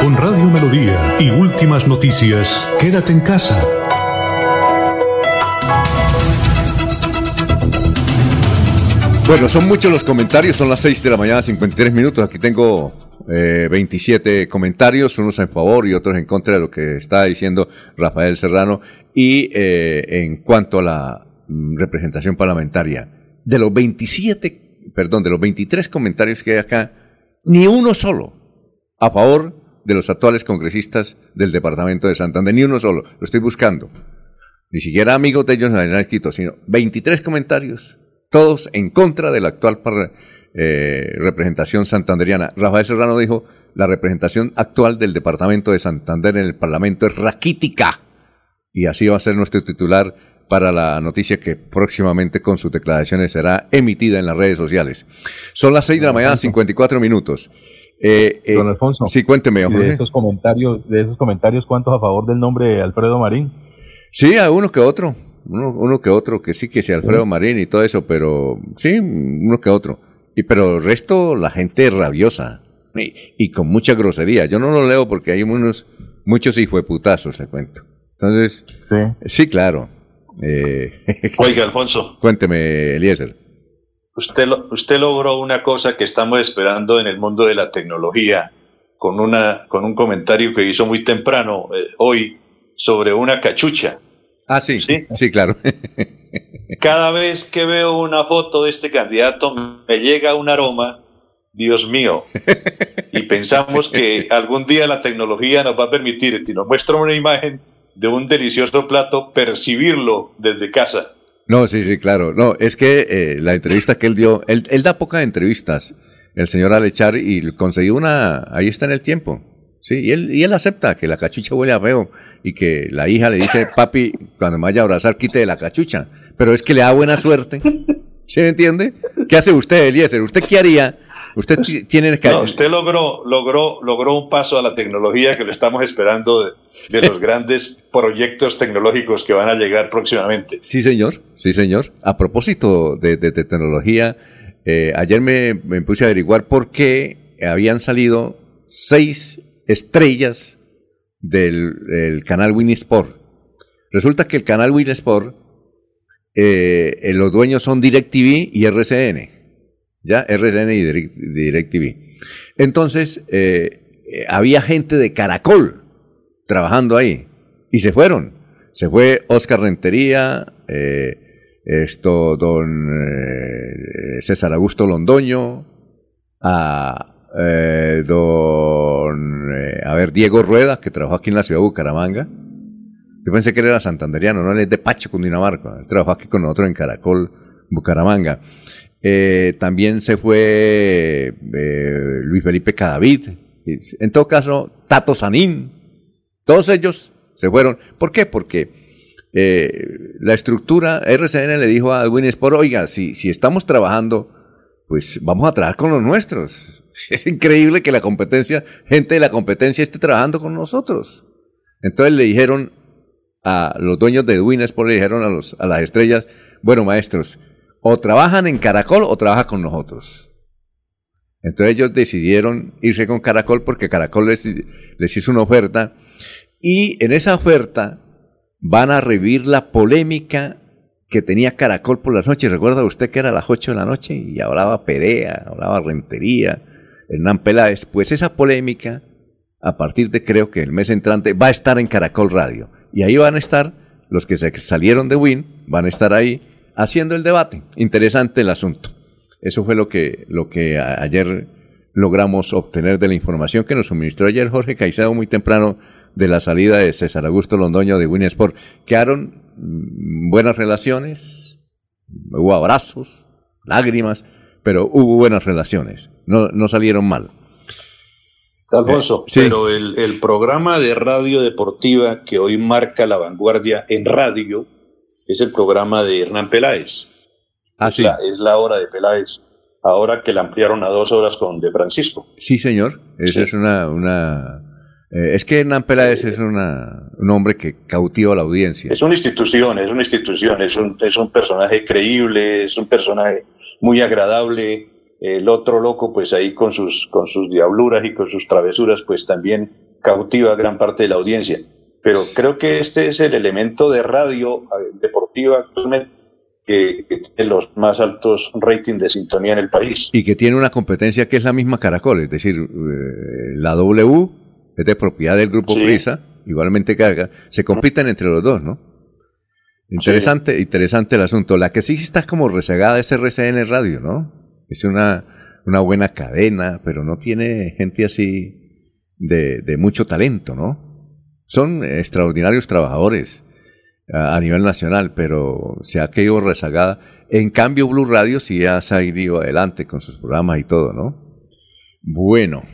S1: Con Radio Melodía y últimas noticias, quédate en casa.
S2: Bueno, son muchos los comentarios, son las 6 de la mañana, 53 minutos. Aquí tengo 27 eh, comentarios, unos en favor y otros en contra de lo que está diciendo Rafael Serrano. Y eh, en cuanto a la mm, representación parlamentaria, de los 27, perdón, de los 23 comentarios que hay acá, ni uno solo a favor de los actuales congresistas del departamento de Santander, ni uno solo, lo estoy buscando. Ni siquiera amigos de ellos me han escrito, sino 23 comentarios, todos en contra de la actual eh, representación santanderiana. Rafael Serrano dijo, la representación actual del departamento de Santander en el Parlamento es raquítica. Y así va a ser nuestro titular para la noticia que próximamente con sus declaraciones será emitida en las redes sociales. Son las 6 de la mañana, 54 minutos.
S17: Eh, eh, Don Alfonso.
S2: Sí, cuénteme.
S17: De esos comentarios, de esos comentarios, ¿cuántos a favor del nombre de Alfredo Marín?
S2: Sí, a uno que otro. Uno, uno que otro, que sí, que sea Alfredo Marín y todo eso, pero sí, uno que otro. Y pero el resto, la gente rabiosa y, con mucha grosería. Yo no lo leo porque hay unos, muchos putazos, le cuento. Entonces, sí, sí claro.
S5: Eh, Oiga, Alfonso.
S2: Cuénteme, Eliezer.
S5: Usted, usted logró una cosa que estamos esperando en el mundo de la tecnología con, una, con un comentario que hizo muy temprano eh, hoy sobre una cachucha.
S2: Ah, sí, sí, sí claro.
S5: Cada vez que veo una foto de este candidato me llega un aroma, Dios mío, y pensamos que algún día la tecnología nos va a permitir, si nos muestra una imagen de un delicioso plato, percibirlo desde casa.
S2: No, sí, sí, claro. No, es que eh, la entrevista que él dio, él, da pocas entrevistas, el señor Alechar, y consiguió una, ahí está en el tiempo. Sí, y él, y él acepta que la cachucha huele a feo y que la hija le dice, papi, cuando me vaya a abrazar, quite de la cachucha. pero es que le da buena suerte. ¿Sí me entiende? ¿Qué hace usted, Eliezer? ¿Usted qué haría? Usted tiene que...
S5: No, usted logró, logró, logró un paso a la tecnología que lo estamos esperando de los grandes proyectos tecnológicos que van a llegar próximamente.
S2: Sí, señor. Sí, señor. A propósito de, de- tecnología, eh, ayer me, me puse a averiguar por qué habían salido seis estrellas del, del canal Winisport. Resulta que el canal Winisport, eh, eh, los dueños son DirecTV y RCN. ¿Ya? RCN y Direct- DirecTV. Entonces, eh, eh, había gente de Caracol trabajando ahí y se fueron. Se fue Oscar Rentería, eh, esto, don eh, César Augusto Londoño, a eh, don, eh, a ver, Diego Rueda, que trabajó aquí en la ciudad de Bucaramanga. Yo pensé que él era santanderiano, no, él es de Pacho, Cundinamarca. Él trabajó aquí con nosotros en Caracol, Bucaramanga. Eh, también se fue Luis Felipe Cadavid. En todo caso, Tato Sanín. Todos ellos se fueron. ¿Por qué? Porque eh, la estructura, RCN le dijo a Winsport, oiga, si, si estamos trabajando, pues vamos a trabajar con los nuestros. Es increíble que la competencia, gente de la competencia esté trabajando con nosotros. Entonces le dijeron a los dueños de Winsport, le dijeron a, los, a las estrellas, bueno maestros, o trabajan en Caracol o trabajan con nosotros. Entonces ellos decidieron irse con Caracol porque Caracol les, les hizo una oferta y en esa oferta van a revivir la polémica que tenía Caracol por las noches. ¿Recuerda usted que era a las 8 de la noche y hablaba Perea, hablaba Rentería, Hernán Peláez? Pues esa polémica, a partir de creo que el mes entrante, va a estar en Caracol Radio. Y ahí van a estar los que se salieron de Win, van a estar ahí haciendo el debate. Interesante el asunto. Eso fue lo que, lo que ayer logramos obtener de la información que nos suministró ayer Jorge Caicedo muy temprano de la salida de César Augusto Londoño de Winsport. Quedaron mm, buenas relaciones, hubo abrazos, lágrimas, pero hubo buenas relaciones. No, no salieron mal.
S5: Alfonso,
S2: Eh, sí.
S5: pero el, el programa de radio deportiva que hoy marca la vanguardia en radio es el programa de Hernán Peláez.
S2: Ah,
S5: es, la, es la hora de Peláez, ahora que la ampliaron a dos horas con De Francisco.
S2: Sí, señor. Esa es una... una eh, es que Hernán Peláez es una, un hombre que cautiva a la audiencia.
S5: Es una institución, es una institución, es un, es un personaje creíble, es un personaje muy agradable. El otro loco, pues ahí con sus, con sus diabluras y con sus travesuras, pues también cautiva a gran parte de la audiencia. Pero creo que este es el elemento de radio eh, deportiva actualmente que, que tiene los más altos ratings de sintonía en el país.
S2: Y que tiene una competencia que es la misma Caracol, es decir, eh, la W es de propiedad del grupo Prisa, igualmente carga, se compiten entre los dos, ¿no? Interesante, interesante el asunto. La que sí está como rezagada es RCN Radio, ¿no? Es una, una buena cadena, pero no tiene gente así de, de mucho talento, ¿no? Son extraordinarios trabajadores a, a nivel nacional, pero se ha quedado rezagada. En cambio, Blue Radio sí ya se ha ido adelante con sus programas y todo, ¿no? Bueno.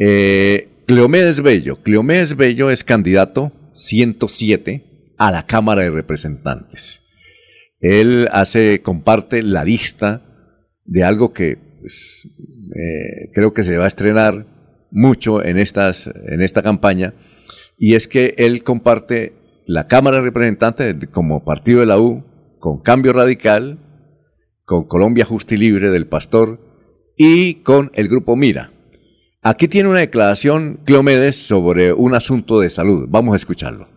S2: Eh, Cleomedes Bello. Cleomedes Bello es candidato 107 a la Cámara de Representantes. Él hace, comparte la lista de algo que pues, eh, creo que se va a estrenar mucho en, en esta campaña, y es que él comparte la Cámara de Representantes como partido de la U con Cambio Radical, con Colombia Justa y Libre del Pastor y con el Grupo Mira. Aquí tiene una declaración Cleomedes sobre un asunto de salud. Vamos a escucharlo.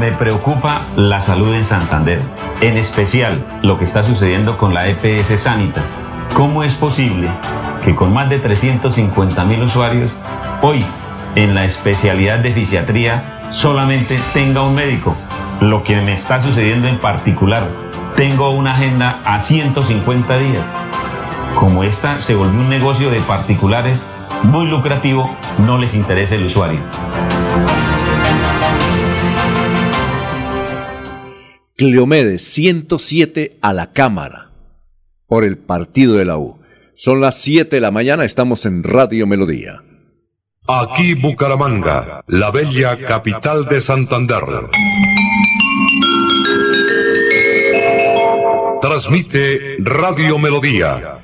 S20: Me preocupa la salud en Santander, en especial lo que está sucediendo con la EPS Sanita. ¿Cómo es posible que con más de 350 mil usuarios, hoy en la especialidad de fisiatría solamente tenga un médico? Lo que me está sucediendo en particular, tengo una agenda a 150 días. Como esta se volvió un negocio de particulares muy lucrativo, no les interesa el usuario.
S2: Cleomedes 107 a la Cámara por el partido de la U. Son las 7 de la mañana, estamos en Radio Melodía.
S1: Aquí Bucaramanga, la bella capital de Santander. Transmite Radio Melodía,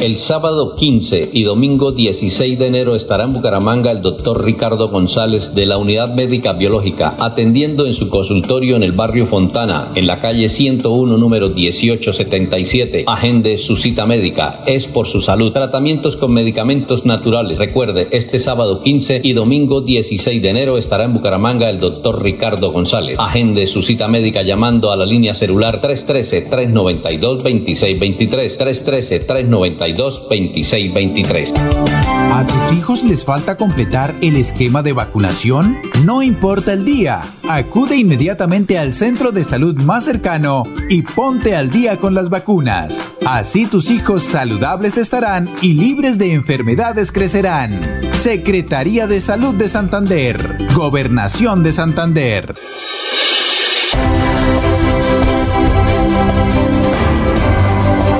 S21: El sábado 15 y domingo 16 de enero estará en Bucaramanga el doctor Ricardo González de la Unidad Médica Biológica, atendiendo en su consultorio en el barrio Fontana, en la calle 101, número 1877. Agende su cita médica, es por su salud. Tratamientos con medicamentos naturales. Recuerde, este sábado 15 y domingo 16 de enero estará en Bucaramanga el doctor Ricardo González. Agende su cita médica llamando a la línea celular 313-392-2623. 313-392. 2623.
S13: ¿A tus hijos les falta completar el esquema de vacunación? No importa el día. Acude inmediatamente al centro de salud más cercano y ponte al día con las vacunas. Así tus hijos saludables estarán y libres de enfermedades crecerán. Secretaría de Salud de Santander. Gobernación de Santander.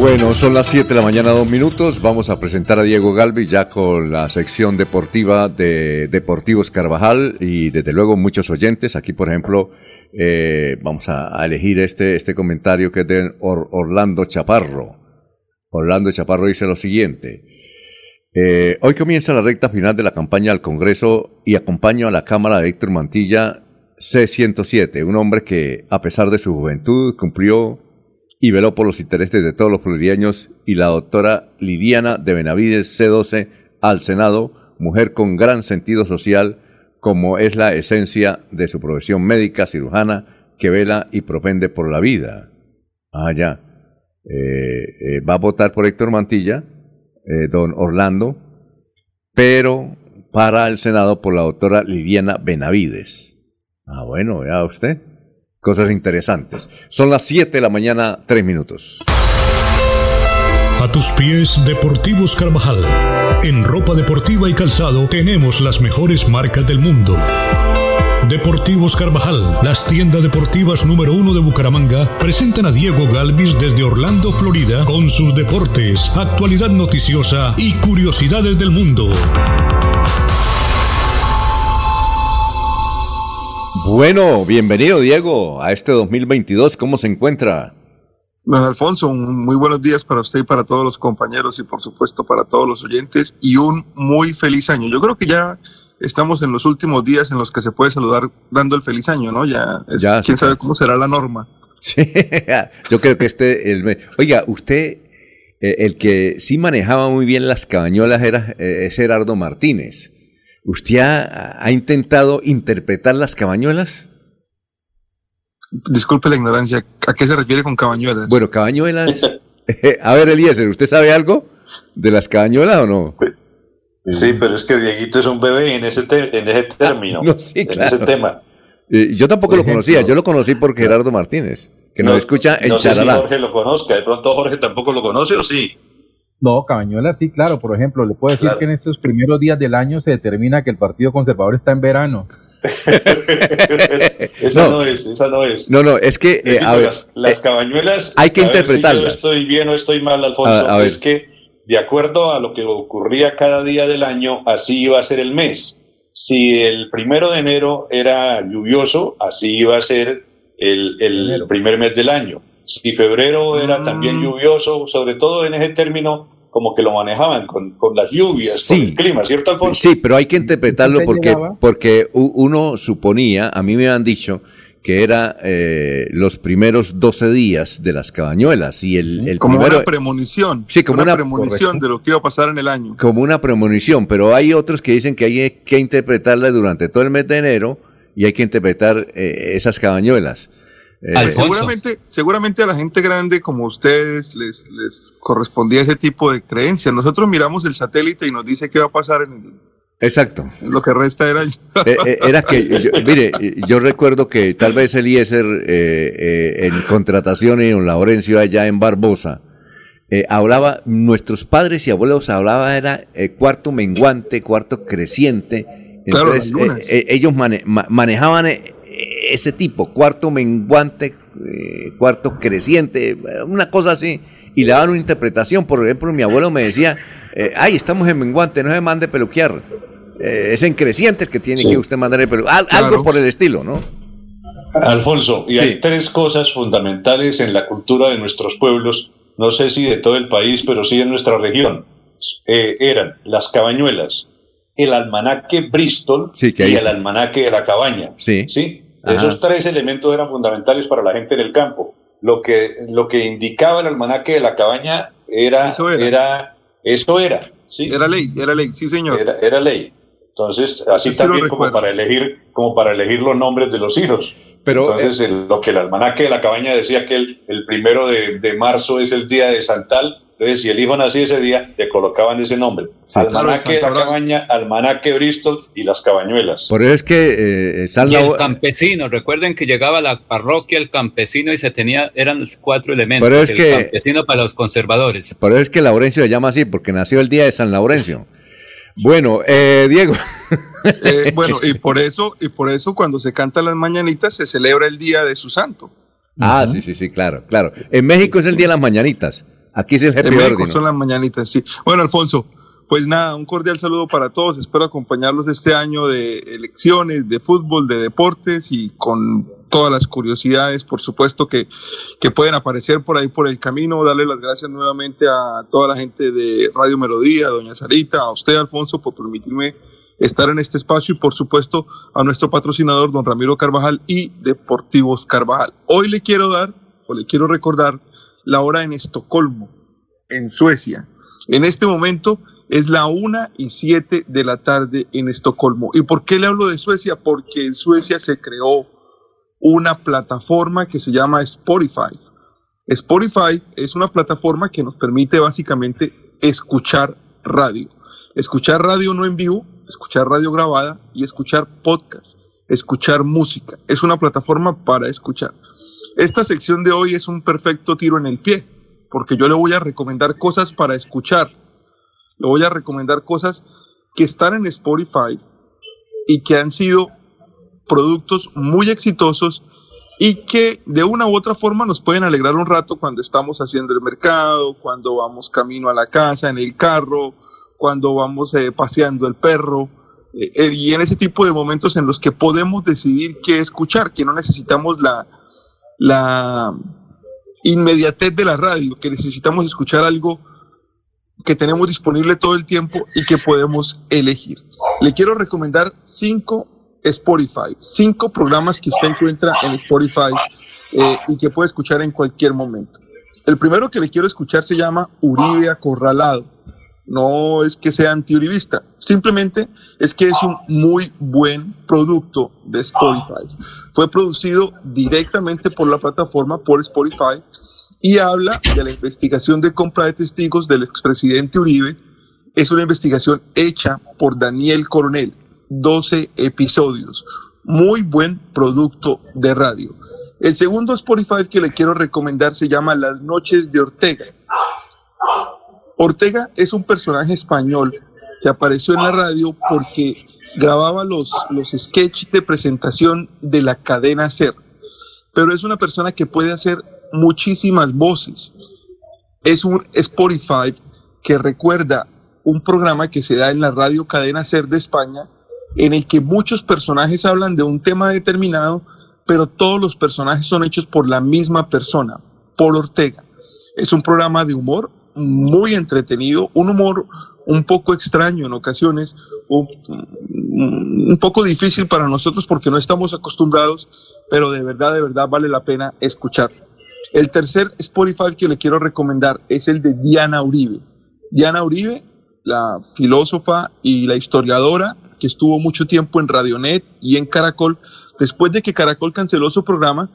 S2: Bueno, son las 7 de la mañana, dos minutos. Vamos a presentar a Diego Galvis ya con la sección deportiva de Deportivos Carvajal y desde luego muchos oyentes. Aquí, por ejemplo, eh, vamos a, elegir este, este comentario que es de Orlando Chaparro. Orlando Chaparro dice lo siguiente. Eh, hoy comienza la recta final de la campaña al Congreso y acompaño a la Cámara de Héctor Mantilla C-107, un hombre que, a pesar de su juventud, cumplió y veló por los intereses de todos los floridianos y la doctora Lidiana de Benavides C12 al Senado, mujer con gran sentido social, como es la esencia de su profesión médica cirujana que vela y propende por la vida. Ah, ya. Eh, eh, va a votar por Héctor Mantilla, eh, don Orlando, pero para el Senado por la doctora Lidiana Benavides. Ah, bueno, vea usted cosas interesantes. Son las 7 de la mañana, 3 minutos.
S1: A tus pies, Deportivos Carvajal. En ropa deportiva y calzado tenemos las mejores marcas del mundo. Deportivos Carvajal, las tiendas deportivas número uno de Bucaramanga, presentan a Diego Galvis desde Orlando, Florida, con sus deportes, actualidad noticiosa y curiosidades del mundo.
S2: Bueno, bienvenido Diego a este 2022. ¿Cómo se encuentra?
S22: Don Alfonso, muy buenos días para usted y para todos los compañeros y por supuesto para todos los oyentes y un muy feliz año. Yo creo que ya estamos en los últimos días en los que se puede saludar dando el feliz año, ¿no? Ya, quién sabe cómo será la norma.
S2: Sí, yo creo que este, el, oiga, usted, eh, el que sí manejaba muy bien las cabañolas era eh, Gerardo Martínez. ¿Usted ha, intentado interpretar las cabañuelas?
S22: Disculpe la ignorancia, ¿a qué se refiere con cabañuelas?
S2: Bueno, cabañuelas. a ver, Eliezer, ¿usted sabe algo de las cabañuelas o no?
S5: Sí, pero es que Dieguito es un bebé en ese, en ese término, no, sí, en ese tema.
S2: Eh, yo tampoco lo conocía, yo lo conocí por Gerardo Martínez, que nos escucha en
S5: no sé si Jorge lo conozca, de pronto Jorge tampoco lo conoce o sí.
S17: No, Cabañuelas sí, claro. Por ejemplo, le puedo decir que en estos primeros días del año se determina que el Partido Conservador está en verano.
S5: esa no, es, esa no es.
S2: No, no, es que
S5: eh, las, eh, cabañuelas.
S2: Hay que interpretarlas.
S5: Si estoy bien o estoy mal, Alfonso. Es que de acuerdo a lo que ocurría cada día del año, así iba a ser el mes. Si el primero de enero era lluvioso, así iba a ser el, el primer mes del año. Si febrero era también mm. lluvioso, sobre todo en ese término, como que lo manejaban con, las lluvias, con el clima, ¿cierto, Alfonso?
S2: Sí, pero hay que interpretarlo porque, porque uno suponía, a mí me han dicho, que era eh, los primeros 12 días de las cabañuelas y el, el
S22: como una premonición sí como una, premonición de lo que iba a pasar en el año
S2: como una premonición pero hay otros que dicen que hay que interpretarla durante todo el mes de enero y hay que interpretar eh, esas cabañuelas. Eh,
S22: seguramente, seguramente a la gente grande como ustedes les, les correspondía ese tipo de creencia. Nosotros miramos el satélite y nos dice qué va a pasar en el,
S2: Exacto.
S22: Lo que resta era.
S2: Eh, eh, era que, yo, mire, yo recuerdo que tal vez Eliezer eh, en contratación en Laurencio allá en Barbosa, hablaba, nuestros padres y abuelos hablaban, era cuarto menguante, cuarto creciente. Entonces, ellos manejaban ese tipo, cuarto menguante, cuarto creciente, una cosa así, y le daban una interpretación. Por ejemplo, mi abuelo me decía, ay, estamos en menguante, no se mande peluquear eh, es en crecientes que tiene que usted mandar el pelo. Algo por el estilo, ¿no?
S5: Alfonso, y hay tres cosas fundamentales en la cultura de nuestros pueblos, no sé si de todo el país, pero sí de nuestra región. Eh, eran las cabañuelas, el almanaque Bristol y el almanaque de la cabaña.
S2: Sí.
S5: ¿sí? Esos tres elementos eran fundamentales para la gente en el campo. Lo que, lo que indicaba el almanaque de la cabaña era... Eso era. eso era, ¿sí?
S22: Era ley, era ley, sí señor.
S5: Era, era ley. Entonces, así también como para elegir, como para elegir los nombres de los hijos. Pero, Entonces, eh, lo que el almanaque de la cabaña decía que el, el primero de, de, marzo es el día de Santal, entonces si el hijo nacía ese día, le colocaban ese nombre. almanaque la cabaña, almanaque Bristol y las cabañuelas.
S2: Por eso es que
S3: eh, y el campesino, recuerden que llegaba a la parroquia el campesino y se tenía, eran los cuatro elementos.
S2: Pero es
S3: el
S2: que,
S3: campesino para los conservadores.
S2: Por eso es que Laurencio se llama así, porque nació el día de San Laurencio. Bueno, eh, Diego.
S22: Eh, bueno, y por eso, y por eso cuando se canta las mañanitas se celebra el día de su santo.
S2: Ah, sí, sí, sí, claro, claro. En México es el día de las mañanitas. Aquí es el
S22: En México son las mañanitas, sí. Bueno, Alfonso, pues nada, un cordial saludo para todos. Espero acompañarlos este año de elecciones, de fútbol, de deportes y con todas las curiosidades, por supuesto, que, que pueden aparecer por ahí por el camino. Darle las gracias nuevamente a toda la gente de Radio Melodía, a doña Sarita, a usted, Alfonso, por permitirme estar en este espacio y, por supuesto, a nuestro patrocinador, don Ramiro Carvajal y Deportivos Carvajal. Hoy le quiero dar, o le quiero recordar, la hora en Estocolmo, en Suecia. En este momento es la una y siete de la tarde en Estocolmo. ¿Y por qué le hablo de Suecia? Porque en Suecia se creó una plataforma que se llama Spotify. Spotify es una plataforma que nos permite básicamente escuchar radio. Escuchar radio no en vivo, escuchar radio grabada y escuchar podcast, escuchar música. Es una plataforma para escuchar. Esta sección de hoy es un perfecto tiro en el pie, porque yo le voy a recomendar cosas para escuchar. Le voy a recomendar cosas que están en Spotify y que han sido productos muy exitosos y que de una u otra forma nos pueden alegrar un rato cuando estamos haciendo el mercado, cuando vamos camino a la casa, en el carro, cuando vamos eh, paseando el perro, eh, eh, y en ese tipo de momentos en los que podemos decidir qué escuchar, que no necesitamos la, la inmediatez de la radio, que necesitamos escuchar algo que tenemos disponible todo el tiempo y que podemos elegir. Le quiero recomendar cinco Spotify. Cinco programas que usted encuentra en Spotify eh, y que puede escuchar en cualquier momento. El primero que le quiero escuchar se llama Uribe Acorralado. No es que sea antiuribista, simplemente es que es un muy buen producto de Spotify. Fue producido directamente por la plataforma, por Spotify, y habla de la investigación de compra de testigos del expresidente Uribe. Es una investigación hecha por Daniel Coronel, 12 episodios. Muy buen producto de radio. El segundo Spotify que le quiero recomendar se llama Las noches de Ortega. Ortega es un personaje español que apareció en la radio porque grababa los, los sketches de presentación de la cadena Ser. Pero es una persona que puede hacer muchísimas voces. Es un Spotify que recuerda un programa que se da en la radio cadena Ser de España en el que muchos personajes hablan de un tema determinado, pero todos los personajes son hechos por la misma persona, por Ortega. Es un programa de humor muy entretenido, un humor un poco extraño en ocasiones, un, un, poco difícil para nosotros porque no estamos acostumbrados, pero de verdad, de verdad vale la pena escuchar. El tercer Spotify que le quiero recomendar es el de Diana Uribe. Diana Uribe, la filósofa y la historiadora, que estuvo mucho tiempo en Radionet y en Caracol, después de que Caracol canceló su programa,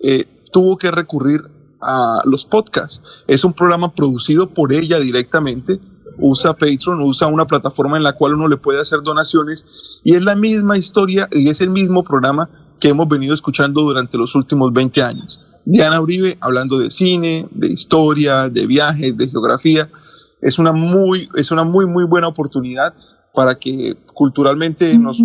S22: eh, tuvo que recurrir a los podcasts. Es un programa producido por ella directamente. Usa Patreon, usa una plataforma en la cual uno le puede hacer donaciones y es la misma historia y es el mismo programa que hemos venido escuchando durante los últimos 20 años. Diana Uribe hablando de cine, de historia, de viajes, de geografía. Es una muy, es una muy, muy buena oportunidad para que culturalmente nos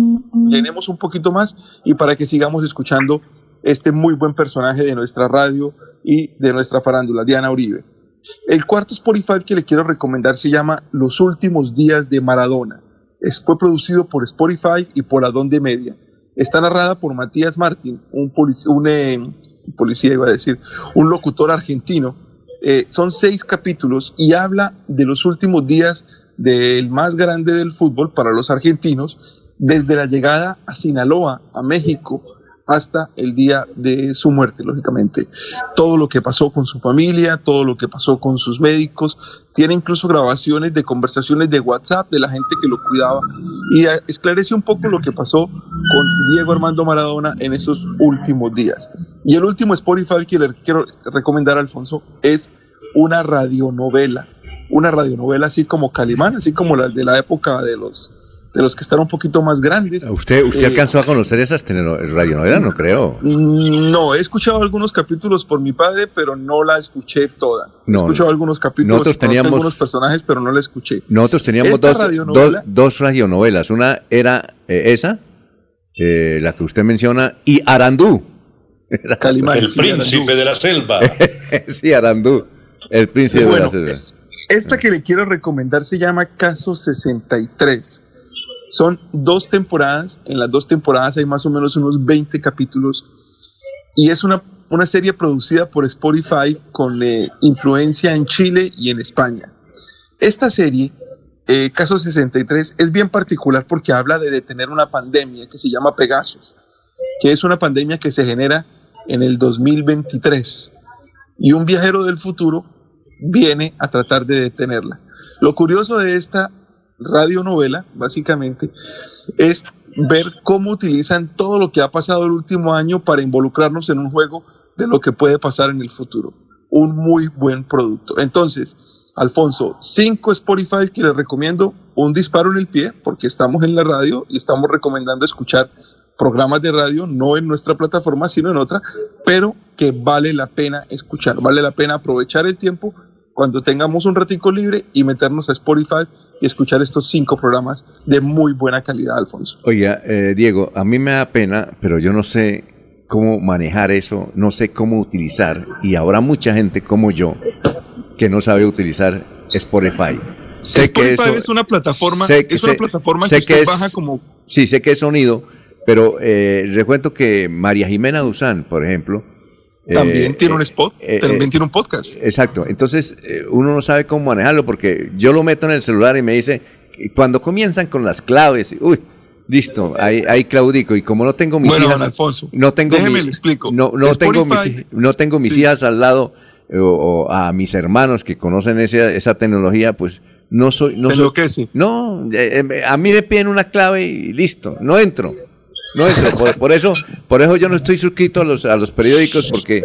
S22: llenemos un poquito más y para que sigamos escuchando este muy buen personaje de nuestra radio y de nuestra farándula, Diana Uribe. El cuarto Spotify que le quiero recomendar se llama Los últimos días de Maradona. Fue producido por Spotify y por Adonde Media. Está narrada por Matías Martín, un, un eh, policía, iba a decir, un locutor argentino. Eh, son seis capítulos y habla de los últimos días del más grande del fútbol para los argentinos, desde la llegada a Sinaloa, a México, hasta el día de su muerte, lógicamente. Todo lo que pasó con su familia, todo lo que pasó con sus médicos, tiene incluso grabaciones de conversaciones de WhatsApp de la gente que lo cuidaba y esclarece un poco lo que pasó con Diego Armando Maradona en esos últimos días. Y el último Spotify que le quiero recomendar, Alfonso, es una radionovela. Una radionovela así como Calimán, así como la de la época de los de los que están un poquito más grandes.
S2: ¿Usted, usted
S22: Eh,
S2: alcanzó a conocer esas radionovelas? No creo.
S22: Mm, No, he escuchado algunos capítulos por mi padre, pero no la escuché toda.
S2: No,
S22: he escuchado algunos capítulos,
S2: nosotros teníamos-
S22: algunos personajes, pero no la escuché.
S2: Nosotros teníamos
S22: Esta
S2: dos,
S22: radionovela-
S2: dos, dos radionovelas. Una era eh, esa, eh, la que usted menciona, y Arandú. Era-
S22: Calimán,
S5: El príncipe de la selva.
S2: sí, Arandú, el príncipe
S22: Bueno,
S2: de la selva.
S22: Esta que le quiero recomendar se llama Caso 63. Son dos temporadas. En las dos temporadas hay más o menos unos 20 capítulos. Y es una, una serie producida por Spotify con eh, influencia en Chile y en España. Esta serie, eh, Caso 63, es bien particular porque habla de detener una pandemia que se llama Pegasus, que es una pandemia que se genera en el 2023. Y un viajero del futuro viene a tratar de detenerla. Lo curioso de esta radionovela, básicamente, es ver cómo utilizan todo lo que ha pasado el último año para involucrarnos en un juego de lo que puede pasar en el futuro. Un muy buen producto. Entonces, Alfonso, cinco Spotify que les recomiendo, un disparo en el pie, porque estamos en la radio y estamos recomendando escuchar programas de radio, no en nuestra plataforma, sino en otra, pero que vale la pena escuchar, vale la pena aprovechar el tiempo cuando tengamos un ratico libre y meternos a Spotify y escuchar estos cinco programas de muy buena calidad, Alfonso.
S2: Oiga, eh, Diego, a mí me da pena, pero yo no sé cómo manejar eso, no sé cómo utilizar, y habrá mucha gente como yo que no sabe utilizar Spotify. Sé
S22: Spotify
S2: eso-
S22: es una plataforma,
S2: sé que-
S22: es una
S2: sé-
S22: plataforma
S2: sé
S22: que usted
S2: es-
S22: baja como
S2: Sí, sé que es sonido, pero eh, les cuento que María Jimena Duzán, por ejemplo.
S22: También
S2: eh,
S22: tiene un spot,
S2: eh,
S22: también
S2: eh,
S22: tiene un podcast.
S2: Exacto. Entonces, eh, uno no sabe cómo manejarlo porque yo lo meto en el celular y me dice, cuando comienzan con las claves, uy, listo, ahí, ahí claudico. Y como no tengo mis
S22: Bueno,
S2: hijas,
S22: don Alfonso,
S2: no tengo
S22: déjeme
S2: mi-
S22: le explico.
S2: No, no tengo mis, no tengo mis
S22: Sí.
S2: hijas al lado eh, o, o a mis hermanos que conocen esa, esa tecnología, pues no soy... No
S22: Se
S2: soy-
S22: enloquece.
S2: No, eh, eh, a mí me piden una clave y listo, no entro. Por, por eso, por eso yo no estoy suscrito a los, a los periódicos porque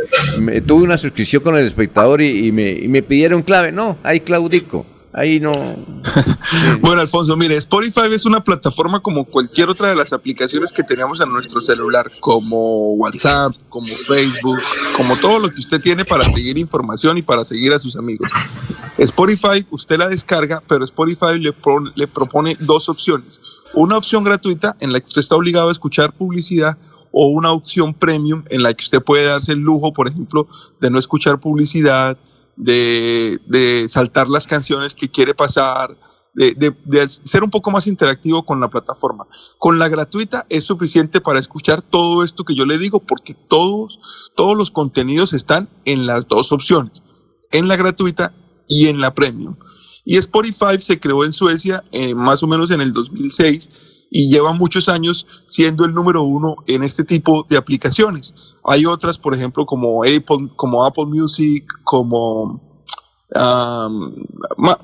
S2: tuve una suscripción con el espectador y, me, me pidieron clave. No, ahí claudico. Ahí no.
S22: Bueno, Alfonso, mire, Spotify es una plataforma como cualquier otra de las aplicaciones que tenemos en nuestro celular, como WhatsApp, como Facebook, como todo lo que usted tiene para seguir información y para seguir a sus amigos. Spotify, usted la descarga, pero Spotify le, pro- le propone dos opciones. Una opción gratuita en la que usted está obligado a escuchar publicidad o una opción premium en la que usted puede darse el lujo, por ejemplo, de no escuchar publicidad, de, de saltar las canciones que quiere pasar, de, de- de ser un poco más interactivo con la plataforma. Con la gratuita es suficiente para escuchar todo esto que yo le digo, porque todos, todos los contenidos están en las dos opciones, en la gratuita y en la premium. Y Spotify se creó en Suecia eh, más o menos en el 2006 y lleva muchos años siendo el número uno en este tipo de aplicaciones. Hay otras, por ejemplo, como Apple, como Apple Music, como um,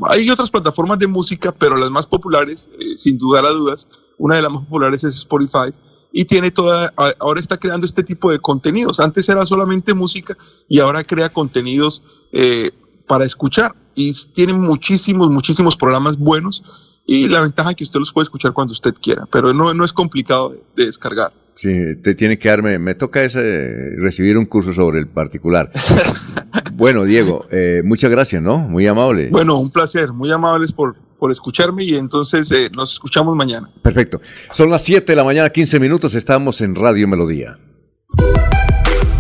S22: hay otras plataformas de música, pero las más populares, eh, sin duda a dudas, una de las más populares es Spotify. y tiene toda, ahora está creando este tipo de contenidos. Antes era solamente música y ahora crea contenidos eh, para escuchar y s- tiene muchísimos, muchísimos programas buenos y la ventaja es que usted los puede escuchar cuando usted quiera, pero no, no es complicado de, de descargar.
S2: Sí, te tiene que darme, me toca ese, recibir un curso sobre el particular. bueno, Diego, eh, muchas gracias, ¿no? Muy amable.
S22: Bueno, un placer, muy amables por, por escucharme y entonces eh, nos escuchamos mañana.
S2: Perfecto. Son las 7 de la mañana, 15 minutos, estamos en Radio Melodía.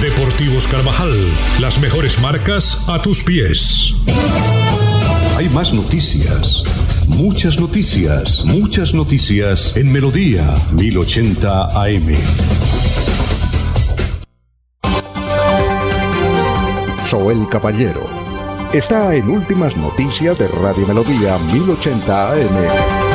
S1: Deportivos Carvajal, las mejores marcas a tus pies.
S15: Hay más noticias. Muchas noticias. Muchas noticias en Melodía 1080 AM. Soel Caballero está en Últimas Noticias de Radio Melodía 1080 AM.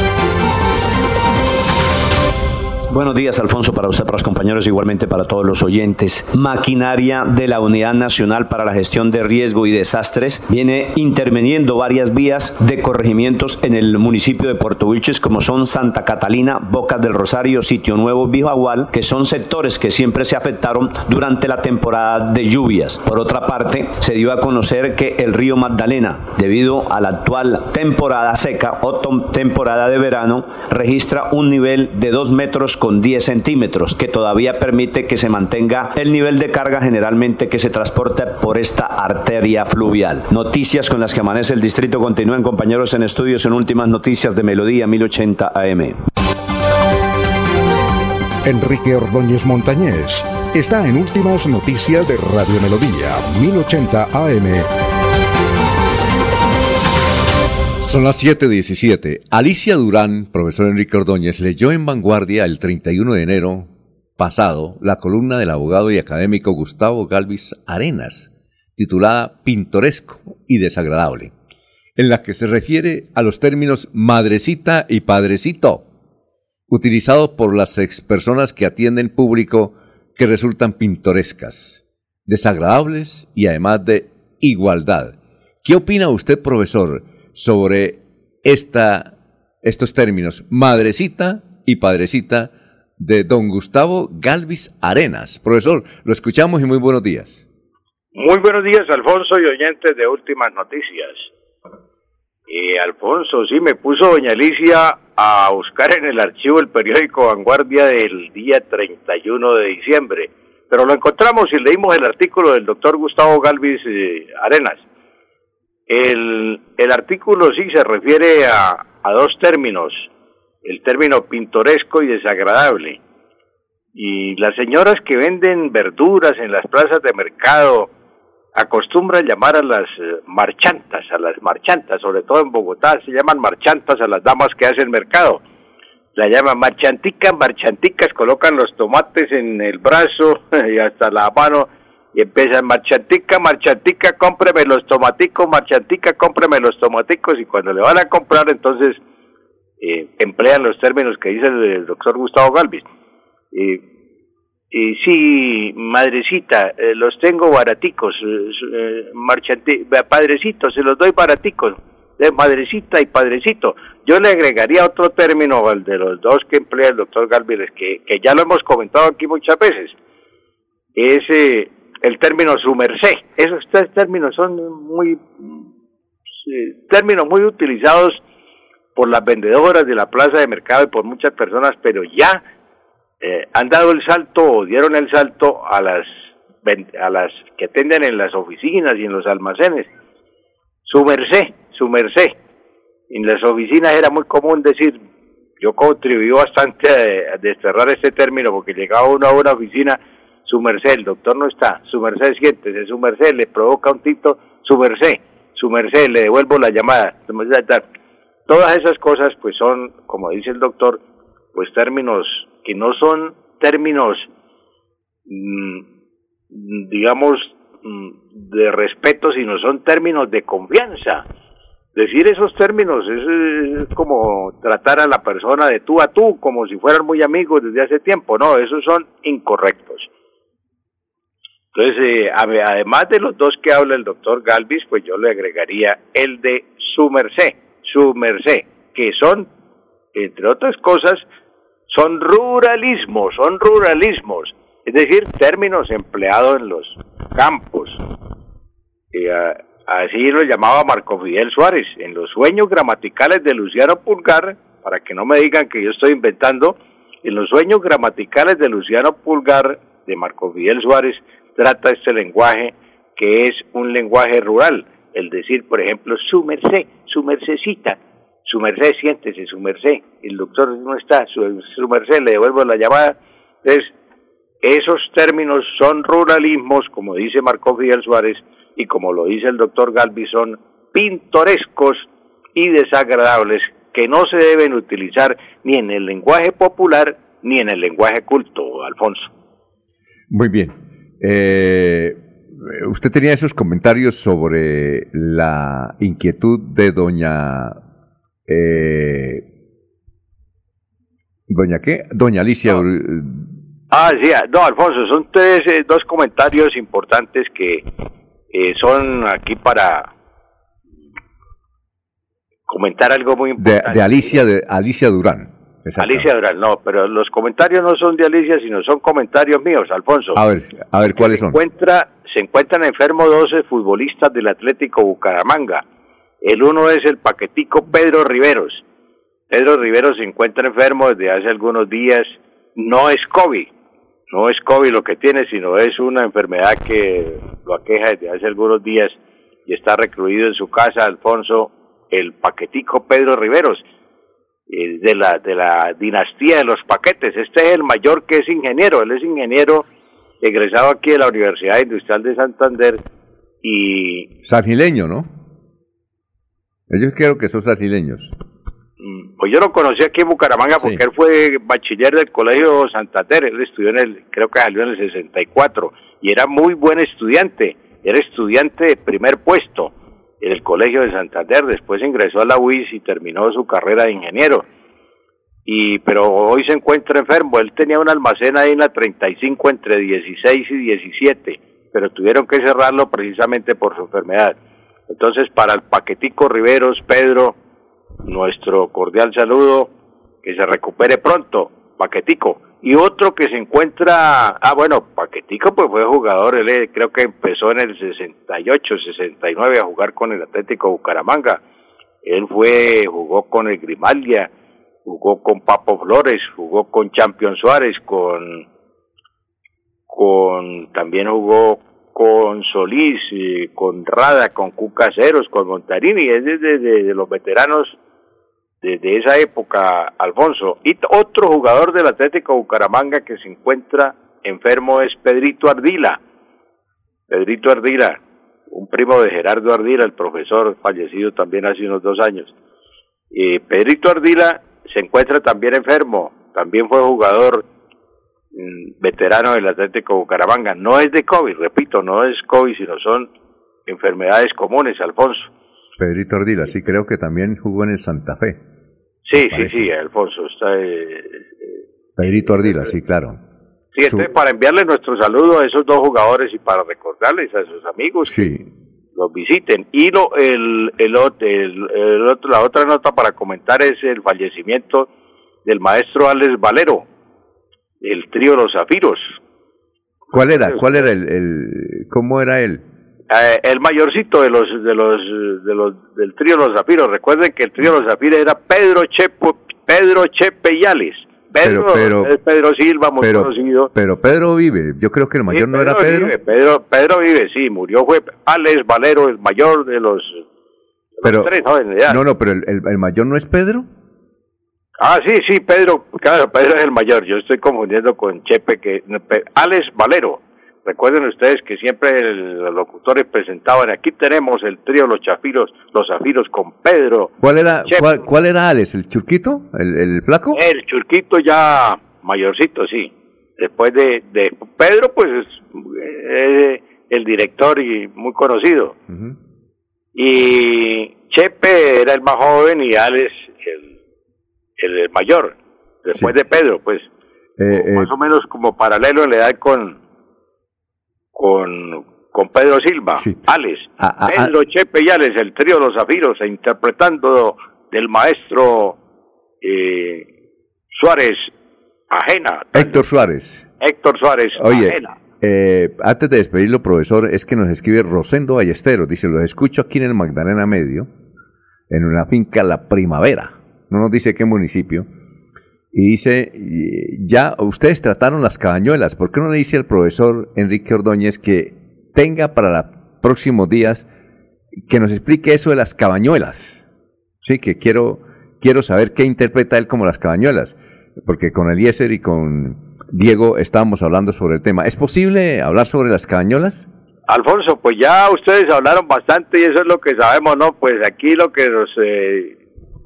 S23: Buenos días, Alfonso, para usted, para los compañeros, igualmente para todos los oyentes. Maquinaria de la Unidad Nacional para la Gestión de Riesgo y Desastres viene interviniendo varias vías de corregimientos en el municipio de Puerto Wilches, como son Santa Catalina, Bocas del Rosario, Sitio Nuevo, Bijagual, que son sectores que siempre se afectaron durante la temporada de lluvias. Por otra parte, se dio a conocer que el río Magdalena, debido a la actual temporada seca o temporada de verano, registra un nivel de 2 metros con 10 centímetros, que todavía permite que se mantenga el nivel de carga generalmente que se transporta por esta arteria fluvial. Noticias con las que amanece el distrito continúan compañeros en estudios en últimas noticias de Melodía 1080 AM.
S15: Enrique Ordóñez Montañés está en Últimas Noticias de Radio Melodía 1080 AM.
S2: Son las 7:17. Alicia Durán, profesor Enrique Ordóñez, leyó en Vanguardia el 31 de enero pasado la columna del abogado y académico Gustavo Galvis Arenas, titulada Pintoresco y desagradable, en la que se refiere a los términos madrecita y padrecito, utilizados por las ex personas que atienden público que resultan pintorescas, desagradables y además de igualdad. ¿Qué opina usted, profesor, sobre esta, estos términos, madrecita y padrecita, de don Gustavo Galvis Arenas? Profesor, lo escuchamos y muy buenos días.
S24: Muy buenos días, Alfonso y oyentes de Últimas Noticias. Y Alfonso, sí, me puso doña Alicia a buscar en el archivo el periódico Vanguardia del día 31 de diciembre. Pero lo encontramos y leímos el artículo del doctor Gustavo Galvis eh, Arenas. El, el artículo sí se refiere a, dos términos, el término pintoresco y desagradable. Y las señoras que venden verduras en las plazas de mercado acostumbran llamar a las eh, marchantas, a las marchantas, sobre todo en Bogotá se llaman marchantas a las damas que hacen mercado. La llaman marchanticas, marchanticas, colocan los tomates en el brazo y hasta la mano y empiezan marchantica, marchantica, cómpreme los tomaticos, marchantica, cómpreme los tomaticos y cuando le van a comprar entonces eh, emplean los términos que dice el, doctor Gustavo Galvis. Eh, eh, sí, madrecita, eh, los tengo baraticos, eh, padrecito, se los doy baraticos, de madrecita y padrecito. Yo le agregaría otro término al de los dos que emplea el doctor Galvis, que, que ya lo hemos comentado aquí muchas veces, es el término su merced. Esos tres términos son muy, términos muy utilizados por las vendedoras de la plaza de mercado y por muchas personas, pero ya eh, han dado el salto o dieron el salto a las a las que atienden en las oficinas y en los almacenes. Su merced, su merced. En las oficinas era muy común decir, yo contribuí bastante a desterrar este término porque llegaba uno a una oficina, su merced, el doctor no está, su merced siéntese, su merced le provoca un tito, su merced, su merced, le devuelvo la llamada. Todas esas cosas pues son, como dice el doctor, pues términos que no son términos mm, digamos, mm, de respeto, sino son términos de confianza. Decir esos términos es, es como tratar a la persona de tú a tú, como si fueran muy amigos desde hace tiempo. No, esos son incorrectos. Entonces, eh, además de los dos que habla el doctor Galvis, pues yo le agregaría el de su merced, su merced, que son, entre otras cosas, son ruralismos, son ruralismos, es decir, términos empleados en los campos. Ah, así lo llamaba Marco Fidel Suárez, en los sueños gramaticales de Luciano Pulgar, para que no me digan que yo estoy inventando, en los sueños gramaticales de Luciano Pulgar, de Marco Fidel Suárez, trata este lenguaje que es un lenguaje rural, el decir, por ejemplo, su merced, su mercecita, su merced, siéntese, su merced, el doctor no está, su, merced, le devuelvo la llamada. Entonces, esos términos son ruralismos, como dice Marco Fidel Suárez, y como lo dice el doctor Galvi, son pintorescos y desagradables que no se deben utilizar ni en el lenguaje popular ni en el lenguaje culto, Alfonso.
S2: Muy bien. Eh, usted tenía esos comentarios sobre la inquietud de doña... eh, ¿Doña qué? Doña Alicia. Ur-
S24: Ah, sí, ah, no, Alfonso, son tres, eh, dos comentarios importantes que eh, son aquí para comentar algo muy
S2: de,
S24: importante.
S2: de Alicia, de Alicia Durán.
S24: Alicia Durán, no, pero los comentarios no son de Alicia, sino son comentarios míos, Alfonso.
S2: A ver, a ver, ¿cuáles
S24: se
S2: son?
S24: encuentra se encuentran enfermos 12 futbolistas del Atlético Bucaramanga. El uno es el paquetico Pedro Riveros. Pedro Riveros se encuentra enfermo desde hace algunos días. No es COVID, no es COVID lo que tiene, sino es una enfermedad que lo aqueja desde hace algunos días y está recluido en su casa, Alfonso, el paquetico Pedro Riveros, eh, de la, de la dinastía de los paquetes. Este es el mayor que es ingeniero, él es ingeniero egresado aquí de la Universidad Industrial de Santander y
S2: Sargileño, ¿no? Ellos creo que son sargileños.
S24: mm, pues yo lo conocí aquí en Bucaramanga porque él fue bachiller del Colegio Santander, él estudió en el, creo que salió en el 64 y era muy buen estudiante, era estudiante de primer puesto el Colegio de Santander, después ingresó a la UIS y terminó su carrera de ingeniero. Y pero hoy se encuentra enfermo, él tenía un almacén ahí en la 35 entre 16 y 17, pero tuvieron que cerrarlo precisamente por su enfermedad. Entonces, para el Paquetico Riveros, Pedro, nuestro cordial saludo, que se recupere pronto, Paquetico. Y otro que se encuentra, ah bueno, Paquetico pues fue jugador, él eh, creo que empezó en el 68, 69 a jugar con el Atlético Bucaramanga. Él fue, jugó con el Grimaldia, jugó con Papo Flores, jugó con Champion Suárez, con, con, también jugó con Solís, eh, con Rada, con Cucaseros, con Montarini, es desde de, de los veteranos desde esa época, Alfonso. Y otro jugador del Atlético Bucaramanga que se encuentra enfermo es Pedrito Ardila. Pedrito Ardila, un primo de Gerardo Ardila, el profesor fallecido también hace unos dos años. Eh, Pedrito Ardila se encuentra también enfermo, también fue jugador mm, veterano del Atlético Bucaramanga. No es de COVID, repito, no es COVID, sino son enfermedades comunes, Alfonso.
S2: Pedrito Ardila, sí, creo que también jugó en el Santa Fe.
S24: Sí, sí,
S2: parece.
S24: sí, Alfonso, está... eh,
S2: Pedrito Ardila, sí, claro.
S24: Sí, entonces para enviarle nuestro saludo a esos dos jugadores y para recordarles a sus amigos
S2: Sí.
S24: que los visiten. Y lo, el, el, el- el otro, la otra nota para comentar es el fallecimiento del maestro Alex Valero, el trío Los Zafiros.
S2: ¿Cuál era? ¿Cuál era el, el cómo era él?
S24: Eh, el mayorcito de los de los de los del trío Los Zafiros. Recuerden que el trío Los Zafiros era Pedro Chepo, Pedro Chepe y Alex. Pedro,
S2: Pero- pero-
S24: es Pedro Silva, muy
S2: Pero,
S24: conocido.
S2: pero Pedro vive. Yo creo que el mayor
S24: Sí,
S2: no era Pedro.
S24: Vive, Pedro, Pedro vive, sí, murió fue Alex Valero, el mayor de los, de los
S2: Pero
S24: tres jóvenes. ya.
S2: no, no, pero el, el- el mayor no es Pedro.
S24: Ah, sí, sí, Pedro, claro, Pedro es el mayor. Yo estoy confundiendo con Chepe, que Alex Valero. Recuerden ustedes que siempre el- los locutores presentaban, aquí tenemos el trío Los Chafiros, Los Zafiros con Pedro.
S2: ¿Cuál era, cuál, cuál era Alex? ¿El churquito? ¿El, el flaco?
S24: El Churquito ya mayorcito, sí. después de, de Pedro, pues es eh, el director y muy conocido. Y Chepe era el más joven y Alex el, el mayor, después de Pedro, pues.
S2: Eh,
S24: más o menos como paralelo en la edad con, con, con Pedro Silva, Alex,
S2: Ah, ah,
S24: Pedro, Chepe y Alex, el trío Los Zafiros, e interpretando del maestro eh, Suárez, ajena,
S2: Héctor Suárez.
S24: Héctor Suárez,
S2: Oye,
S24: ajena.
S2: eh, antes de despedirlo, profesor, es que nos escribe Rosendo Ballesteros. Dice, los escucho aquí en el Magdalena Medio, en una finca La Primavera. No nos dice qué municipio. Y dice, ya ustedes trataron las cabañuelas. ¿Por qué no le dice al profesor Enrique Ordóñez que tenga para los próximos días que nos explique eso de las cabañuelas? Sí, que quiero, quiero saber qué interpreta él como las cabañuelas. Porque con Eliezer y con Diego estábamos hablando sobre el tema. ¿Es posible hablar sobre las cabañuelas?
S24: Alfonso, pues ya ustedes hablaron bastante y eso es lo que sabemos, ¿no? Pues aquí lo que nos... eh,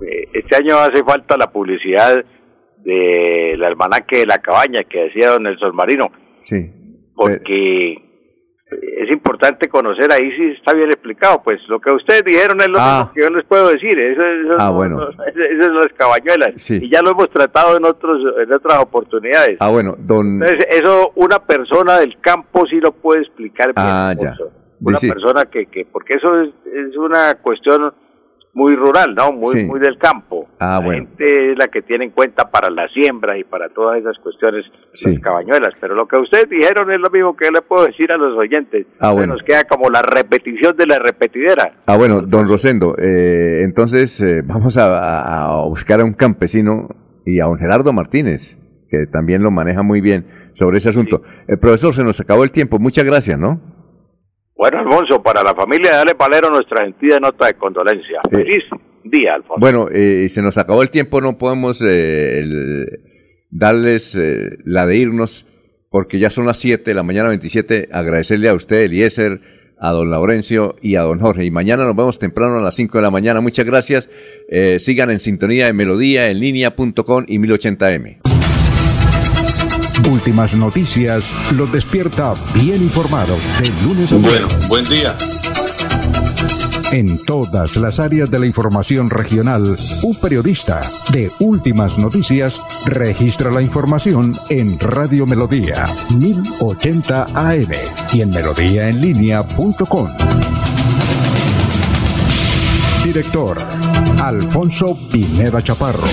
S24: eh, este año hace falta la publicidad del almanaque de la cabaña que decía don Nelson Marino,
S2: Sí.
S24: porque es importante conocer ahí si está bien explicado. Pues lo que ustedes dijeron es lo
S2: Ah.
S24: que yo les puedo decir. Eso, eso
S2: Ah,
S24: no-
S2: bueno.
S24: no- esas son las cabañuelas.
S2: Sí.
S24: Y ya lo hemos tratado en, otros, en otras oportunidades.
S2: Ah, bueno, don...
S24: Entonces, eso una persona del campo sí lo puede explicar bien.
S2: Ah, ya.
S24: Una persona que, que, porque eso es, es una cuestión muy rural, ¿no? Muy,
S2: Sí.
S24: muy del campo.
S2: Ah,
S24: la
S2: bueno.
S24: gente es la que tiene en cuenta para la siembra y para todas esas cuestiones,
S2: Sí.
S24: las cabañuelas. Pero lo que ustedes dijeron es lo mismo que yo le puedo decir a los oyentes.
S2: Ah, bueno.
S24: Nos queda como la repetición de la repetidera.
S2: Ah, bueno, don Rosendo, eh, entonces eh, vamos a, a buscar a un campesino y a don Gerardo Martínez, que también lo maneja muy bien sobre ese asunto. El profesor, se nos acabó el tiempo. Muchas gracias, ¿no?
S24: Bueno, Alfonso, para la familia de Ale Palero, nuestra sentida nota de condolencia.
S2: Eh,
S24: Feliz día, Alfonso.
S2: Bueno, eh, se nos acabó el tiempo, no podemos eh, el- darles eh, la de irnos, porque ya son las 7 de la mañana 27. Agradecerle a usted, Eliezer, a don Laurencio y a don Jorge. Y mañana nos vemos temprano a las 5 de la mañana. Muchas gracias. Eh, sigan en sintonía de Melodía en línea.com y 1080m.
S15: Últimas noticias los despierta bien informados de lunes a
S16: Bueno,
S15: viernes.
S16: buen día.
S15: En todas las áreas de la información regional, un periodista de Últimas Noticias registra la información en Radio Melodía 1080 AM y en melodíaenlínea.com. Director Alfonso Pineda Chaparro.